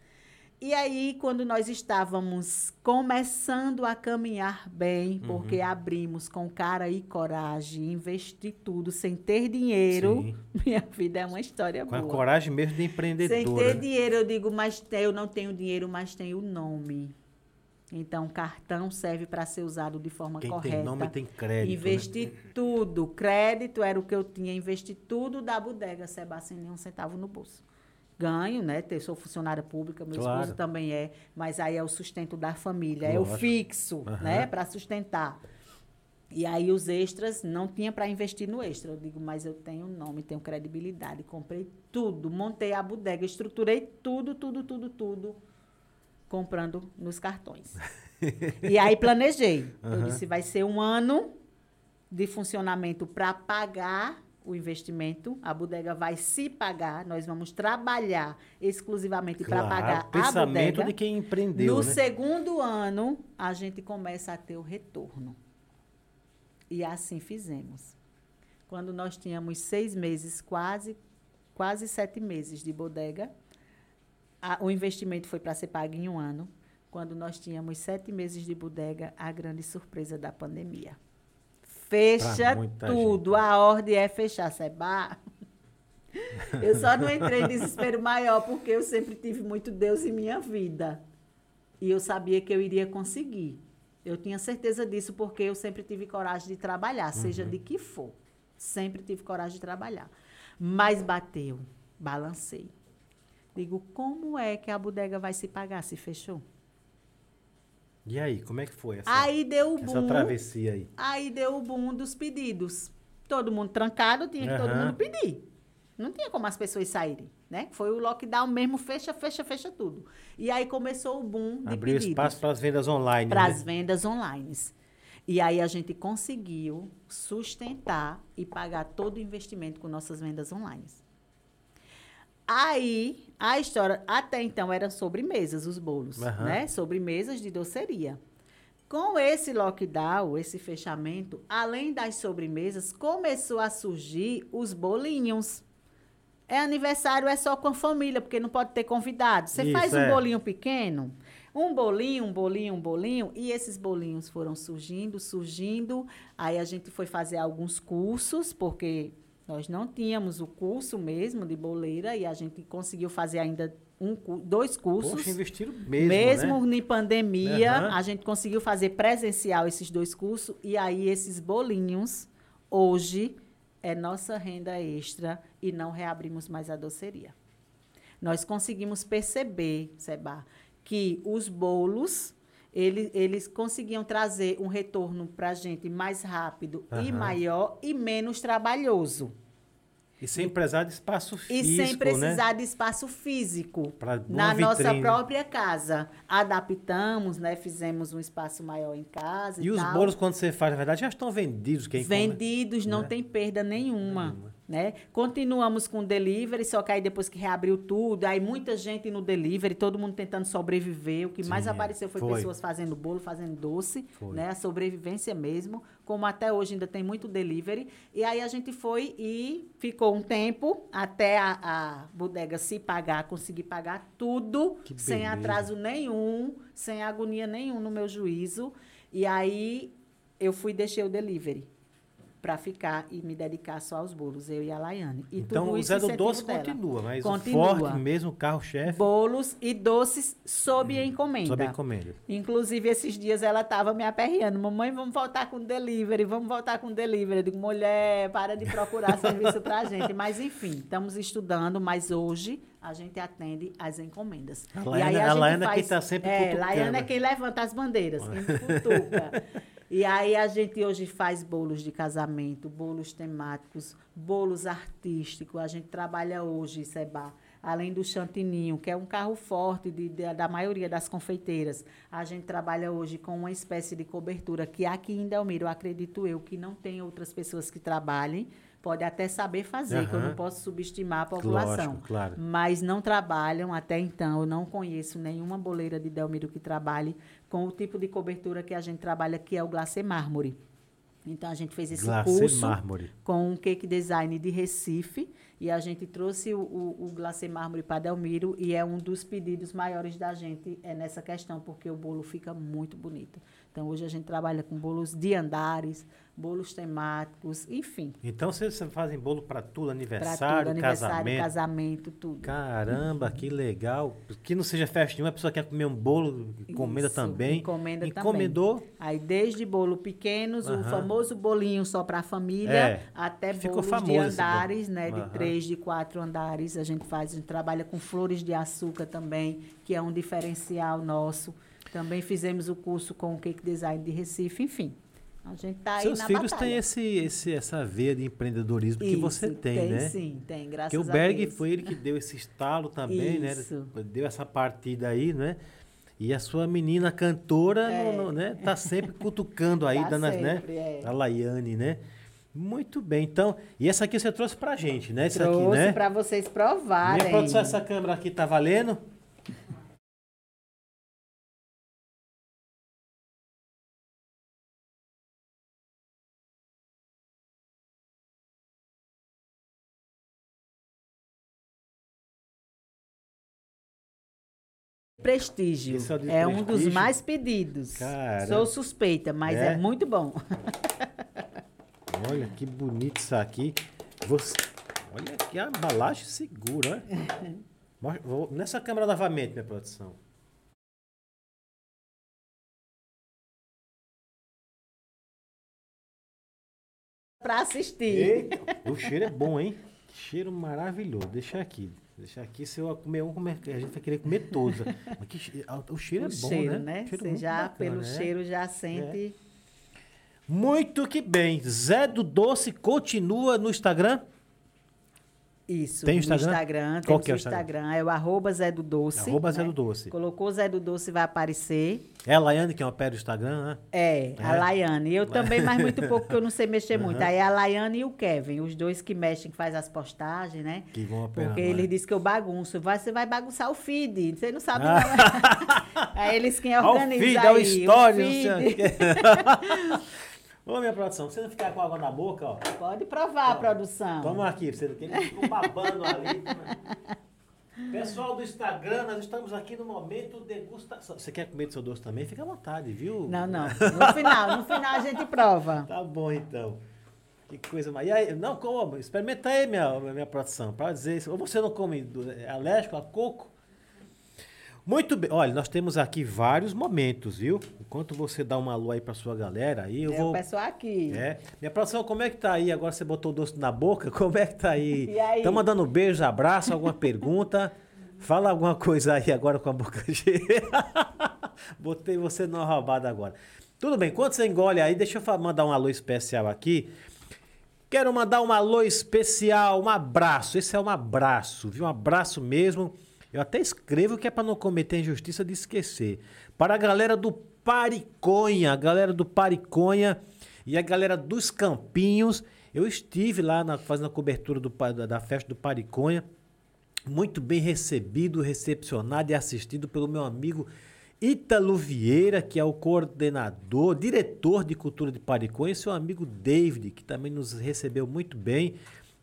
E aí, quando nós estávamos começando a caminhar bem, Uhum. porque abrimos com cara e coragem, investi tudo sem ter dinheiro, Sim. minha vida é uma história Com a boa. coragem mesmo de Sem empreendedora. ter né? dinheiro, eu digo, mas eu não tenho dinheiro, mas tenho o nome. Então, cartão serve para ser usado de forma Quem correta. tem nome tem crédito. Investi né? tudo. Crédito era o que eu tinha. Investi tudo da bodega, Seba, sem nenhum centavo no bolso. Ganho, né? Ter- Sou funcionária pública, meu Claro. esposo também é. Mas aí é o sustento da família. É o Lógico. fixo, Aham. né? Para sustentar. E aí os extras, não tinha para investir no extra. Eu digo, mas eu tenho nome, tenho credibilidade. Comprei tudo, montei a bodega, estruturei tudo, tudo, tudo, tudo, comprando nos cartões. e aí planejei. Eu Aham. disse, vai ser um ano de funcionamento para pagar o investimento. A bodega vai se pagar. Nós vamos trabalhar exclusivamente para Claro, pagar a pensamento bodega. de quem empreendeu, No né? segundo ano, a gente começa a ter o retorno. E assim fizemos. Quando nós tínhamos seis meses, quase, quase sete meses de bodega, a- o investimento foi para ser pago em um ano. Quando nós tínhamos sete meses de bodega, a grande surpresa da pandemia. Fecha tudo. A ordem é fechar, Seba. Eu só não entrei em desespero maior porque eu sempre tive muito Deus em minha vida. E eu sabia que eu iria conseguir. Eu tinha certeza disso porque eu sempre tive coragem de trabalhar, seja de que for. Sempre tive coragem de trabalhar. Mas bateu, balancei. Digo, como é que a bodega vai se pagar se fechou? E aí, como é que foi essa, Aí deu o essa boom. travessia aí? Aí deu o boom dos pedidos. Todo mundo trancado, tinha que todo Aham. mundo pedir. Não tinha como as pessoas saírem, né? Foi o lockdown mesmo, fecha, fecha, fecha tudo. E aí começou o boom de Abriu pedidos espaço para as vendas online, para né? as vendas online. E aí a gente conseguiu sustentar e pagar todo o investimento com nossas vendas online. Aí, a história, até então eram sobremesas, os bolos, Aham. né? Sobremesas de doceria. Com esse lockdown, esse fechamento, além das sobremesas, começou a surgir os bolinhos. É aniversário, é só com a família, porque não pode ter convidado. Você Isso, faz um é. bolinho pequeno, um bolinho, um bolinho, um bolinho, e esses bolinhos foram surgindo, surgindo. Aí a gente foi fazer alguns cursos, porque nós não tínhamos o curso mesmo de boleira, e a gente conseguiu fazer ainda um, dois cursos. Poxa, investiram mesmo, Mesmo né? em pandemia, Aham. a gente conseguiu fazer presencial esses dois cursos e aí esses bolinhos hoje é nossa renda extra e não reabrimos mais a doceria. Nós conseguimos perceber, Seba, que os bolos ele- eles conseguiam trazer um retorno para a gente mais rápido e Aham. maior e menos trabalhoso. E sem precisar de espaço E físico, sem precisar né? de espaço físico. Na nossa vitrine. própria casa. Adaptamos, né? Fizemos um espaço maior em casa. E, E os tal. bolos, quando você faz, na verdade, já estão vendidos. Quem come. Vendidos, não né? tem perda nenhuma. Nenhuma. Né? Continuamos com delivery, só que aí depois que reabriu tudo, aí muita gente no delivery, todo mundo tentando sobreviver. O que mais Sim, apareceu foi, foi. pessoas fazendo bolo, fazendo doce, Foi. né? A sobrevivência mesmo. Como até hoje ainda tem muito delivery. E aí a gente foi e ficou um tempo até a, a bodega se pagar, conseguir pagar tudo, Que sem beleza. atraso nenhum, sem agonia nenhum no meu juízo. E aí eu fui e deixei o delivery para ficar e me dedicar só aos bolos, eu e a Laiane. E Então, o Zé do Doce dela. continua, mas Continua. o forte mesmo, o carro-chefe, Bolos e doces sob encomenda. sob encomenda. Inclusive, esses dias ela estava me aperreando. Mamãe, vamos voltar com delivery, vamos voltar com delivery. Eu digo, mulher, para de procurar serviço pra gente. Mas, enfim, estamos estudando, mas hoje a gente atende as encomendas. A E Laiana- aí a gente Laiana é quem tá sempre É. Laiana é quem levanta as bandeiras, quem cutuca. E aí a gente hoje faz bolos de casamento, bolos temáticos, bolos artísticos. A gente trabalha hoje, Seba, além do chantininho, que é um carro forte de- de- da maioria das confeiteiras. A gente trabalha hoje com uma espécie de cobertura que aqui em Delmiro, acredito eu, que não tem outras pessoas que trabalhem. Pode até saber fazer, que eu não posso subestimar a população Lógico, claro. mas não trabalham até então. Eu não conheço nenhuma boleira de Delmiro que trabalhe com o tipo de cobertura que a gente trabalha, que é o glacê mármore. Então a gente fez esse Glacê curso mármore. com um cake design de Recife e a gente trouxe o, o, o glacê mármore para Delmiro e é um dos pedidos maiores da gente é nessa questão porque o bolo fica muito bonito. Então hoje a gente trabalha com bolos de andares, bolos temáticos, enfim, Então, vocês fazem bolo para tudo, aniversário, tudo, aniversário, casamento. casamento, tudo. Caramba, que legal. Que não seja festa nenhuma, a pessoa quer comer um bolo, encomenda Isso, também. encomenda também. Encomendou, Aí, desde bolo pequenos, o Aham. famoso bolinho só para a família, É, até ficou bolos de andares, né? De Aham. três, de quatro andares. A gente faz, a gente trabalha com flores de açúcar também, que é um diferencial nosso. Também fizemos o curso com o Cake Design de Recife, enfim. A gente está aí seus na filhos batalha. têm esse, esse, essa veia de empreendedorismo que Isso, você tem, tem né? sim, tem, graças Porque o a Berg Deus. foi ele que deu esse estalo também, Isso. né? Deu essa partida aí, né? E a sua menina cantora, É. no- no- né? Tá sempre cutucando aí, Tá dando, né? é. A Laiane, né? Muito bem. Então, e essa aqui você trouxe pra gente, né? Isso aqui, Trouxe né? para vocês provarem. Minha produção, essa câmera aqui tá valendo? prestígio. É, de é prestígio? um dos mais pedidos. Cara. Sou suspeita, mas é, é muito bom. Olha que bonito isso aqui. Você... Olha que embalagem segura, né? Vou... Nessa câmera novamente, minha produção. Para assistir. Eita, o cheiro é bom, hein? Que cheiro maravilhoso. Deixa aqui. Deixa aqui, se eu comer um, é que a gente vai querer comer todos. Mas que ah, o cheiro o é bom, cheiro, né? né? Você já, bacana, pelo né? cheiro, já sente. Muito que bem. Zé do Doce continua no Instagram. Isso. Tem Instagram? Instagram. Qual que é o o Instagram. É o arroba Zé do Doce. Arroba Zé né? do Doce. Colocou Zé do Doce vai aparecer. É a Laiane que opera o Instagram, né? É, a É? Laiane. Eu também, mas muito pouco, porque eu não sei mexer muito. Aí é a Laiane e o Kevin, os dois que mexem, que faz as postagens, né? Que vão operar. Porque não é? ele disse que eu bagunço. Vai, você vai bagunçar o feed. Você não sabe, Ah. não. é eles quem Ó o organizam feed, aí. ó o story, não feed. sei o quê. Ô, minha produção, você não ficar com água na boca, ó. Pode provar, Ó, produção. Toma aqui, você que ele ficou babando ali. Pessoal do Instagram, nós estamos aqui no momento degustação. Você quer comer do seu doce também? Fica à vontade, viu? Não, não. No final, no final a gente prova. Tá bom, então. Que coisa mais. E aí, não, como? Experimenta aí, minha, minha produção, para dizer isso. Ou você não come do- é alérgico a coco? Muito bem. Olha, nós temos aqui vários momentos, viu? Enquanto você dá uma alô aí pra sua galera, aí eu é vou. o pessoal aqui. É. Minha produção, como é que tá aí? Agora você botou o doce na boca? Como é que tá aí? E aí? Tá mandando beijos, abraço, alguma pergunta? Fala alguma coisa aí agora com a boca cheia. Botei você numa roubada agora. Tudo bem, enquanto você engole aí, deixa eu mandar um alô especial aqui. Quero mandar um alô especial, um abraço. Esse é um abraço, viu? Um abraço mesmo. Eu até escrevo que é para não cometer a injustiça de esquecer. Para a galera do Pariconha, a galera do Pariconha e a galera dos Campinhos. Eu estive lá na- fazendo a cobertura do da, da festa do Pariconha. Muito bem recebido, recepcionado e assistido pelo meu amigo Ítalo Vieira, que é o coordenador, diretor de cultura de Pariconha, e seu amigo David, que também nos recebeu muito bem,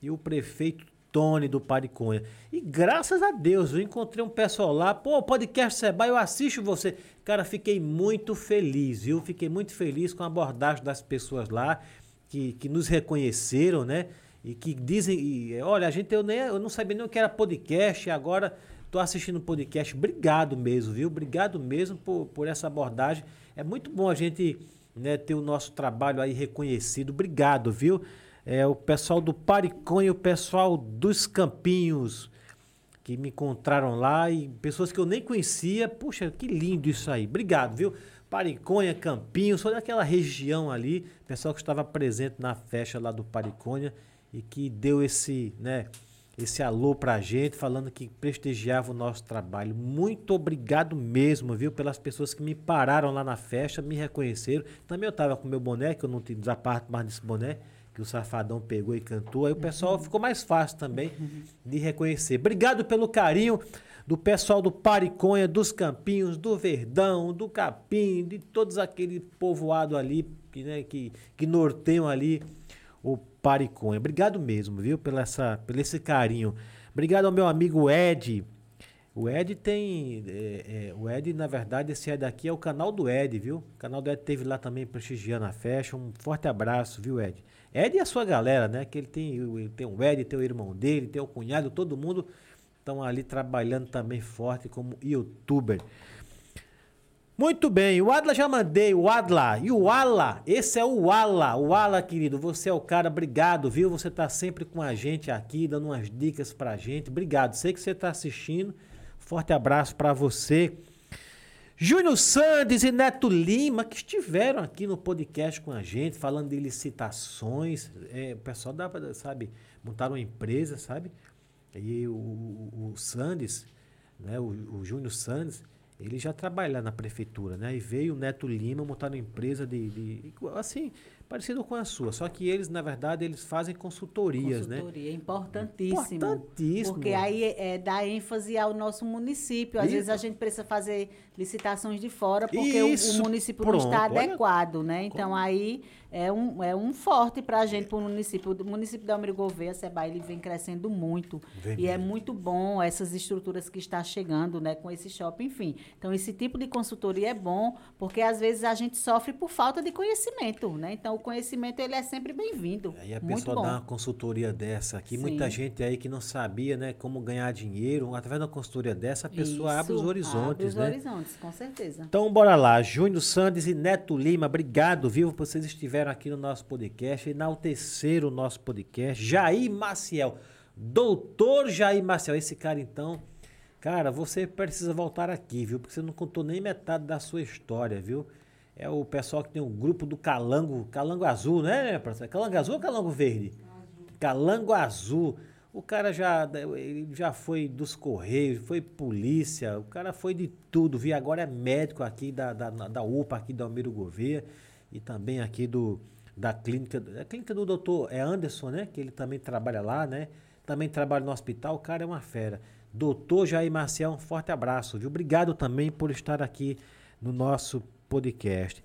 e o prefeito Tony do Pariconha. E graças a Deus, eu encontrei um pessoal lá, pô, podcast Seba, eu assisto você. Cara, fiquei muito feliz, viu? Fiquei muito feliz com a abordagem das pessoas lá, que, que nos reconheceram, né? E que dizem, e, olha, a gente, eu, nem, eu não sabia nem o que era podcast, e agora Tô assistindo o podcast. Obrigado mesmo, viu? Obrigado mesmo por, por essa abordagem. É muito bom a gente né, ter o nosso trabalho aí reconhecido. Obrigado, viu? É, o pessoal do Pariconha, o pessoal dos Campinhos, que me encontraram lá e pessoas que eu nem conhecia. Puxa, que lindo isso aí. Obrigado, viu? Pariconha, Campinhos, toda aquela região ali, pessoal que estava presente na festa lá do Pariconha e que deu esse, né, esse alô pra gente, falando que prestigiava o nosso trabalho. Muito obrigado mesmo, viu, pelas pessoas que me pararam lá na festa, me reconheceram. Também eu tava com meu boné, que eu não tinha desaparto mais desse boné, que o Safadão pegou e cantou. Aí o pessoal ficou mais fácil também de reconhecer. Obrigado pelo carinho do pessoal do Pariconha, dos Campinhos, do Verdão, do Capim, de todos aquele povoado ali que, né, que, que norteiam ali o Pariconha. Obrigado mesmo, viu, pela essa, pelo esse carinho. Obrigado ao meu amigo Ed. O Ed tem. é, é, o Ed, na verdade, esse Ed aqui é o canal do Ed, viu? O canal do Ed teve lá também prestigiando a festa. Um forte abraço, viu, Ed? Ed e a sua galera, né? Que ele tem, ele tem o Ed, tem o irmão dele, tem o cunhado, todo mundo estão ali trabalhando também forte como youtuber. Muito bem, o Adla já mandei, o Adla. E o Ala, esse é o Ala. O Ala, querido, você é o cara, obrigado, viu? Você tá sempre com a gente aqui, dando umas dicas pra gente. Obrigado, sei que você tá assistindo. Forte abraço pra você. Júnior Sandes e Neto Lima, que estiveram aqui no podcast com a gente, falando de licitações. É, o pessoal pra, sabe, montaram uma empresa, sabe? E o, o, o Sandes, né, o, o Júnior Sandes, ele já trabalha na prefeitura, né? E veio o Neto Lima montar uma empresa de, de assim, parecido com a sua, só que eles, na verdade, eles fazem consultorias, né? Consultoria, importantíssimo. Importantíssimo. Porque aí é, dá ênfase ao nosso município. Às Isso. vezes a gente precisa fazer licitações de fora, porque o- o, município pronto, não está adequado, né? Então aí é um, é um forte para a gente, para o município. O município da Almiro Gouveia, a Seba, ele vem crescendo muito. Vem e é mesmo. muito bom essas estruturas que está chegando, né, com esse shopping, enfim. Então esse tipo de consultoria é bom, porque às vezes a gente sofre por falta de conhecimento, né? Então o conhecimento ele é sempre bem-vindo. Aí a pessoa dá uma consultoria dessa aqui, muita gente aí que não sabia, né, como ganhar dinheiro, através de uma consultoria dessa, a pessoa abre os Isso, horizontes, abre os né? horizontes, com certeza. Então, bora lá. Júnior Sandes e Neto Lima, obrigado, viu? por Vocês aqui no nosso podcast, enalteceram o nosso podcast. Jair Maciel, doutor Jair Maciel, esse cara então, cara, você precisa voltar aqui, viu? Porque você não contou nem metade da sua história, viu? É o pessoal que tem um grupo do Calango, Calango Azul, né? parceiro? Calango Azul ou Calango Verde? Calango Azul. O cara já, ele já foi dos Correios, foi polícia, o cara foi de tudo, viu? Agora é médico aqui da, da, da UPA, aqui da Almiro Gouveia, e também aqui do, da clínica, a clínica do doutor é Anderson, né? Que ele também trabalha lá, né? Também trabalha no hospital, o cara é uma fera. Doutor Jair Marcial, um forte abraço, viu? Obrigado também por estar aqui no nosso podcast.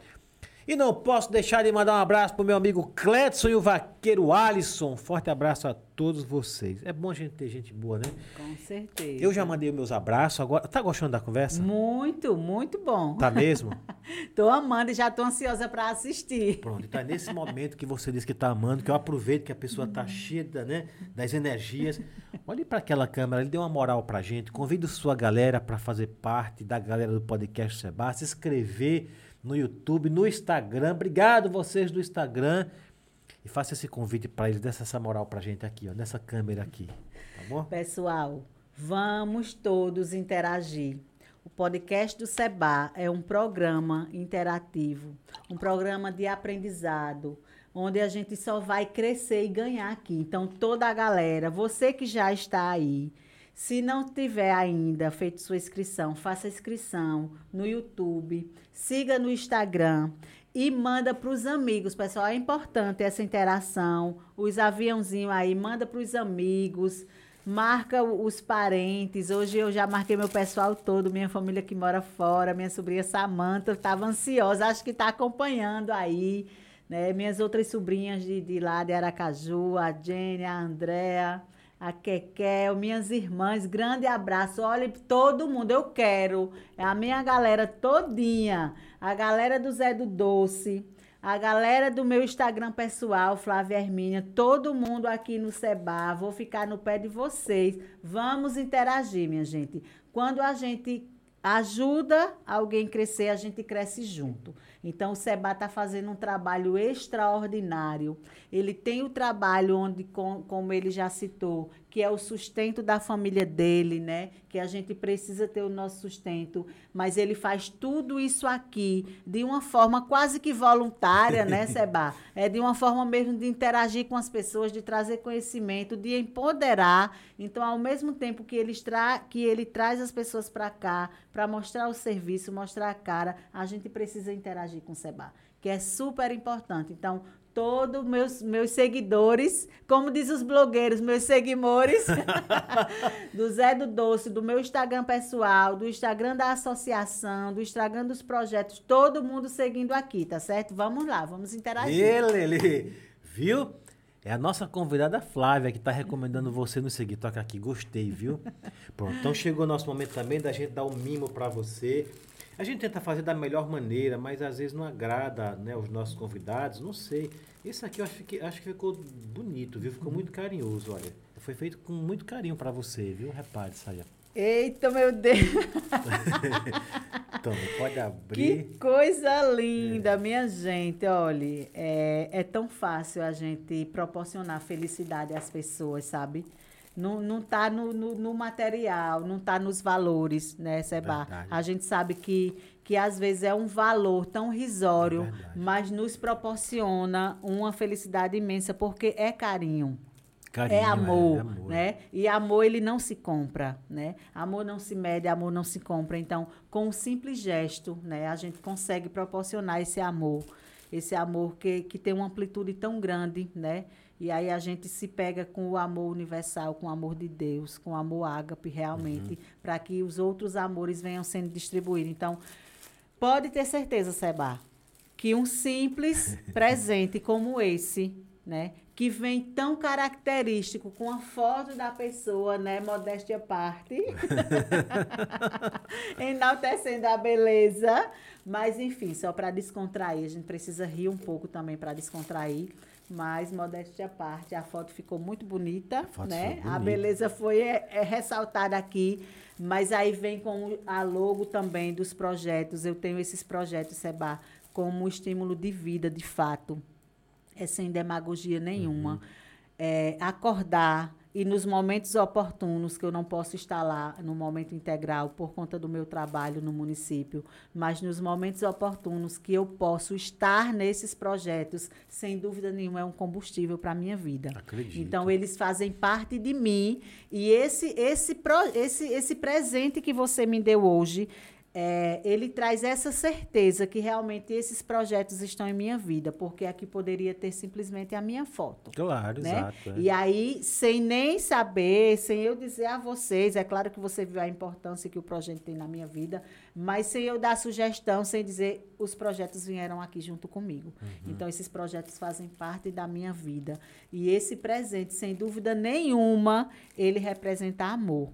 E não posso deixar de mandar um abraço pro meu amigo Cledson e o vaqueiro Alisson. Forte abraço a todos vocês. É bom a gente ter gente boa, né? Com certeza. Eu já mandei os meus abraços, agora. Tá gostando da conversa? Muito, muito bom. Tá mesmo? Tô amando e já tô ansiosa para assistir. Pronto, então é nesse momento que você diz que tá amando, que eu aproveito que a pessoa tá cheia da, né, das energias. Olhe para aquela câmera, ele deu uma moral pra gente. Convido sua galera para fazer parte da galera do podcast Seba, se inscrever no YouTube, no Instagram. Obrigado vocês do Instagram. E faça esse convite para eles, dessa essa moral pra gente aqui, ó, nessa câmera aqui. Tá bom? Pessoal, vamos todos interagir. O podcast do Seba é um programa interativo, um programa de aprendizado, onde a gente só vai crescer e ganhar aqui. Então, toda a galera, você que já está aí, se não tiver ainda feito sua inscrição, faça a inscrição no YouTube, siga no Instagram e manda para os amigos, pessoal. É importante essa interação. Os aviãozinhos aí, manda para os amigos, marca os parentes. Hoje eu já marquei meu pessoal todo, minha família que mora fora, minha sobrinha Samanta, estava ansiosa, acho que está acompanhando aí. Né? Minhas outras sobrinhas de, de lá de Aracaju, a Jenny, a Andréa, a Kekel, minhas irmãs, grande abraço. Olha, todo mundo, eu quero. É a minha galera todinha. A galera do Zé do Doce, a galera do meu Instagram pessoal, Flávia Hermínia, todo mundo aqui no Seba. Vou ficar no pé de vocês. Vamos interagir, minha gente. Quando a gente ajuda alguém crescer, a gente cresce junto. Então, o Seba está fazendo um trabalho extraordinário. Ele tem o trabalho onde, com- como ele já citou, que é o sustento da família dele, né? Que a gente precisa ter o nosso sustento, mas ele faz tudo isso aqui de uma forma quase que voluntária, né, Seba? É de uma forma mesmo de interagir com as pessoas, de trazer conhecimento, de empoderar. Então, ao mesmo tempo que ele, tra que ele traz as pessoas para cá, para mostrar o serviço, mostrar a cara, a gente precisa interagir com o Seba, que é super importante. Então, todos meus meus seguidores, como diz os blogueiros, meus seguidores, do Zé do Doce, do meu Instagram pessoal, do Instagram da associação, do Instagram dos projetos, todo mundo seguindo aqui, tá certo? Vamos lá, vamos interagir. Ele, ele, viu? É a nossa convidada Flávia que tá recomendando você nos seguir. Toca aqui, gostei, viu? Pronto, então chegou o nosso momento também da gente dar um mimo para você. A gente tenta fazer da melhor maneira, mas às vezes não agrada né, os nossos convidados, não sei. Esse aqui eu acho que, acho que ficou bonito, viu? Ficou muito carinhoso, olha. Foi feito com muito carinho para você, viu? Repare isso aí. ó. Eita, meu Deus! Então, pode abrir. Que coisa linda, minha gente. Olha, é, é tão fácil a gente proporcionar felicidade às pessoas, sabe? Não, não tá no, no, no material, não tá nos valores, né, Seba? Verdade. A gente sabe que, que às vezes é um valor tão risório, É mas nos proporciona uma felicidade imensa, porque é carinho. Carinho, é amor, é amor. né? E amor ele não se compra, né? Amor não se mede, amor não se compra. Então, com um simples gesto, né, a gente consegue proporcionar esse amor, esse amor que, que tem uma amplitude tão grande, né? E aí a gente se pega com o amor universal, com o amor de Deus, com o amor ágape realmente, Uhum. para que os outros amores venham sendo distribuídos. Então, pode ter certeza, Seba, que um simples presente como esse, né, que vem tão característico com a foto da pessoa, né? Modéstia à parte. Enaltecendo a beleza. Mas, enfim, só para descontrair. A gente precisa rir um pouco também para descontrair. Mas, modéstia à parte, a foto ficou muito bonita, né? A beleza foi é, é, ressaltada aqui. Mas aí vem com a logo também dos projetos. Eu tenho esses projetos, Seba, como estímulo de vida, de fato. É sem demagogia nenhuma. Uhum. É, acordar e nos momentos oportunos que eu não posso estar lá no momento integral por conta do meu trabalho no município, mas nos momentos oportunos que eu posso estar nesses projetos, sem dúvida nenhuma é um combustível para a minha vida. Acredito. Então eles fazem parte de mim e esse esse esse esse presente que você me deu hoje é, ele traz essa certeza que realmente esses projetos estão em minha vida, porque aqui poderia ter simplesmente a minha foto. Claro, né? exato. É. E aí, sem nem saber, sem eu dizer a vocês, é claro que você viu a importância que o projeto tem na minha vida, mas sem eu dar sugestão, sem dizer, os projetos vieram aqui junto comigo. Uhum. Então, esses projetos fazem parte da minha vida. E esse presente, sem dúvida nenhuma, ele representa amor.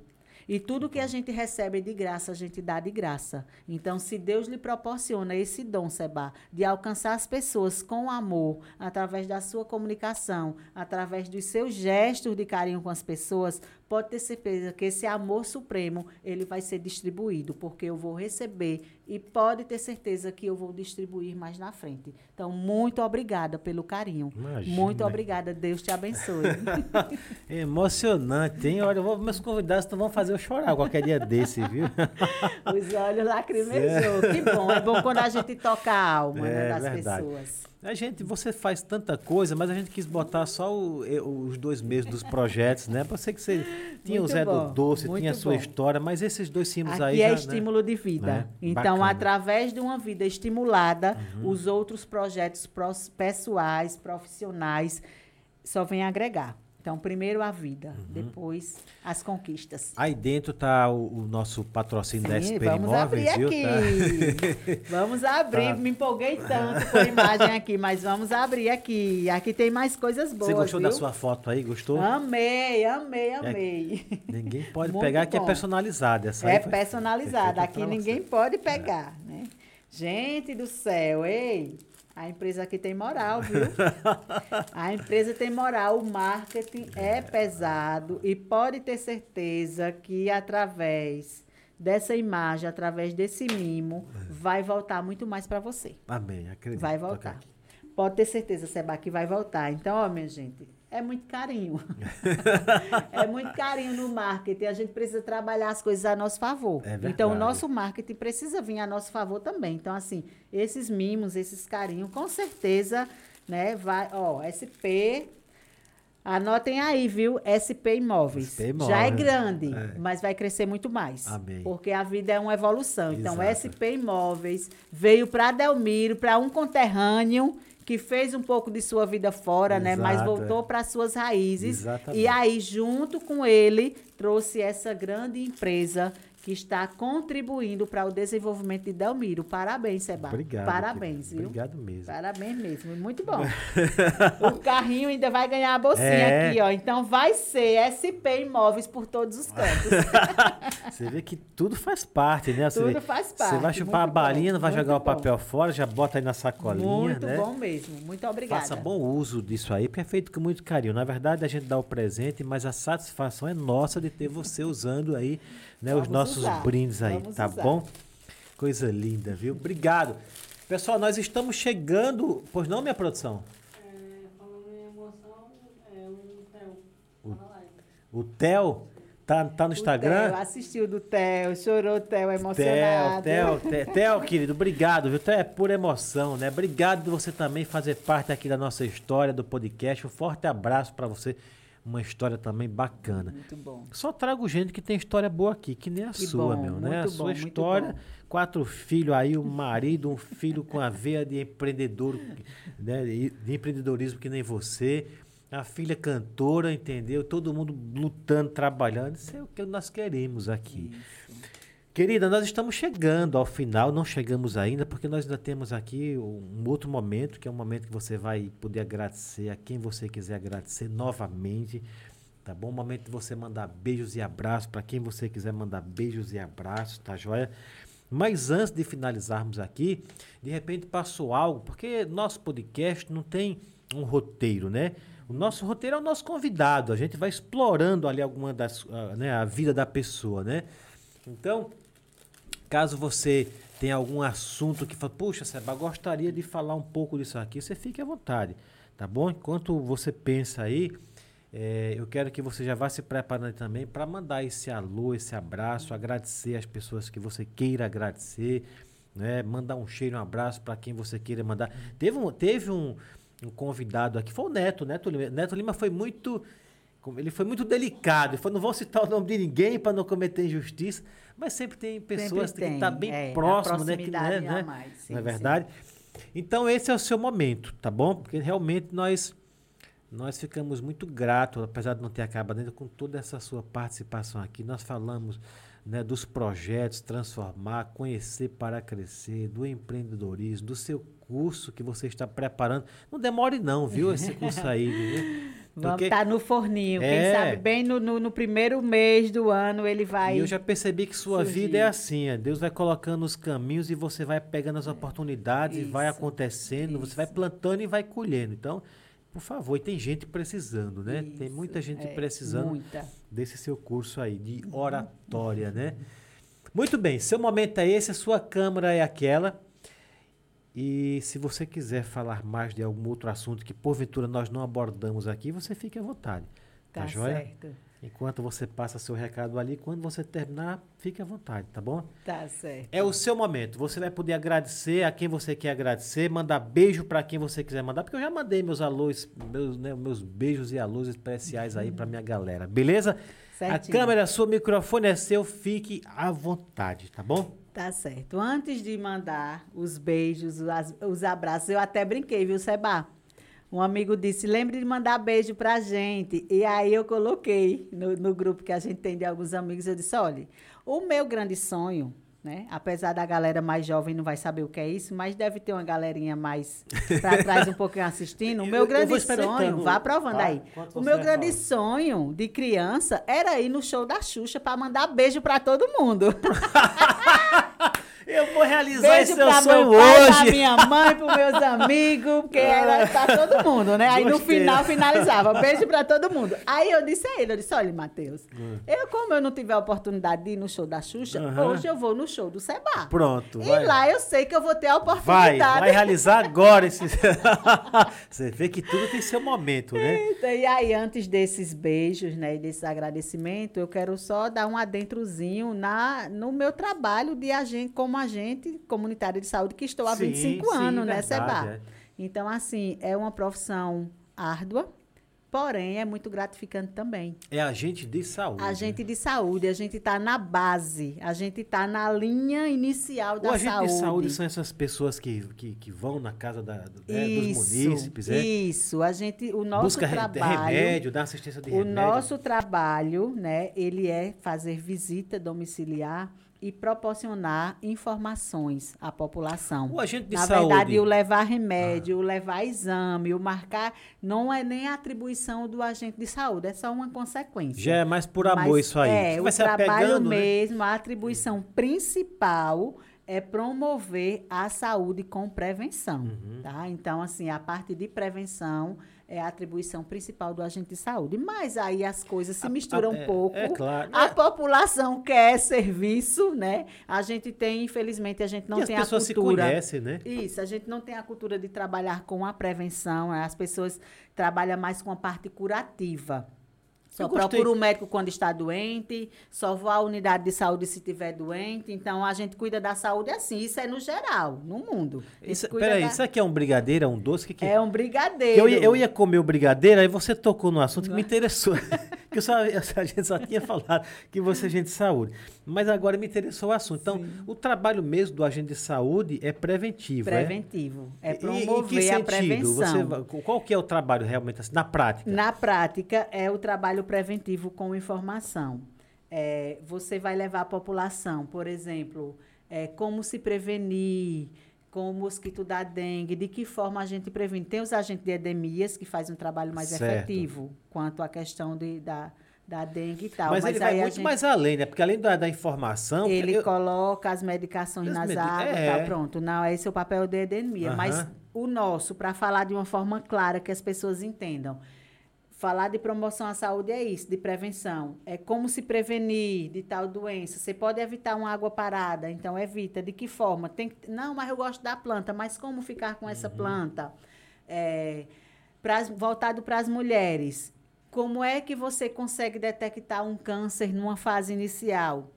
E tudo que a gente recebe de graça, a gente dá de graça. Então, se Deus lhe proporciona esse dom, Seba, de alcançar as pessoas com amor, através da sua comunicação, através dos seus gestos de carinho com as pessoas, pode ter certeza que esse amor supremo, ele vai ser distribuído, porque eu vou receber e pode ter certeza que eu vou distribuir mais na frente. Então, muito obrigada pelo carinho. Imagina. Muito obrigada. Deus te abençoe. Emocionante, hein? Olha, vou, meus convidados vão fazer eu chorar qualquer dia desse, viu? Os olhos lacrimejou. Que bom. É bom quando a gente toca a alma né, é, né, das verdade. pessoas. A gente, você faz tanta coisa, mas a gente quis botar só o, os dois meses dos projetos, né? Pra ser que você tinha muito o Zé bom, do Doce, tinha a sua bom. história, mas esses dois símbolos Aqui aí. é já, né? estímulo né? de vida. Né? Então, Bacana. através de uma vida estimulada, uhum. os outros projetos pessoais, profissionais, só vêm agregar. Então, primeiro a vida, uhum. depois as conquistas. Aí dentro está o, o, nosso patrocínio Sim, da SP vamos Imóveis, abrir viu? Aqui. Tá. vamos abrir, tá. me empolguei tanto com a imagem aqui, mas vamos abrir aqui. Aqui tem mais coisas boas. Você gostou viu? da sua foto aí? Gostou? Amei, amei, é amei. É, ninguém pode pegar, bom. que é personalizada. Essa é personalizada, aqui ninguém pode pegar, é. né? Gente do céu, ei! A empresa aqui tem moral, viu? A empresa tem moral, o marketing é pesado e pode ter certeza que através dessa imagem, através desse mimo, vai voltar muito mais para você. Amém, acredito. Vai voltar. Pode ter certeza, Seba, que vai voltar. Então, ó, minha gente, é muito carinho. é muito carinho no marketing. A gente precisa trabalhar as coisas a nosso favor. É então, o nosso marketing precisa vir a nosso favor também. Então, assim, esses mimos, esses carinhos, com certeza, né, vai, ó, SP Anotem aí, viu? SP Imóveis. SP Imóveis. Já é grande, é. mas vai crescer muito mais. Amém. Porque a vida é uma evolução. Então, Exato. Então, SP Imóveis veio para Delmiro, para um conterrâneo que fez um pouco de sua vida fora, Exato, né? Mas voltou é. para suas raízes. Exatamente. E aí, junto com ele, trouxe essa grande empresa que está contribuindo para o desenvolvimento de Delmiro. Parabéns, Seba. Obrigado. Parabéns, viu? Obrigado mesmo. Parabéns mesmo. Muito bom. o carrinho ainda vai ganhar a bolsinha é. aqui, ó. Então vai ser SP Imóveis por todos os cantos. você vê que tudo faz parte, né? Você tudo vê, faz parte. Você vai chupar a balinha, não vai jogar bom. o papel fora, já bota aí na sacolinha, muito né? Muito bom mesmo. Muito obrigada. Faça bom uso disso aí, porque é feito com muito carinho. Na verdade, a gente dá o presente, mas a satisfação é nossa de ter você usando aí né, os nossos usar. brindes aí, Vamos tá usar. bom? Coisa linda, viu? Obrigado. Pessoal, nós estamos chegando. Pois não, minha produção? É, falando em emoção, é o Theo. O, o Theo? Tá, tá no o Instagram? Theo, assistiu do Theo, chorou o Theo emocionado. Theo, Theo, Theo, querido, obrigado, viu? Theo é pura emoção, né? Obrigado de você também fazer parte aqui da nossa história do podcast. Um forte abraço para você uma história também bacana. Muito bom. Só trago gente que tem história boa aqui, que nem a que sua, bom, meu, né? A sua bom, história, quatro filhos aí, um marido, um filho com a veia de empreendedor, né? de empreendedorismo que nem você. A filha cantora, entendeu? Todo mundo lutando, trabalhando. Isso é o que nós queremos aqui. Isso. Querida, nós estamos chegando ao final, não chegamos ainda, porque nós ainda temos aqui um outro momento, que é um momento que você vai poder agradecer a quem você quiser agradecer novamente. Tá bom? Um momento de você mandar beijos e abraços para quem você quiser mandar beijos e abraços, tá joia? Mas antes de finalizarmos aqui, de repente passou algo, porque nosso podcast não tem um roteiro, né? O nosso roteiro é o nosso convidado, a gente vai explorando ali alguma das, uh, né, a vida da pessoa, né? Então, Caso você tenha algum assunto que fala, puxa, Seba, gostaria de falar um pouco disso aqui, você fique à vontade, tá bom? Enquanto você pensa aí, é, eu quero que você já vá se preparando também para mandar esse alô, esse abraço, agradecer as pessoas que você queira agradecer, né? Mandar um cheiro, um abraço para quem você queira mandar. Teve um, teve um, um convidado aqui, foi o Neto, Neto Lima. Neto Lima foi muito ele foi muito delicado. Ele falou, não vou citar o nome de ninguém para não cometer injustiça, mas sempre tem pessoas sempre tem, que estão tá bem é, próximo, né? Que, né, né? Mais, sim, não é verdade? Sim. Então esse é o seu momento, tá bom? Porque realmente nós nós ficamos muito gratos, apesar de não ter acabado ainda com toda essa sua participação aqui. Nós falamos né, dos projetos Transformar, Conhecer para Crescer, do empreendedorismo, do seu curso que você está preparando. Não demore não, viu, esse curso aí. Viu? Vamos estar tá no forninho. É. Quem sabe bem no, no, no, primeiro mês do ano ele vai. E eu já percebi que sua surgir. vida é assim. É. Deus vai colocando os caminhos e você vai pegando as oportunidades Isso. e vai acontecendo. Isso. Você vai plantando e vai colhendo. Então, por favor, e tem gente precisando, né? Isso. Tem muita gente é, precisando muita. desse seu curso aí, de oratória, né? Muito bem, seu momento é esse, a sua câmera é aquela. E se você quiser falar mais de algum outro assunto que porventura nós não abordamos aqui, você fique à vontade. Tá, tá joia? certo. Enquanto você passa seu recado ali, quando você terminar, fique à vontade, tá bom? Tá certo. É o seu momento. Você vai poder agradecer a quem você quer agradecer, mandar beijo para quem você quiser mandar, porque eu já mandei meus alôs, meus, né, meus beijos e alôs especiais aí para minha galera, beleza? Certinho. A câmera é sua, o microfone é seu, fique à vontade, tá bom? Tá certo. Antes de mandar os beijos, os, os abraços, eu até brinquei, viu, Seba? Um amigo disse: lembre de mandar beijo pra gente. E aí eu coloquei no, no grupo que a gente tem de alguns amigos, eu disse: olha, o meu grande sonho né? Apesar da galera mais jovem não vai saber o que é isso, mas deve ter uma galerinha mais para trás um pouquinho assistindo. O meu grande sonho, vá provando aí. O meu grande fala? sonho de criança era ir no show da Xuxa para mandar beijo para todo mundo. Eu vou realizar Beijo esse seu sonho meu pai, hoje. Pra minha mãe, para meus amigos, porque era para todo mundo, né? Aí Gostei. no final finalizava. Beijo para todo mundo. Aí eu disse a ele, eu disse, olha, Matheus, uhum. eu como eu não tive a oportunidade de ir no show da Xuxa, uhum. hoje eu vou no show do Seba. Pronto. E vai. lá eu sei que eu vou ter a oportunidade. Vai, vai realizar agora esse... Você vê que tudo tem seu momento, né? Então, e aí, antes desses beijos, né, e desse agradecimento, eu quero só dar um adentrozinho na, no meu trabalho de agente como como agente comunitário de saúde que estou há sim, 25 sim, anos, né, Seba? É. Então, assim, é uma profissão árdua, porém é muito gratificante também. É agente de saúde. Agente né? de saúde, a gente está na base, a gente está na linha inicial da saúde. O agente de saúde são essas pessoas que, que, que vão na casa da, né, isso, dos munícipes, é? Isso, a gente, o nosso Busca trabalho... remédio, dá assistência de o remédio. O nosso trabalho, né, ele é fazer visita domiciliar e proporcionar informações à população. O agente de Na saúde. Na verdade, o levar remédio, ah. o levar exame, o marcar, não é nem a atribuição do agente de saúde, é só uma consequência. Já é mais por amor Mas, isso aí. É, o trabalho né? mesmo, né? a atribuição principal é promover a saúde com prevenção, uhum. tá? Então, assim, a parte de prevenção é a atribuição principal do agente de saúde. Mas aí as coisas se misturam a, a, um pouco. É, é claro. A população quer serviço, né? A gente tem, infelizmente, a gente não e tem a cultura. As pessoas se conhecem, né? Isso, a gente não tem a cultura de trabalhar com a prevenção. As pessoas trabalham mais com a parte curativa. Só procura o médico quando está doente, só vou à unidade de saúde se estiver doente. Então, a gente cuida da saúde assim. Isso é no geral, no mundo. Isso, peraí, da... isso aqui é um brigadeiro, é um doce? Que que é? é um brigadeiro. Eu ia, eu ia comer o brigadeiro, aí você tocou no assunto que me interessou. que só, a gente só tinha falado que você é agente de saúde. Mas agora me interessou o assunto. Então, Sim. o trabalho mesmo do agente de saúde é preventivo, é? Preventivo. É, é promover e, a prevenção. Você, qual que é o trabalho realmente, assim, na prática? Na prática, é o trabalho preventivo com informação. É, você vai levar a população, por exemplo, é, como se prevenir com o mosquito da dengue, de que forma a gente previne. Tem os agentes de endemias que fazem um trabalho mais Certo. efetivo quanto à questão de, da, da dengue e tal. Mas, ele vai muito gente- mais além, né? Porque além da, da informação. ele eu- coloca as medicações As nas medi- águas, é. tá pronto. Não, esse é o papel de endemia. Mas Aham. o nosso, para falar de uma forma clara que as pessoas entendam. Falar de promoção à saúde é isso, de prevenção. É como se prevenir de tal doença. Você pode evitar uma água parada, então evita. De que forma? Tem que- não, mas eu gosto da planta, mas como ficar com Uhum. essa planta? É, pras- voltado para as mulheres. Como é que você consegue detectar um câncer numa fase inicial?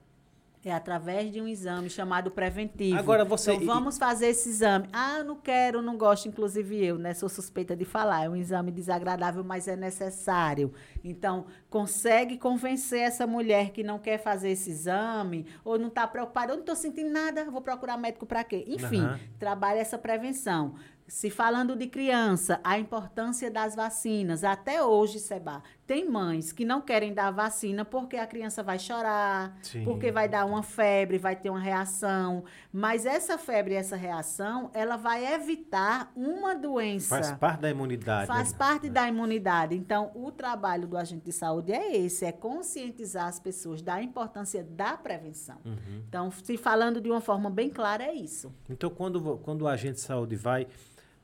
É através de um exame chamado preventivo. Agora você- Então, vamos fazer esse exame. Ah, eu não quero, não gosto, inclusive eu, né? Sou suspeita de falar. É um exame desagradável, mas é necessário. Então, consegue convencer essa mulher que não quer fazer esse exame, ou não está preocupada, eu não estou sentindo nada, vou procurar médico para quê? Enfim, Aham. trabalha essa prevenção. Se falando de criança, a importância das vacinas. Até hoje, Seba, tem mães que não querem dar vacina porque a criança vai chorar, Sim. porque vai dar uma febre, vai ter uma reação. Mas essa febre e essa reação, ela vai evitar uma doença. Faz parte da imunidade. Faz né? parte da imunidade. Então, o trabalho do agente de saúde é esse, é conscientizar as pessoas da importância da prevenção. Uhum. Então, se falando de uma forma bem clara, é isso. Então, quando, quando o agente de saúde vai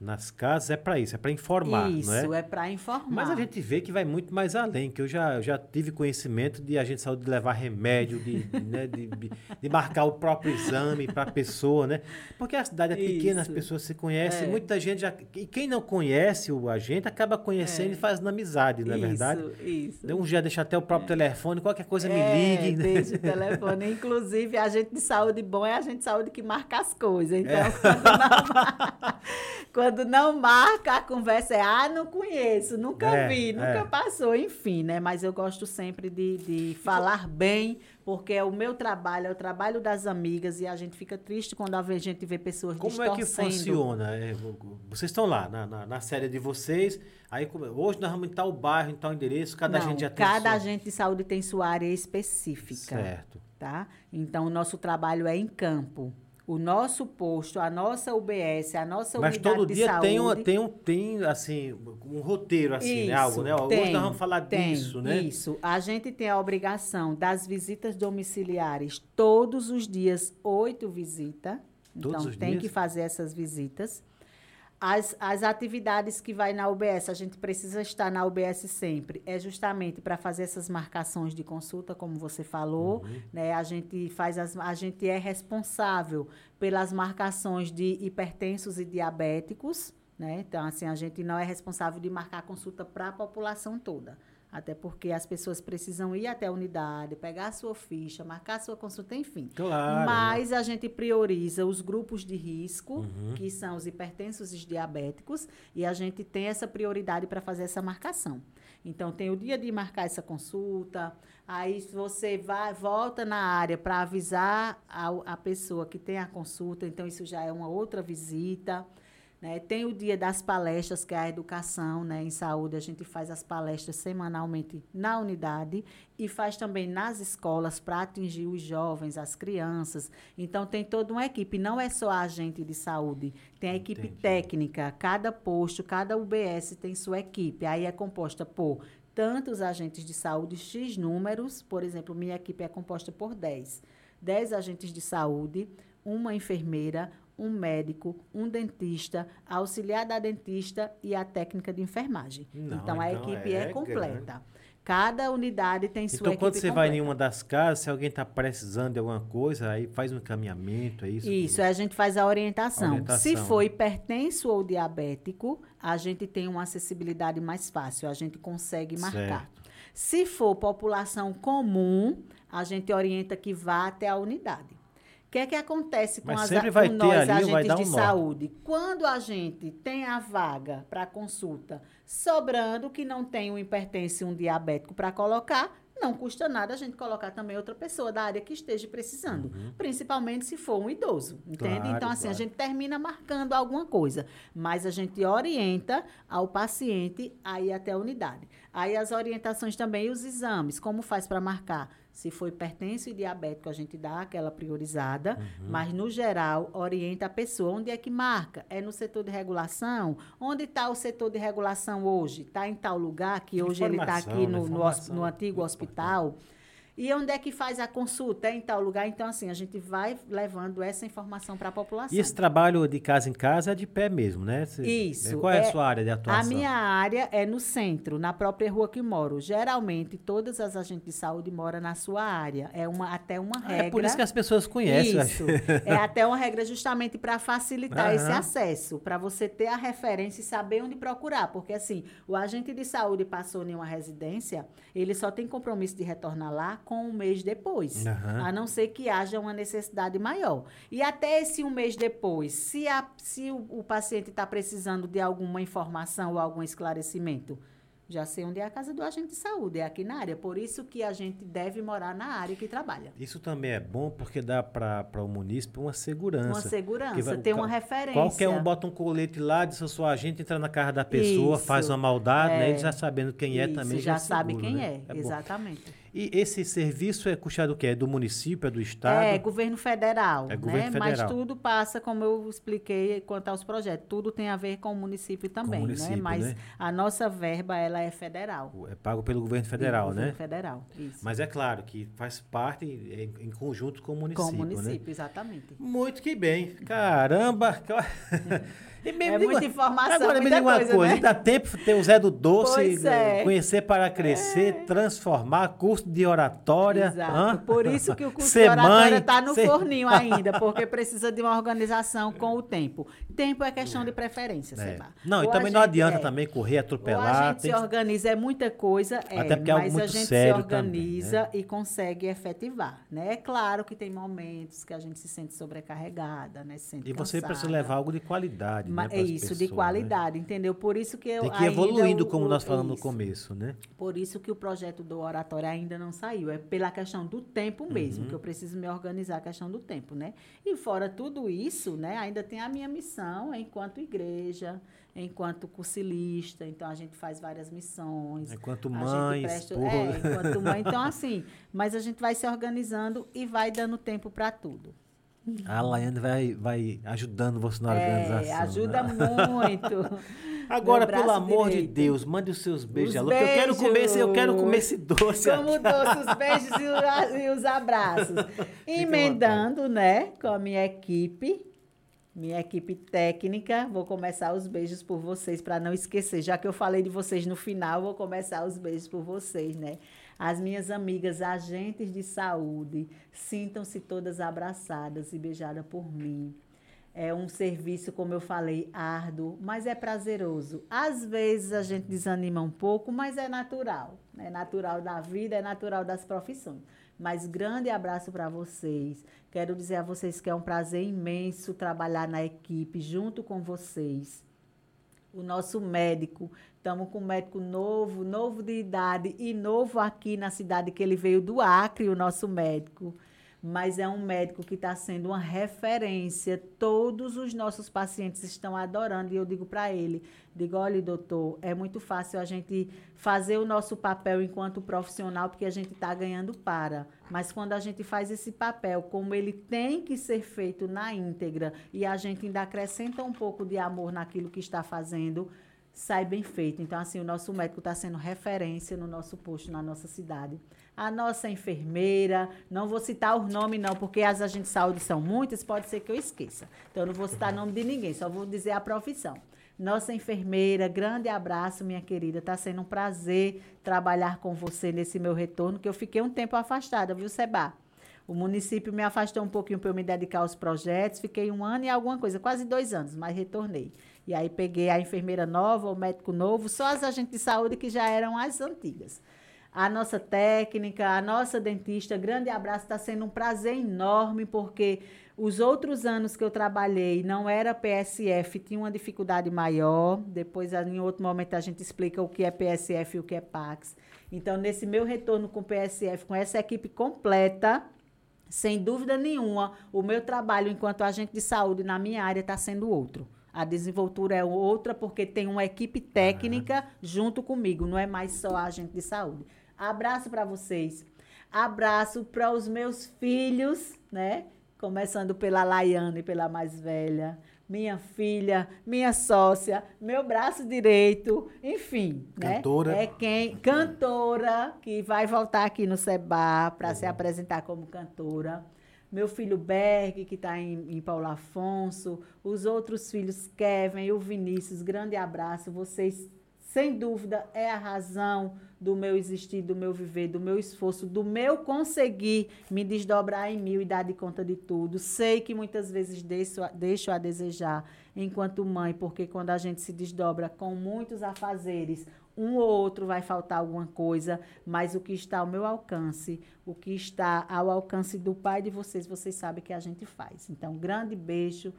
nas casas, é para isso, é para informar, isso, não é? é, para informar. Mas a gente vê que vai muito mais além, que eu já, já tive conhecimento de agente de saúde levar remédio, de, né, de, de- marcar o próprio exame para a pessoa, né? Porque a cidade é pequena, as Isso. pessoas se conhecem, É. muita gente já. E quem não conhece o agente acaba conhecendo É. e fazendo amizade, não é isso, verdade? Isso. Então, um dia deixa até o próprio telefone, qualquer coisa me É, ligue. né? Desde o telefone. Inclusive, a gente de saúde bom é a gente de saúde que marca as coisas. Então, É. quando, não, quando não marca, a conversa é: ah, não conheço, nunca É, vi, nunca é. passou, enfim, né? Mas eu gosto sempre de, de falar bem, porque é o meu trabalho, é o trabalho das amigas, e a gente fica triste quando a gente vê pessoas Como é que funciona? É, vo- vocês estão lá na, na, na série de vocês, aí hoje nós vamos em tal bairro, em tal endereço, cada Não, gente já tem cada agente de saúde tem sua área específica. Certo. tá? Então, o nosso trabalho é em campo. O nosso posto, a nossa UBS, a nossa Mas unidade todo de dia saúde... tem, uma, tem, um, tem, assim, um roteiro, assim, né? Algo, né? Tem, hoje nós vamos falar tem, disso, né? Isso. A gente tem a obrigação das visitas domiciliares todos os dias, oito visitas. Todos então, tem dias? que fazer essas visitas. As, as atividades que vai na UBS, a gente precisa estar na UBS sempre. É justamente para fazer essas marcações de consulta, como você falou. Uhum. Né? A gente faz as, a gente é responsável pelas marcações de hipertensos e diabéticos. Né? Então, assim, a gente não é responsável de marcar consulta para a população toda. Até porque as pessoas precisam ir até a unidade, pegar a sua ficha, marcar a sua consulta, enfim. Claro. Mas a gente prioriza os grupos de risco, Uhum. que são os hipertensos e os diabéticos, e a gente tem essa prioridade para fazer essa marcação. Então, tem o dia de marcar essa consulta, aí você vai, volta na área para avisar a, a pessoa que tem a consulta, então isso já é uma outra visita. Né? Tem o dia das palestras, que é a educação né? em saúde. A gente faz as palestras semanalmente na unidade e faz também nas escolas para atingir os jovens, as crianças. Então, tem toda uma equipe. Não é só a agente de saúde, tem a equipe Entendi. técnica. Cada posto, cada UBS tem sua equipe. Aí é composta por tantos agentes de saúde, X números. Por exemplo, minha equipe é composta por 10. 10 agentes de saúde, uma enfermeira, um médico, um dentista, auxiliar da dentista e a técnica de enfermagem. Não, então, a então equipe é é, completa. Cada unidade tem sua Então, equipe quando você vai em completa. uma das casas, se alguém está precisando de alguma coisa, aí faz um encaminhamento, é isso? Isso, a gente faz a orientação. A orientação. Se for hipertenso ou diabético, a gente tem uma acessibilidade mais fácil, a gente consegue marcar. Certo. Se for população comum, a gente orienta que vá até a unidade. O que é que acontece com, as, com nós, ali, agentes de um saúde? Quando a gente tem a vaga para consulta sobrando, que não tem um hipertenso e um diabético para colocar, não custa nada a gente colocar também outra pessoa da área que esteja precisando. Principalmente se for um idoso, entende? Uhum. Claro, então, assim, a claro. gente termina marcando alguma coisa, mas a gente orienta ao paciente a ir até a unidade. Aí as orientações também e os exames, como faz para marcar? Se hipertenso e diabético, a gente dá aquela priorizada, Uhum. mas no geral orienta a pessoa. Onde é que marca? É no setor de regulação? Onde está o setor de regulação hoje? Está em tal lugar que hoje ele está aqui né? no, no, Informação no é antigo hospital. E onde é que faz a consulta? É em tal lugar. Então, assim, a gente vai levando essa informação para a população. E esse trabalho de casa em casa é de pé mesmo, né? Isso, Qual é, é- a sua área de atuação? A minha área é no centro, na própria rua que moro. Geralmente, todas as agentes de saúde moram na sua área. É uma, até uma regra. É por isso que as pessoas conhecem. Isso. é até uma regra justamente para facilitar esse acesso, para você ter a referência e saber onde procurar. Porque, assim, o agente de saúde passou em uma residência, ele só tem compromisso de retornar lá com um mês depois. Aham. A não ser que haja uma necessidade maior. E até esse um mês depois, se, a- se o, o paciente está precisando de alguma informação ou algum esclarecimento, já sei onde é a casa do agente de saúde, é aqui na área. Por isso que a gente deve morar na área que trabalha. Isso também é bom porque dá para o município uma segurança. Uma segurança, vai- ter uma referência. Qualquer um bota um colete lá, diz eu sou agente, entra na casa da pessoa, Isso. faz uma maldade, né? É. Ele já sabendo quem é Isso, também. já é sabe seguro, quem né? é, bom. exatamente. E esse serviço é custado o quê? É do município, é do estado? É, governo federal, É governo né? Mas federal. tudo passa, como eu expliquei quanto aos projetos, tudo tem a ver com o município também, município, né? Mas né? a nossa verba, ela é federal. É pago pelo governo federal, governo né? federal, isso. Mas é claro que faz parte em, em conjunto com o município, com o né? município, exatamente. Muito que bem. Caramba! E me É diga- muita informação, Agora me muita diga uma coisa, coisa, né? dá tempo de ter o Zé do Doce, é. conhecer para crescer, transformar, curso de oratória. Exato. hã? Por isso que o curso Ser de oratória está no ser- forninho ainda, porque precisa de uma organização com o tempo. Tempo é questão de preferência, É. Seba. Não, e Ou a também não adianta é, também correr, Ou a atropelar. gente se organiza, é muita coisa, é, Até porque é mas a gente sério se também, organiza né? e consegue efetivar. Né? É claro que tem momentos que a gente se sente sobrecarregada, né? se sente E você precisa levar algo de qualidade. Né, é isso, pessoas, de né? qualidade, entendeu? Por isso que eu Tem que ir evoluindo, o- como nós falamos no começo, né? Por isso que o projeto do oratório ainda não saiu. É pela questão do tempo mesmo, Uhum. que eu preciso me organizar a questão do tempo, né? E fora tudo isso, né, ainda tem a minha missão enquanto igreja, enquanto cursilista. Então, a gente faz várias missões. Enquanto a mãe, gente presta, é, enquanto mãe. Então, assim, mas a gente vai se organizando e vai dando tempo para tudo. A Laiane vai, vai ajudando você na organização. É, ajuda né? muito. Agora, pelo amor de direito. Deus, mande os seus beijos. Os que eu quero comer esse, eu quero comer esse doce. Como doce, os beijos e os abraços. Emendando, né, com a minha equipe, minha equipe técnica. Vou começar os beijos por vocês, para não esquecer. Já que eu falei de vocês no final, vou começar os beijos por vocês, né? As minhas amigas agentes de saúde, sintam-se todas abraçadas e beijadas por mim. É um serviço, como eu falei, árduo, mas é prazeroso. Às vezes a gente desanima um pouco, mas é natural. É natural da vida, é natural das profissões. Mas grande abraço para vocês. Quero dizer a vocês que é um prazer imenso trabalhar na equipe junto com vocês. O nosso médico, estamos com um médico novo, novo de idade e novo aqui na cidade que ele veio do Acre, o nosso médico mas é um médico que está sendo uma referência. Todos os nossos pacientes estão adorando. E eu digo para ele: digo, olha, doutor, é muito fácil a gente fazer o nosso papel enquanto profissional, porque a gente está ganhando para. Mas quando a gente faz esse papel, como ele tem que ser feito na íntegra, e a gente ainda acrescenta um pouco de amor naquilo que está fazendo, sai bem feito. Então, assim, o nosso médico está sendo referência no nosso posto, na nossa cidade. A nossa enfermeira, não vou citar os nomes não, porque as agentes de saúde são muitas, pode ser que eu esqueça. Então, eu não vou citar nome de ninguém, só vou dizer a profissão. Nossa enfermeira, grande abraço, minha querida. Está sendo um prazer trabalhar com você nesse meu retorno, que eu fiquei um tempo afastada, viu, Seba? O município me afastou um pouquinho para eu me dedicar aos projetos. Fiquei um ano e alguma coisa, quase dois anos, mas retornei. E aí peguei a enfermeira nova, o médico novo, só as agentes de saúde que já eram as antigas. A nossa técnica, a nossa dentista, grande abraço, está sendo um prazer enorme, porque os outros anos que eu trabalhei não era PSF, tinha uma dificuldade maior. Depois, em outro momento, a gente explica o que é PSF e o que é PAX. Então, nesse meu retorno com PSF, com essa equipe completa, sem dúvida nenhuma, o meu trabalho enquanto agente de saúde na minha área está sendo outro. A desenvoltura é outra porque tem uma equipe técnica junto comigo, não é mais só a agente de saúde. Abraço para vocês. Abraço para os meus filhos, né? Começando pela Laiane, pela mais velha, minha filha, minha sócia, meu braço direito, enfim, Cantora. né? É quem cantora que vai voltar aqui no Seba para se apresentar como cantora. Meu filho Berg, que está em, em Paulo Afonso, os outros filhos Kevin e o Vinícius, grande abraço. Vocês, sem dúvida, é a razão do meu existir, do meu viver, do meu esforço, do meu conseguir me desdobrar em mil e dar de conta de tudo. Sei que muitas vezes deixo, deixo a desejar enquanto mãe, porque quando a gente se desdobra com muitos afazeres, um ou outro vai faltar alguma coisa, mas o que está ao meu alcance, o que está ao alcance do pai de vocês, vocês sabem que a gente faz. Então, grande beijo.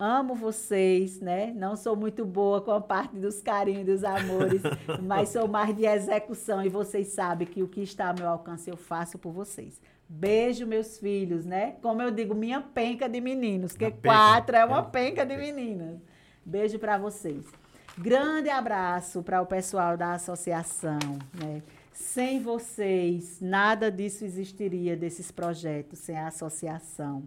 Amo vocês, né? Não sou muito boa com a parte dos carinhos, dos amores, mas sou mais de execução e vocês sabem que o que está ao meu alcance eu faço por vocês. Beijo, meus filhos, né? Como eu digo, minha penca de meninos, que quatro é uma É. penca de meninas. Beijo para vocês. Grande abraço para o pessoal da associação, né? Sem vocês, nada disso existiria, desses projetos, sem a associação.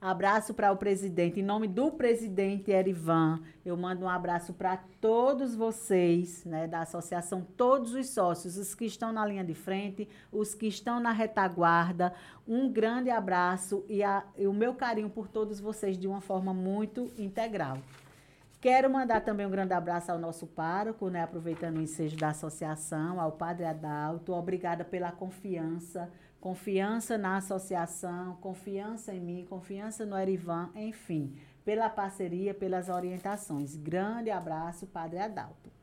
Abraço para o presidente. Em nome do presidente Erivan, eu mando um abraço para todos vocês, né, da associação, todos os sócios, os que estão na linha de frente, os que estão na retaguarda. Um grande abraço e, a- e o meu carinho por todos vocês de uma forma muito integral. Quero mandar também um grande abraço ao nosso pároco, né? aproveitando o ensejo da associação, ao Padre Adalto. Obrigada pela confiança, confiança na associação, confiança em mim, confiança no Erivan, enfim, pela parceria, pelas orientações. Grande abraço, Padre Adalto.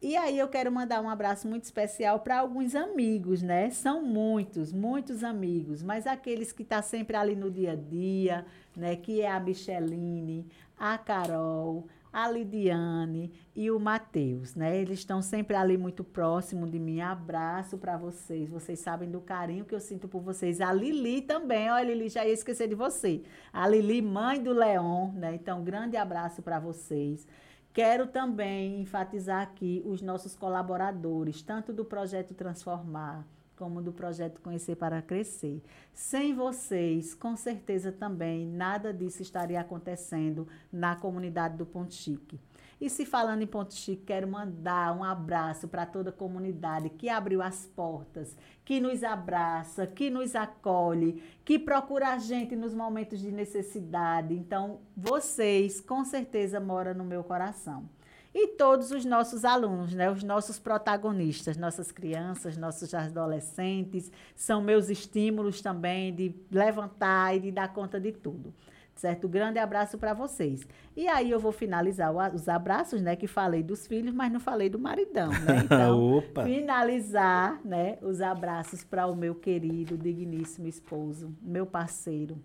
E aí eu quero mandar um abraço muito especial para alguns amigos, né? São muitos, muitos amigos, mas aqueles que estão sempre ali no dia a dia, né? Que é a Micheline, a Carol, a Lidiane e o Matheus, né? Eles estão sempre ali muito próximo de mim. Abraço para vocês. Vocês sabem do carinho que eu sinto por vocês. A Lili também, olha, Lili, já ia esquecer de você. A Lili, mãe do Leon, né? Então, grande abraço para vocês. Quero também enfatizar aqui os nossos colaboradores, tanto do projeto Transformar como do projeto Conhecer para Crescer. Sem vocês, com certeza também nada disso estaria acontecendo na comunidade do Ponto Chique. E se falando em Ponto Chique, quero mandar um abraço para toda a comunidade que abriu as portas, que nos abraça, que nos acolhe, que procura a gente nos momentos de necessidade. Então, vocês com certeza moram no meu coração. E todos os nossos alunos, né? os nossos protagonistas, nossas crianças, nossos adolescentes, são meus estímulos também de levantar e de dar conta de tudo. Certo? Grande abraço para vocês. E aí eu vou finalizar os abraços, né? Que falei dos filhos, mas não falei do maridão, né? Então, finalizar, né, os abraços para o meu querido, digníssimo esposo, meu parceiro,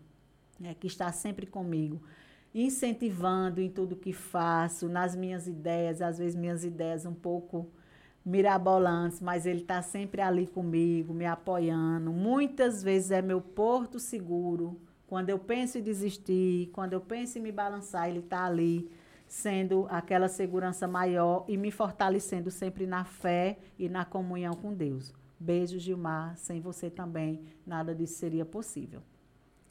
né, que está sempre comigo, incentivando em tudo que faço, nas minhas ideias, às vezes minhas ideias um pouco mirabolantes, mas ele está sempre ali comigo, me apoiando. Muitas vezes é meu porto seguro. Quando eu penso em desistir, quando eu penso em me balançar, ele está ali sendo aquela segurança maior e me fortalecendo sempre na fé e na comunhão com Deus. Beijo, Gilmar. Sem você também, nada disso seria possível.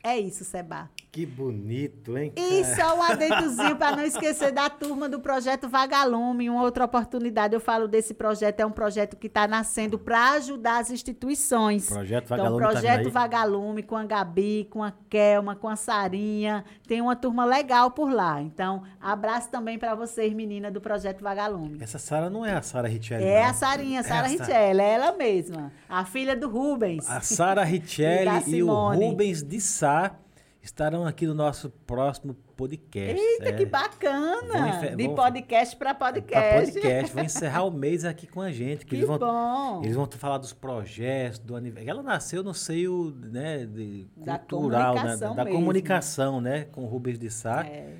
É isso, Seba. Que bonito, hein? E só um adentozinho para não esquecer da turma do projeto Vagalume. Uma outra oportunidade eu falo desse projeto. É um projeto que está nascendo para ajudar as instituições. Projeto Então, Vagalume tá projeto aí. Vagalume com a Gabi, com a Kelma, com a Sarinha. Tem uma turma legal por lá. Então, abraço também para vocês, meninas do projeto Vagalume. Essa Sara não é a Sara Richelli. É não. a Sarinha, Sara Richelli, é ela mesma. A filha do Rubens. A Sara E Richelli e, o Simone. Rubens de Sá estarão aqui no nosso próximo podcast. Eita, É, que Vão bacana! enfe- De vão- podcast para pra podcast. podcast. Vão encerrar o mês aqui com a gente. Que Que eles vão, bom! Eles vão falar dos projetos, do aniversário. Ela nasceu no seio né, de, Da cultural, né, comunicação da mesmo. comunicação, né? Com o Rubens de Sá. É.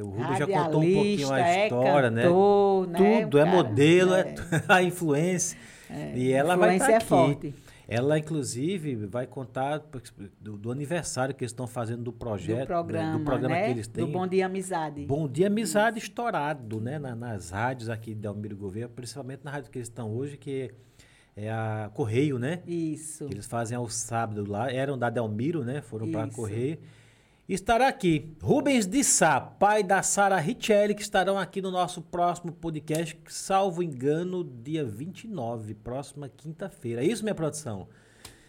O Rubens já contou um pouquinho a Radialista, história, é né? cantor, né? Tudo, é Cara, modelo, é, é. a influência. E ela vai Influência estar é aqui. forte. Ela, inclusive, vai contar do, do aniversário que eles estão fazendo do projeto, do né, programa, do programa né? que eles têm. Do Bom Dia Amizade. Bom Dia Amizade estourado, né? na- nas rádios aqui de Almiro Gouveia, principalmente na rádio que eles estão hoje, que é a Correio, né? Isso. Que eles fazem ao sábado lá. Eram da Delmiro, né? Foram para Isso. Correio. Estará aqui Rubens de Sá, pai da Sara Richelli, que estarão aqui no nosso próximo podcast, salvo engano, dia 29, próxima quinta-feira. É isso, minha produção?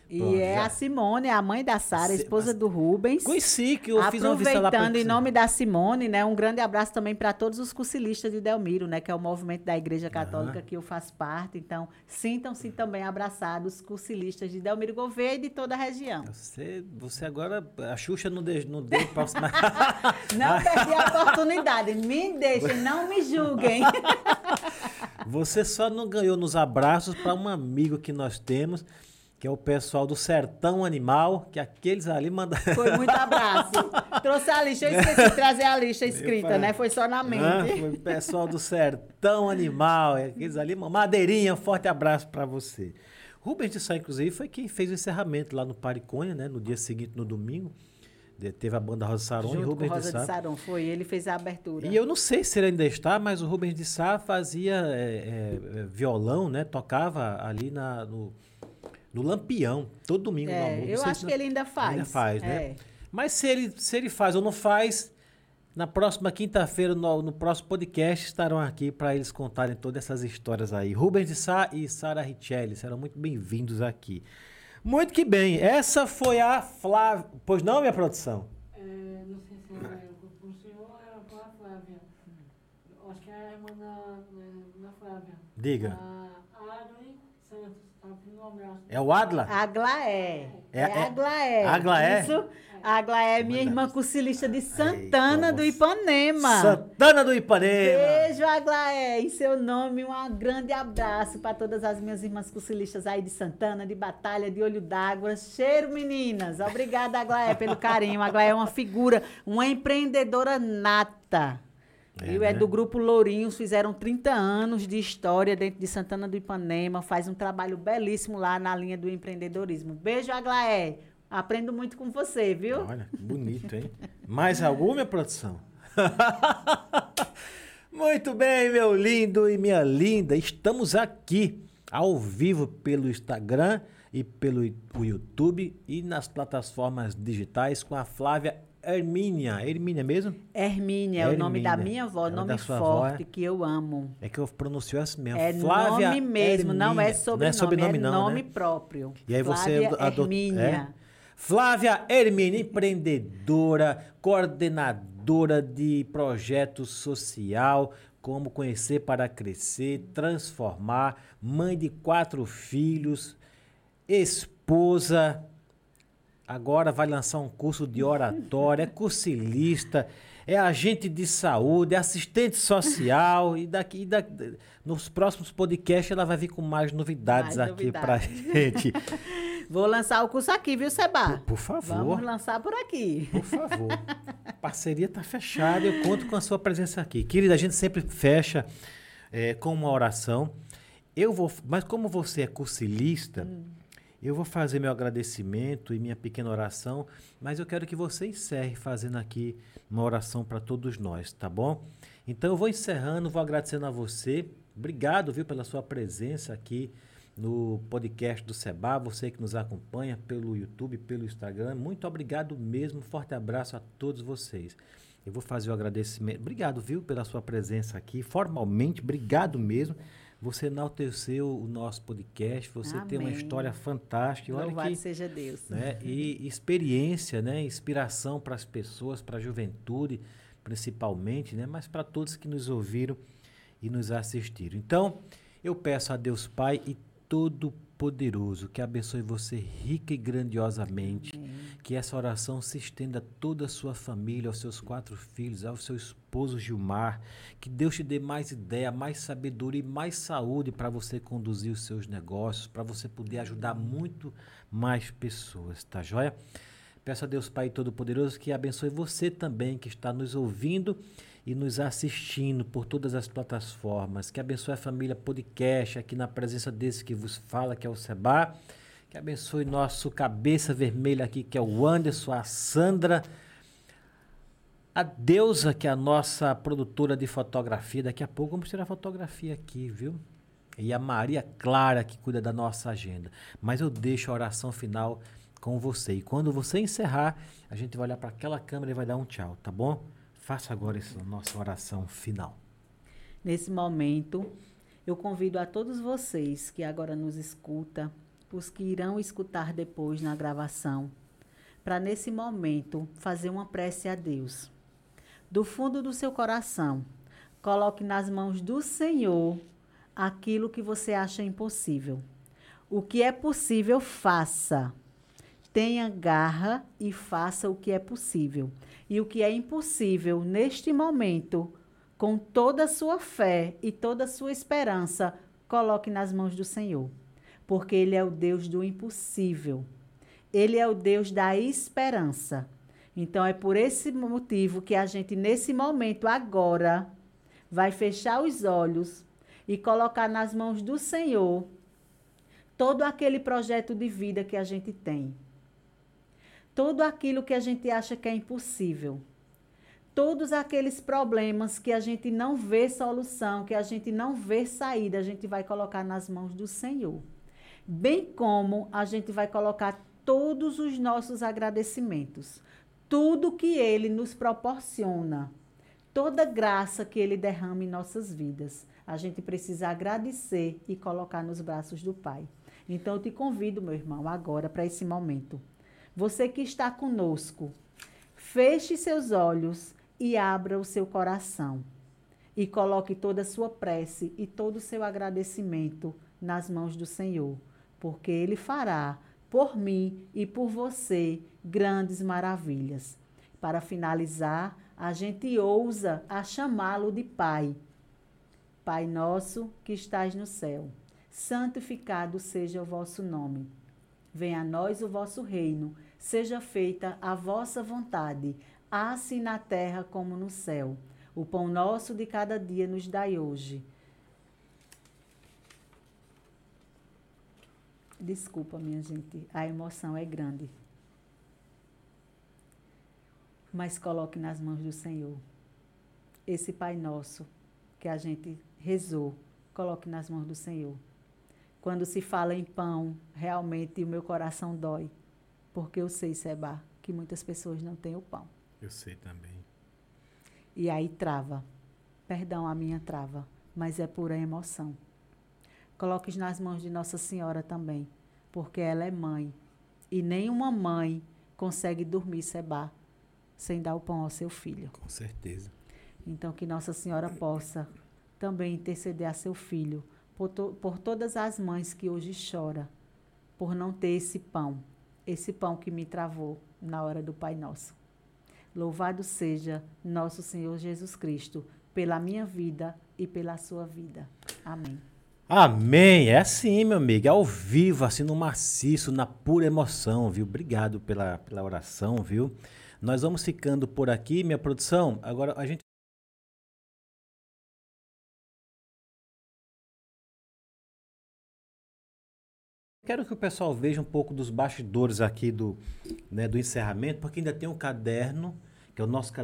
E Pronto, é já. a Simone, a mãe da Sara, esposa do Rubens. Conheci que eu fiz uma visita lá pra Aproveitando em nome da Simone, né, um grande abraço também para todos os cursilistas de Delmiro, né, que é o movimento da Igreja Católica que eu faço parte. Então, sintam-se também abraçados, cursilistas de Delmiro Gouveia e de toda a região. Você, você agora, a Xuxa não deu, não deu próxima. Não perdi a oportunidade. Me deixem, não me julguem. Você só não ganhou nos abraços para um amigo que nós temos, que é o pessoal do Sertão Animal, que aqueles ali mandam. Foi muito abraço. Trouxe a lista, eu esqueci de trazer a lista escrita, né? Foi só na mente. Ah, foi o pessoal do Sertão Animal, é aqueles ali, madeirinha, um forte abraço para você. Rubens de Sá, inclusive, foi quem fez o encerramento lá no Pariconha, né? No dia seguinte, no domingo. De- Teve a banda Rosa Saron e Junto Rubens Rosa de de Sá. Saron, foi. Ele fez a abertura. E eu não sei se ele ainda está, mas o Rubens de Sá fazia é, é, violão, né? Tocava ali na, no, no Lampião, todo domingo no É, almoço. Não eu acho se que ele ainda faz. Ainda faz, né? É. Mas se ele, se ele faz ou não faz, na próxima quinta-feira, no, no próximo podcast, estarão aqui para eles contarem todas essas histórias aí. Rubens de Sá e Sara Richelli serão muito bem-vindos aqui. Muito que bem, essa foi a Flávia. Pois não, minha produção? É, não sei se era pro senhor ou era pra Flávia. Acho que é a irmã da, da, da Flávia. Diga. A Adri Santos. Tá pedindo um abraço. É o Adla? Aglaé. É- É, é- Aglaé. Aglaé? Isso. Aglaé é minha irmã cursilista de Santana do vamos. Ipanema. Santana do Ipanema. Beijo, Aglaé. Em seu nome, um grande abraço para todas as minhas irmãs cursilistas aí de Santana, de Batalha, de Olho d'Água. Cheiro, meninas. Obrigada, Aglaé, pelo carinho. Aglaé é uma figura, uma empreendedora nata. É, Viu? É, né? do grupo Lourinhos, fizeram 30 anos de história dentro de Santana do Ipanema, faz um trabalho belíssimo lá na linha do empreendedorismo. Beijo, Aglaé. Aprendo muito com você, viu? Olha, bonito, hein? Mais alguma, minha produção? Muito bem, meu lindo e minha linda. Estamos aqui ao vivo pelo Instagram e pelo YouTube e nas plataformas digitais com a Flávia Hermínia. Hermínia mesmo? Hermínia é o nome da minha avó, É nome sua avó, forte é? que eu amo. É que eu pronuncio assim mesmo. É Flávia nome mesmo, não é sobrenome, Não é sobrenome, é não, nome né? próprio. E aí você Flávia ado- Hermínia. é? Flávia Hermínia, empreendedora, coordenadora de projeto social, como conhecer para crescer, transformar, mãe de quatro filhos, esposa, agora vai lançar um curso de oratória, é cursilista, é agente de saúde, é assistente social e daqui e da- nos próximos podcasts ela vai vir com mais novidades Mais aqui pra novidades. gente. Vou lançar o curso aqui, viu, Seba? Por favor. Vamos lançar por aqui. Por favor. Parceria tá fechada, eu conto com a sua presença aqui. Querida, a gente sempre fecha é, com uma oração. Eu vou, mas como você é cursilista, eu vou fazer meu agradecimento e minha pequena oração, mas eu quero que você encerre fazendo aqui uma oração para todos nós, tá bom? Então eu vou encerrando, vou agradecendo a você. Obrigado, viu, pela sua presença aqui no podcast do Seba, você que nos acompanha pelo YouTube, pelo Instagram. Muito obrigado mesmo. Forte abraço a todos vocês. Eu vou fazer o agradecimento. Obrigado, viu, pela sua presença aqui. Formalmente, obrigado mesmo. Você enalteceu o nosso podcast. Você tem uma Amém. história fantástica. E Olha Louvado que seja Deus. né? E experiência, né? Inspiração para as pessoas, para a juventude, principalmente, né? Mas para todos que nos ouviram e nos assistiram. Então, eu peço a Deus Pai e Todo-Poderoso que abençoe você rica e grandiosamente, que essa oração se estenda a toda a sua família, aos seus quatro filhos, ao seu esposo Gilmar, que Deus te dê mais ideia, mais sabedoria e mais saúde para você conduzir os seus negócios, para você poder ajudar muito mais pessoas, tá joia? Peço a Deus Pai Todo-Poderoso que abençoe você também que está nos ouvindo e nos assistindo por todas as plataformas. Que abençoe a família podcast aqui na presença desse que vos fala, que é o Seba. Que abençoe nosso cabeça vermelha aqui, que é o Anderson, a Sandra. A Deusa, que é a nossa produtora de fotografia. Daqui a pouco vamos tirar fotografia aqui, viu? e a Maria Clara que cuida da nossa agenda. Mas eu deixo a oração final com você. E quando você encerrar, a gente vai olhar para aquela câmera e vai dar um tchau, tá bom? Faça agora essa nossa oração final. Nesse momento, eu convido a todos vocês que agora nos escuta, os que irão escutar depois na gravação, para nesse momento fazer uma prece a Deus. Do fundo do seu coração, coloque nas mãos do Senhor aquilo que você acha impossível. O que é possível, faça. Tenha garra e faça o que é possível. E o que é impossível neste momento, com toda a sua fé e toda a sua esperança, coloque nas mãos do Senhor. Porque Ele é o Deus do impossível. Ele é o Deus da esperança. Então é por esse motivo que a gente, nesse momento, agora, vai fechar os olhos e colocar nas mãos do Senhor todo aquele projeto de vida que a gente tem. Todo aquilo que a gente acha que é impossível. Todos aqueles problemas que a gente não vê solução, que a gente não vê saída, a gente vai colocar nas mãos do Senhor. Bem como a gente vai colocar todos os nossos agradecimentos, tudo que ele nos proporciona, toda graça que ele derrama em nossas vidas a gente precisa agradecer e colocar nos braços do Pai. Então eu te convido, meu irmão, agora para esse momento. Você que está conosco, feche seus olhos e abra o seu coração. E coloque toda a sua prece e todo o seu agradecimento nas mãos do Senhor, porque Ele fará por mim e por você grandes maravilhas. Para finalizar, a gente ousa a chamá-lo de Pai Pai nosso que estás no céu, santificado seja o vosso nome. Venha a nós o vosso reino, seja feita a vossa vontade, assim na terra como no céu. O pão nosso de cada dia nos dai hoje. Desculpa, minha gente, a emoção é grande. Mas coloque nas mãos do Senhor esse Pai Nosso que a gente rezou, coloque nas mãos do Senhor. Quando se fala em pão, realmente o meu coração dói, porque eu sei, Seba, que muitas pessoas não têm o pão. Eu sei também. E aí trava. Perdão a minha trava, mas é pura emoção. Coloque nas mãos de Nossa Senhora também, porque ela é mãe. E nenhuma mãe consegue dormir, Seba, sem dar o pão ao seu filho. Com certeza. Então, que Nossa Senhora possa também interceder a seu filho, por, to, por todas as mães que hoje choram, por não ter esse pão, esse pão que me travou na hora do Pai Nosso. Louvado seja nosso Senhor Jesus Cristo, pela minha vida e pela sua vida. Amém. Amém. É assim, meu amigo, é ao vivo, assim no maciço, na pura emoção, viu? Obrigado pela, pela oração, viu? Nós vamos ficando por aqui, minha produção. Agora a gente Quero que o pessoal veja um pouco dos bastidores aqui do, né, do encerramento, porque ainda tem um caderno, que é o nosso caderno